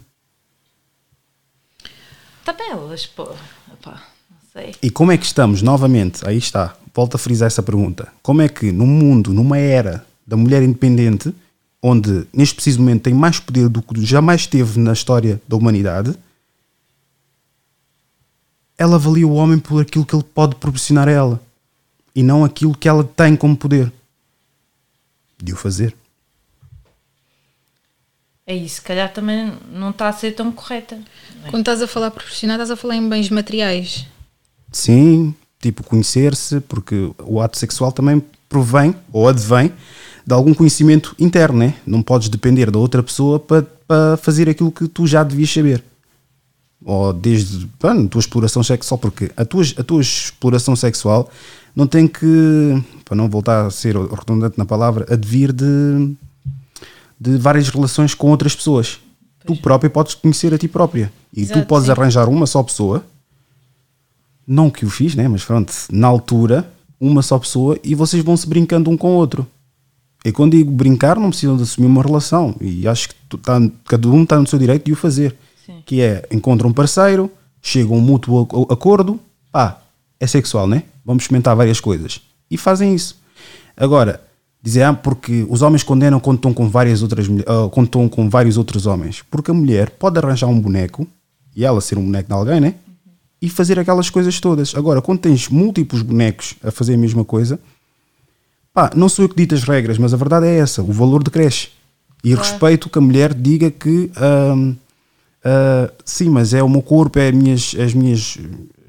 C: Tabelas, pô. Epá, não sei.
B: E como é que estamos novamente? Aí está. Volto a frisar essa pergunta. Como é que num mundo, numa era da mulher independente, onde neste preciso momento tem mais poder do que jamais teve na história da humanidade, ela avalia o homem por aquilo que ele pode proporcionar a ela e não aquilo que ela tem como poder de o fazer.
C: É isso, se calhar também não está a ser tão correta.
D: Quando estás a falar profissional, estás a falar em bens materiais.
B: Sim, tipo conhecer-se, porque o ato sexual também provém ou advém de algum conhecimento interno, né? Não podes depender da outra pessoa para, para fazer aquilo que tu já devias saber. Ou desde a tua exploração sexual, porque a tua, a tua exploração sexual não tem que, para não voltar a ser redundante na palavra, advir de, de várias relações com outras pessoas. Tu própria podes conhecer a ti própria. E tu
D: Exato,
B: podes
D: sim.
B: arranjar uma só pessoa não que o fiz, né? Mas pronto, na altura, uma só pessoa e vocês vão se brincando um com o outro. E quando digo brincar, não precisam de assumir uma relação. E acho que tu tá, cada um está no seu direito de o fazer.
C: Sim.
B: Que é, encontra um parceiro, chega a um mútuo ac- acordo, pá, é sexual, né? Vamos experimentar várias coisas. e fazem isso. Agora, dizer, ah, porque os homens condenam quando estão com várias outras ah, quando estão com vários outros homens. Porque a mulher pode arranjar um boneco, e ela ser um boneco de alguém, né? E fazer aquelas coisas todas. Agora, quando tens múltiplos bonecos a fazer a mesma coisa, pá, não sou eu que dito as regras, mas a verdade é essa: o valor decresce. E respeito que a mulher diga que ah, sim, mas é o meu corpo, é as minhas. As minhas,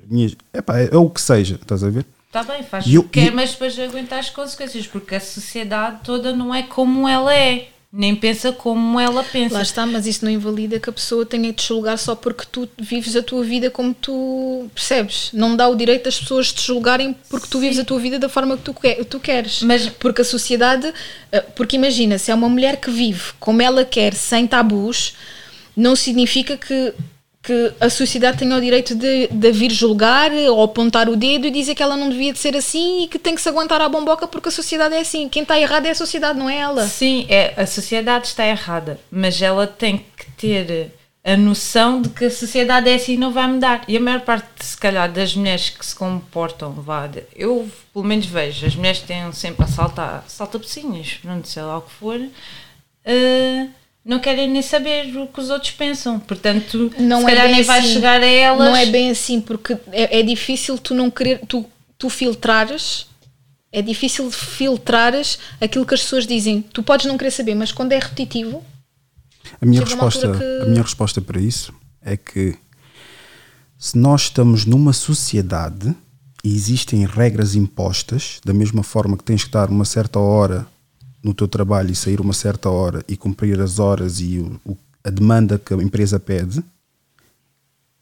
B: minhas epá, é, é o que seja, estás a ver?
C: Está bem, faz o que quer, mas depois aguenta as consequências, porque a sociedade toda não é como ela é, nem pensa como ela pensa.
D: Lá está, mas isso não invalida que a pessoa tenha de te julgar só porque tu vives a tua vida como tu percebes. Não dá o direito das pessoas te julgarem porque tu vives a tua vida da forma que tu, que- tu queres.
C: Mas-
D: porque a sociedade. eh, Porque imagina, se é uma mulher que vive como ela quer, sem tabus, não significa que. Que a sociedade tenha o direito de, de vir julgar ou apontar o dedo e dizer que ela não devia de ser assim e que tem que se aguentar à bomboca porque a sociedade é assim. Quem está errado é a sociedade, não é ela.
C: Sim, é, a sociedade está errada, mas ela tem que ter a noção de que a sociedade é assim e não vai mudar. E a maior parte, se calhar, das mulheres que se comportam, vá, eu pelo menos vejo, as mulheres têm sempre a saltar, salta-pecinhas, não sei lá o que for, eh, não querem nem saber o que os outros pensam. Portanto,
D: não
C: se
D: é
C: calhar
D: bem
C: nem vai
D: assim.
C: chegar a elas.
D: Não é bem assim, porque é, é difícil tu não querer, tu, tu filtrares, é difícil filtrares aquilo que as pessoas dizem. Tu podes não querer saber, mas quando é repetitivo,
B: A minha, resposta,
D: que-
B: a minha resposta para isso é que se nós estamos numa sociedade e existem regras impostas, da mesma forma que tens que estar uma certa hora no teu trabalho e sair uma certa hora e cumprir as horas e o- o- a demanda que a empresa pede,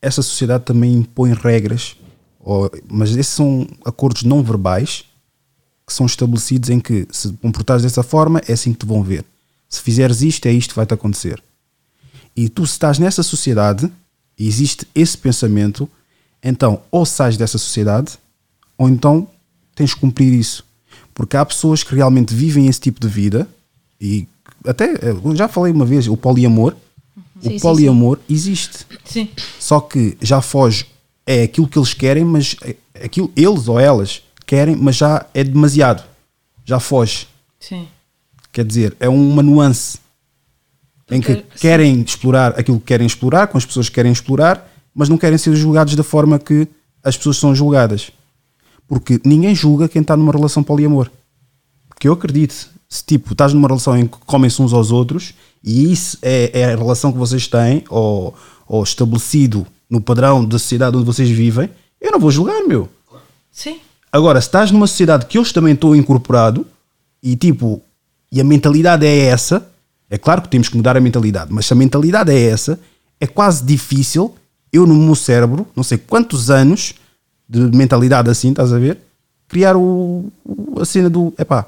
B: essa sociedade também impõe regras, ou- mas esses são acordos não verbais que são estabelecidos em que se comportares dessa forma é assim que te vão ver. Se fizeres isto, é isto que vai te acontecer. E tu, se estás nessa sociedade e existe esse pensamento, então ou sais dessa sociedade ou então tens que cumprir isso. Porque há pessoas que realmente vivem esse tipo de vida e até já falei uma vez, o poliamor.
D: Sim, sim,
B: o poliamor existe.
C: Sim,
B: Só que já foge, é aquilo que eles querem, mas é aquilo eles ou elas querem, mas já é demasiado. Já foge.
C: sim.
B: Quer dizer, é uma nuance em que querem explorar aquilo que querem explorar, com as pessoas que querem explorar, mas não querem ser julgados da forma que as pessoas são julgadas. Porque ninguém julga quem está numa relação poliamor. Porque eu acredito, se tipo, estás numa relação em que comem-se uns aos outros e isso é, é a relação que vocês têm, ou, ou estabelecido no padrão da sociedade onde vocês vivem, eu não vou julgar, meu.
C: Sim.
B: Agora, se estás numa sociedade que eu também estou incorporado e tipo, e a mentalidade é essa, é claro que temos que mudar a mentalidade, mas se a mentalidade é essa, é quase difícil eu no meu cérebro, não sei quantos anos de mentalidade assim, estás a ver? Criar o, o- a cena do epá,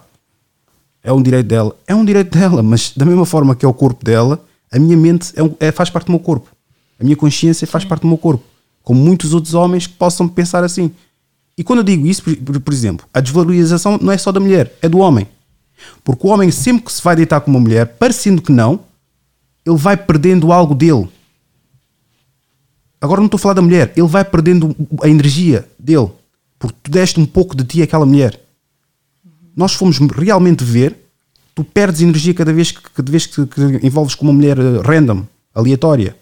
B: é um direito dela, é um direito dela, mas da mesma forma que é o corpo dela, a minha mente é, um- é- faz parte do meu corpo, a minha consciência faz parte do meu corpo, como muitos outros homens que possam pensar assim. E quando eu digo isso, por, por- exemplo, a desvalorização não é só da mulher, é do homem. Porque o homem, sempre que se vai deitar com uma mulher, parecendo que não, ele vai perdendo algo dele. Agora não estou a falar da mulher, ele vai perdendo a energia dele. Porque tu deste um pouco de ti àquela mulher. Nós fomos realmente ver, tu perdes energia cada vez que, cada vez que, que envolves com uma mulher eh, random, aleatória.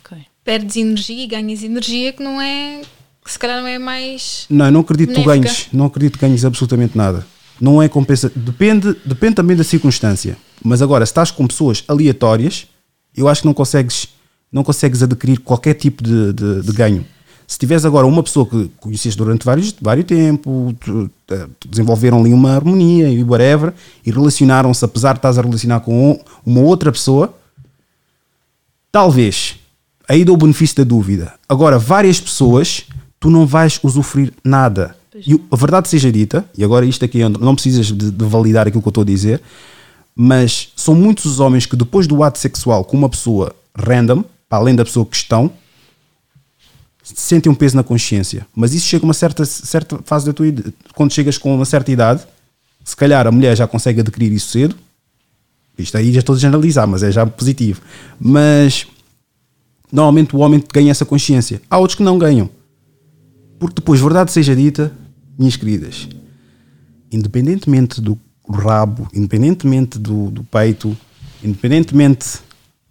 C: Ok.
D: perdes energia e ganhas energia que não é. que se calhar não é mais.
B: Não, não acredito que tu ganhes. Não acredito que ganhes absolutamente nada. Não é compensa. Depende, depende também da circunstância. Mas agora, se estás com pessoas aleatórias, eu acho que não consegues, não consegues adquirir qualquer tipo de, de, de ganho. Se tiveres agora uma pessoa que conheceste durante vários, vários tempo, tu- eh, desenvolveram ali uma harmonia e whatever, e relacionaram-se, apesar de estás a relacionar com uma outra pessoa, Talvez. Aí dou o benefício da dúvida. Agora, várias pessoas, tu não vais usufruir nada. E a verdade seja dita, e agora isto aqui não precisas de, de validar aquilo que eu estou a dizer, mas são muitos os homens que depois do ato sexual com uma pessoa random, para além da pessoa que estão, sentem um peso na consciência. Mas isso chega a uma certa, certa fase da tua idade. Quando chegas com uma certa idade, se calhar a mulher já consegue adquirir isso cedo, isto aí já estou a generalizar, mas é já positivo. Mas normalmente o homem ganha essa consciência. Há outros que não ganham. Porque depois, verdade seja dita, minhas queridas, independentemente do rabo, independentemente do, do peito, independentemente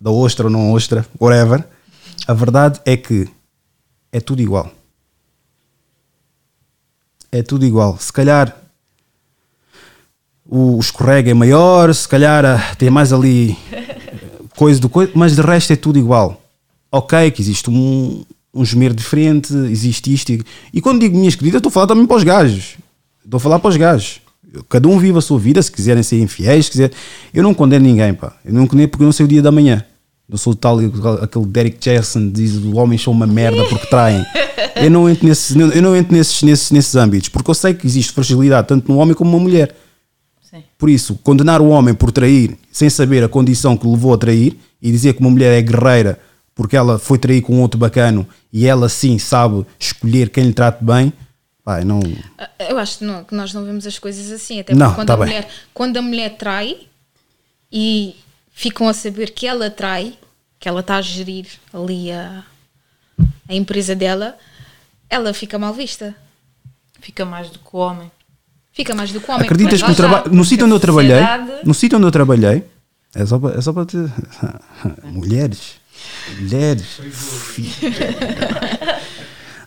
B: da ostra ou não ostra, whatever, a verdade é que é tudo igual. É tudo igual. Se calhar o escorrega é maior, se calhar ah, tem mais ali coisa do coisa, mas de resto é tudo igual. Ok, que existe um, um gemer diferente, existe isto. E, e quando digo minhas queridas, estou a falar também para os gajos. Estou a falar para os gajos. Cada um vive a sua vida, se quiserem ser infiéis, se quiser. Eu não condeno ninguém, pá. Eu não condeno porque eu não sei o dia da manhã. Eu sou tal, aquele Derek Jackson diz o homem são uma merda porque traem. Eu não entro, nesses, eu não entro nesses, nesses, nesses âmbitos, porque eu sei que existe fragilidade tanto no homem como numa mulher.
C: Sim.
B: Por isso, condenar o homem por trair sem saber a condição que o levou a trair e dizer que uma mulher é guerreira porque ela foi trair com outro bacano e ela sim sabe escolher quem lhe trate bem, pá, não.
D: Eu acho que, não- que nós não vemos as coisas assim, até
B: Não,
D: porque quando,
B: tá
D: a
B: bem.
D: mulher, quando a mulher trai e ficam a saber que ela trai, que ela está a gerir ali a, a empresa dela, ela fica mal vista.
C: Fica mais do que o homem.
D: Fica mais do que o homem.
B: Acreditas que traba- no sítio onde eu trabalhei, no sítio onde eu trabalhei, é só para, é só para te... mulheres, mulheres.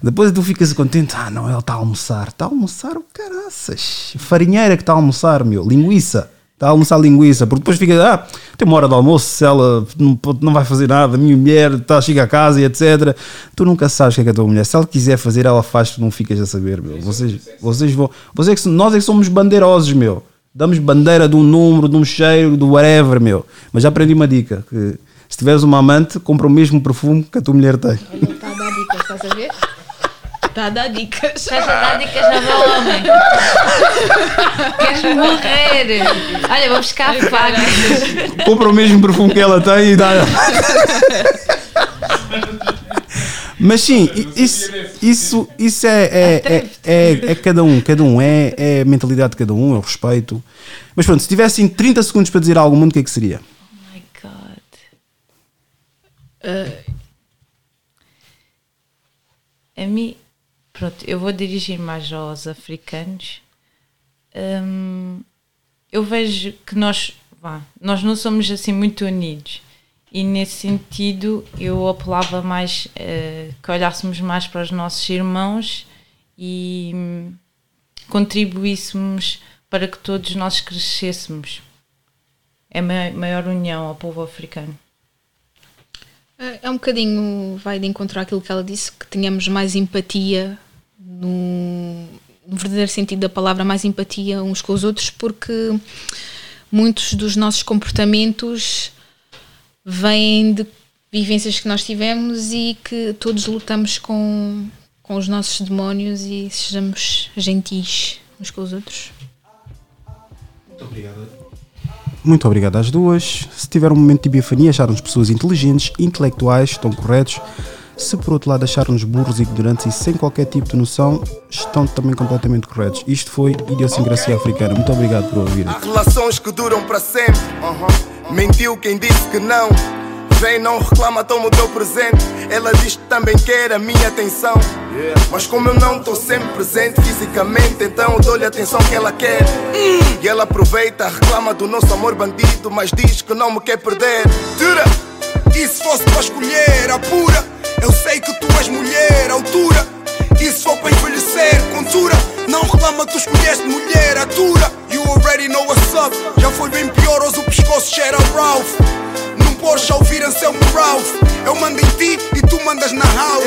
B: Depois tu ficas contente, ah não, ela está a almoçar, está a almoçar o caraças, farinheira que está a almoçar, meu, linguiça, está a almoçar linguiça, porque depois fica, ah, tem uma hora de almoço, se ela não, não vai fazer nada, a minha mulher está, chega a casa e etc. Tu nunca sabes o que é que a tua mulher, se ela quiser fazer, ela faz, tu não ficas a saber, meu. Vocês, vocês vão, vocês, nós é que somos bandeirosos, meu. Damos bandeira de um número, de um cheiro, do whatever, meu. Mas já aprendi uma dica, que se tiveres uma amante, compra o mesmo perfume que a tua mulher tem.
D: Está a dar dicas. Estás a dar dicas
C: no meu homem. Queres morrer? Olha, vou buscar a faca.
B: compra o mesmo perfume que ela tem e dá. Mas sim, isso, isso, isso é, é, é, é, é cada um, cada um, é, é a mentalidade de cada um, é o respeito. Mas pronto, se tivessem 30 segundos para dizer algo ao mundo, o que é que seria?
C: Oh my god. A mim, pronto, eu vou dirigir mais aos africanos. Hum, eu vejo que nós, vá, nós não somos assim muito unidos. E nesse sentido eu apelava mais eh, que olhássemos mais para os nossos irmãos e hum, contribuíssemos para que todos nós crescêssemos. É ma- maior união ao povo africano.
D: É é um bocadinho, vai de encontrar aquilo que ela disse, que tenhamos mais empatia, no, no verdadeiro sentido da palavra, mais empatia uns com os outros, porque muitos dos nossos comportamentos vêm de vivências que nós tivemos e que todos lutamos com, com os nossos demónios e sejamos gentis uns com os outros.
B: Muito obrigado às duas. Se tiver um momento de bifania, acharam-nos pessoas inteligentes, intelectuais, estão corretos. Se por outro lado acharam-nos burros, ignorantes e sem qualquer tipo de noção, estão também completamente corretos. Isto foi Idiosincrasia Africana. Muito obrigado por ouvir.
A: Há relações que duram para sempre. Mentiu quem disse que não. Vem, não reclama, toma o teu presente. Ela diz que também quer a minha atenção. Mas como eu não estou sempre presente fisicamente, então eu dou-lhe a atenção que ela quer. E ela aproveita, reclama do nosso amor bandido, mas diz que não me quer perder. Tira!
F: E se fosse para escolher a pura, eu sei que tu és mulher, altura. Se for para envelhecer, contura, não reclama, tu escolheste mulher, atura. You already know what's up, já foi bem pior, hoje o pescoço cheira Ralph. Não podes ouvir Anselmo Ralph, eu mando em ti e tu mandas na house.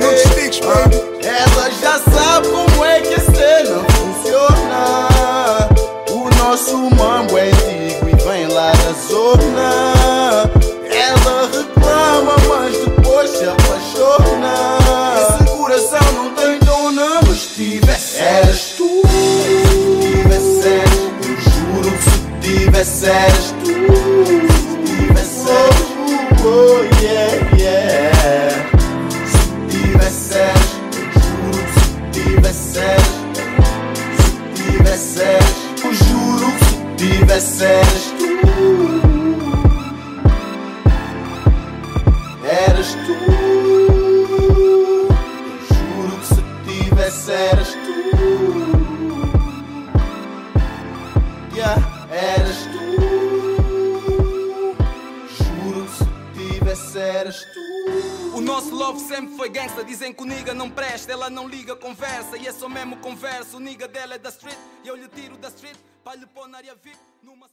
F: Não te estiques, baby.
A: Ela já sabe como é que a cena funciona. O nosso mambo é antigo e vem lá da zona. Ela reclama, mas depois se Esse coração não tem dona, mas se tivesse, eras tu. Se eu juro que se tivesse, eras tu. Se eras, oh, yeah, yeah. Se tivesses, eu juro que se tivesses, se tivesses, eu juro que se tivesses tu, eras tu, essa eras tu. Yeah, eras tu. Juro que se tivesse eras tu.
G: O nosso love sempre foi gangsta. Dizem que o nigga não presta, ela não liga, conversa. E é só mesmo conversa. O nigga dela é da street. E eu lhe tiro da street para lhe pôr na área VIP numa.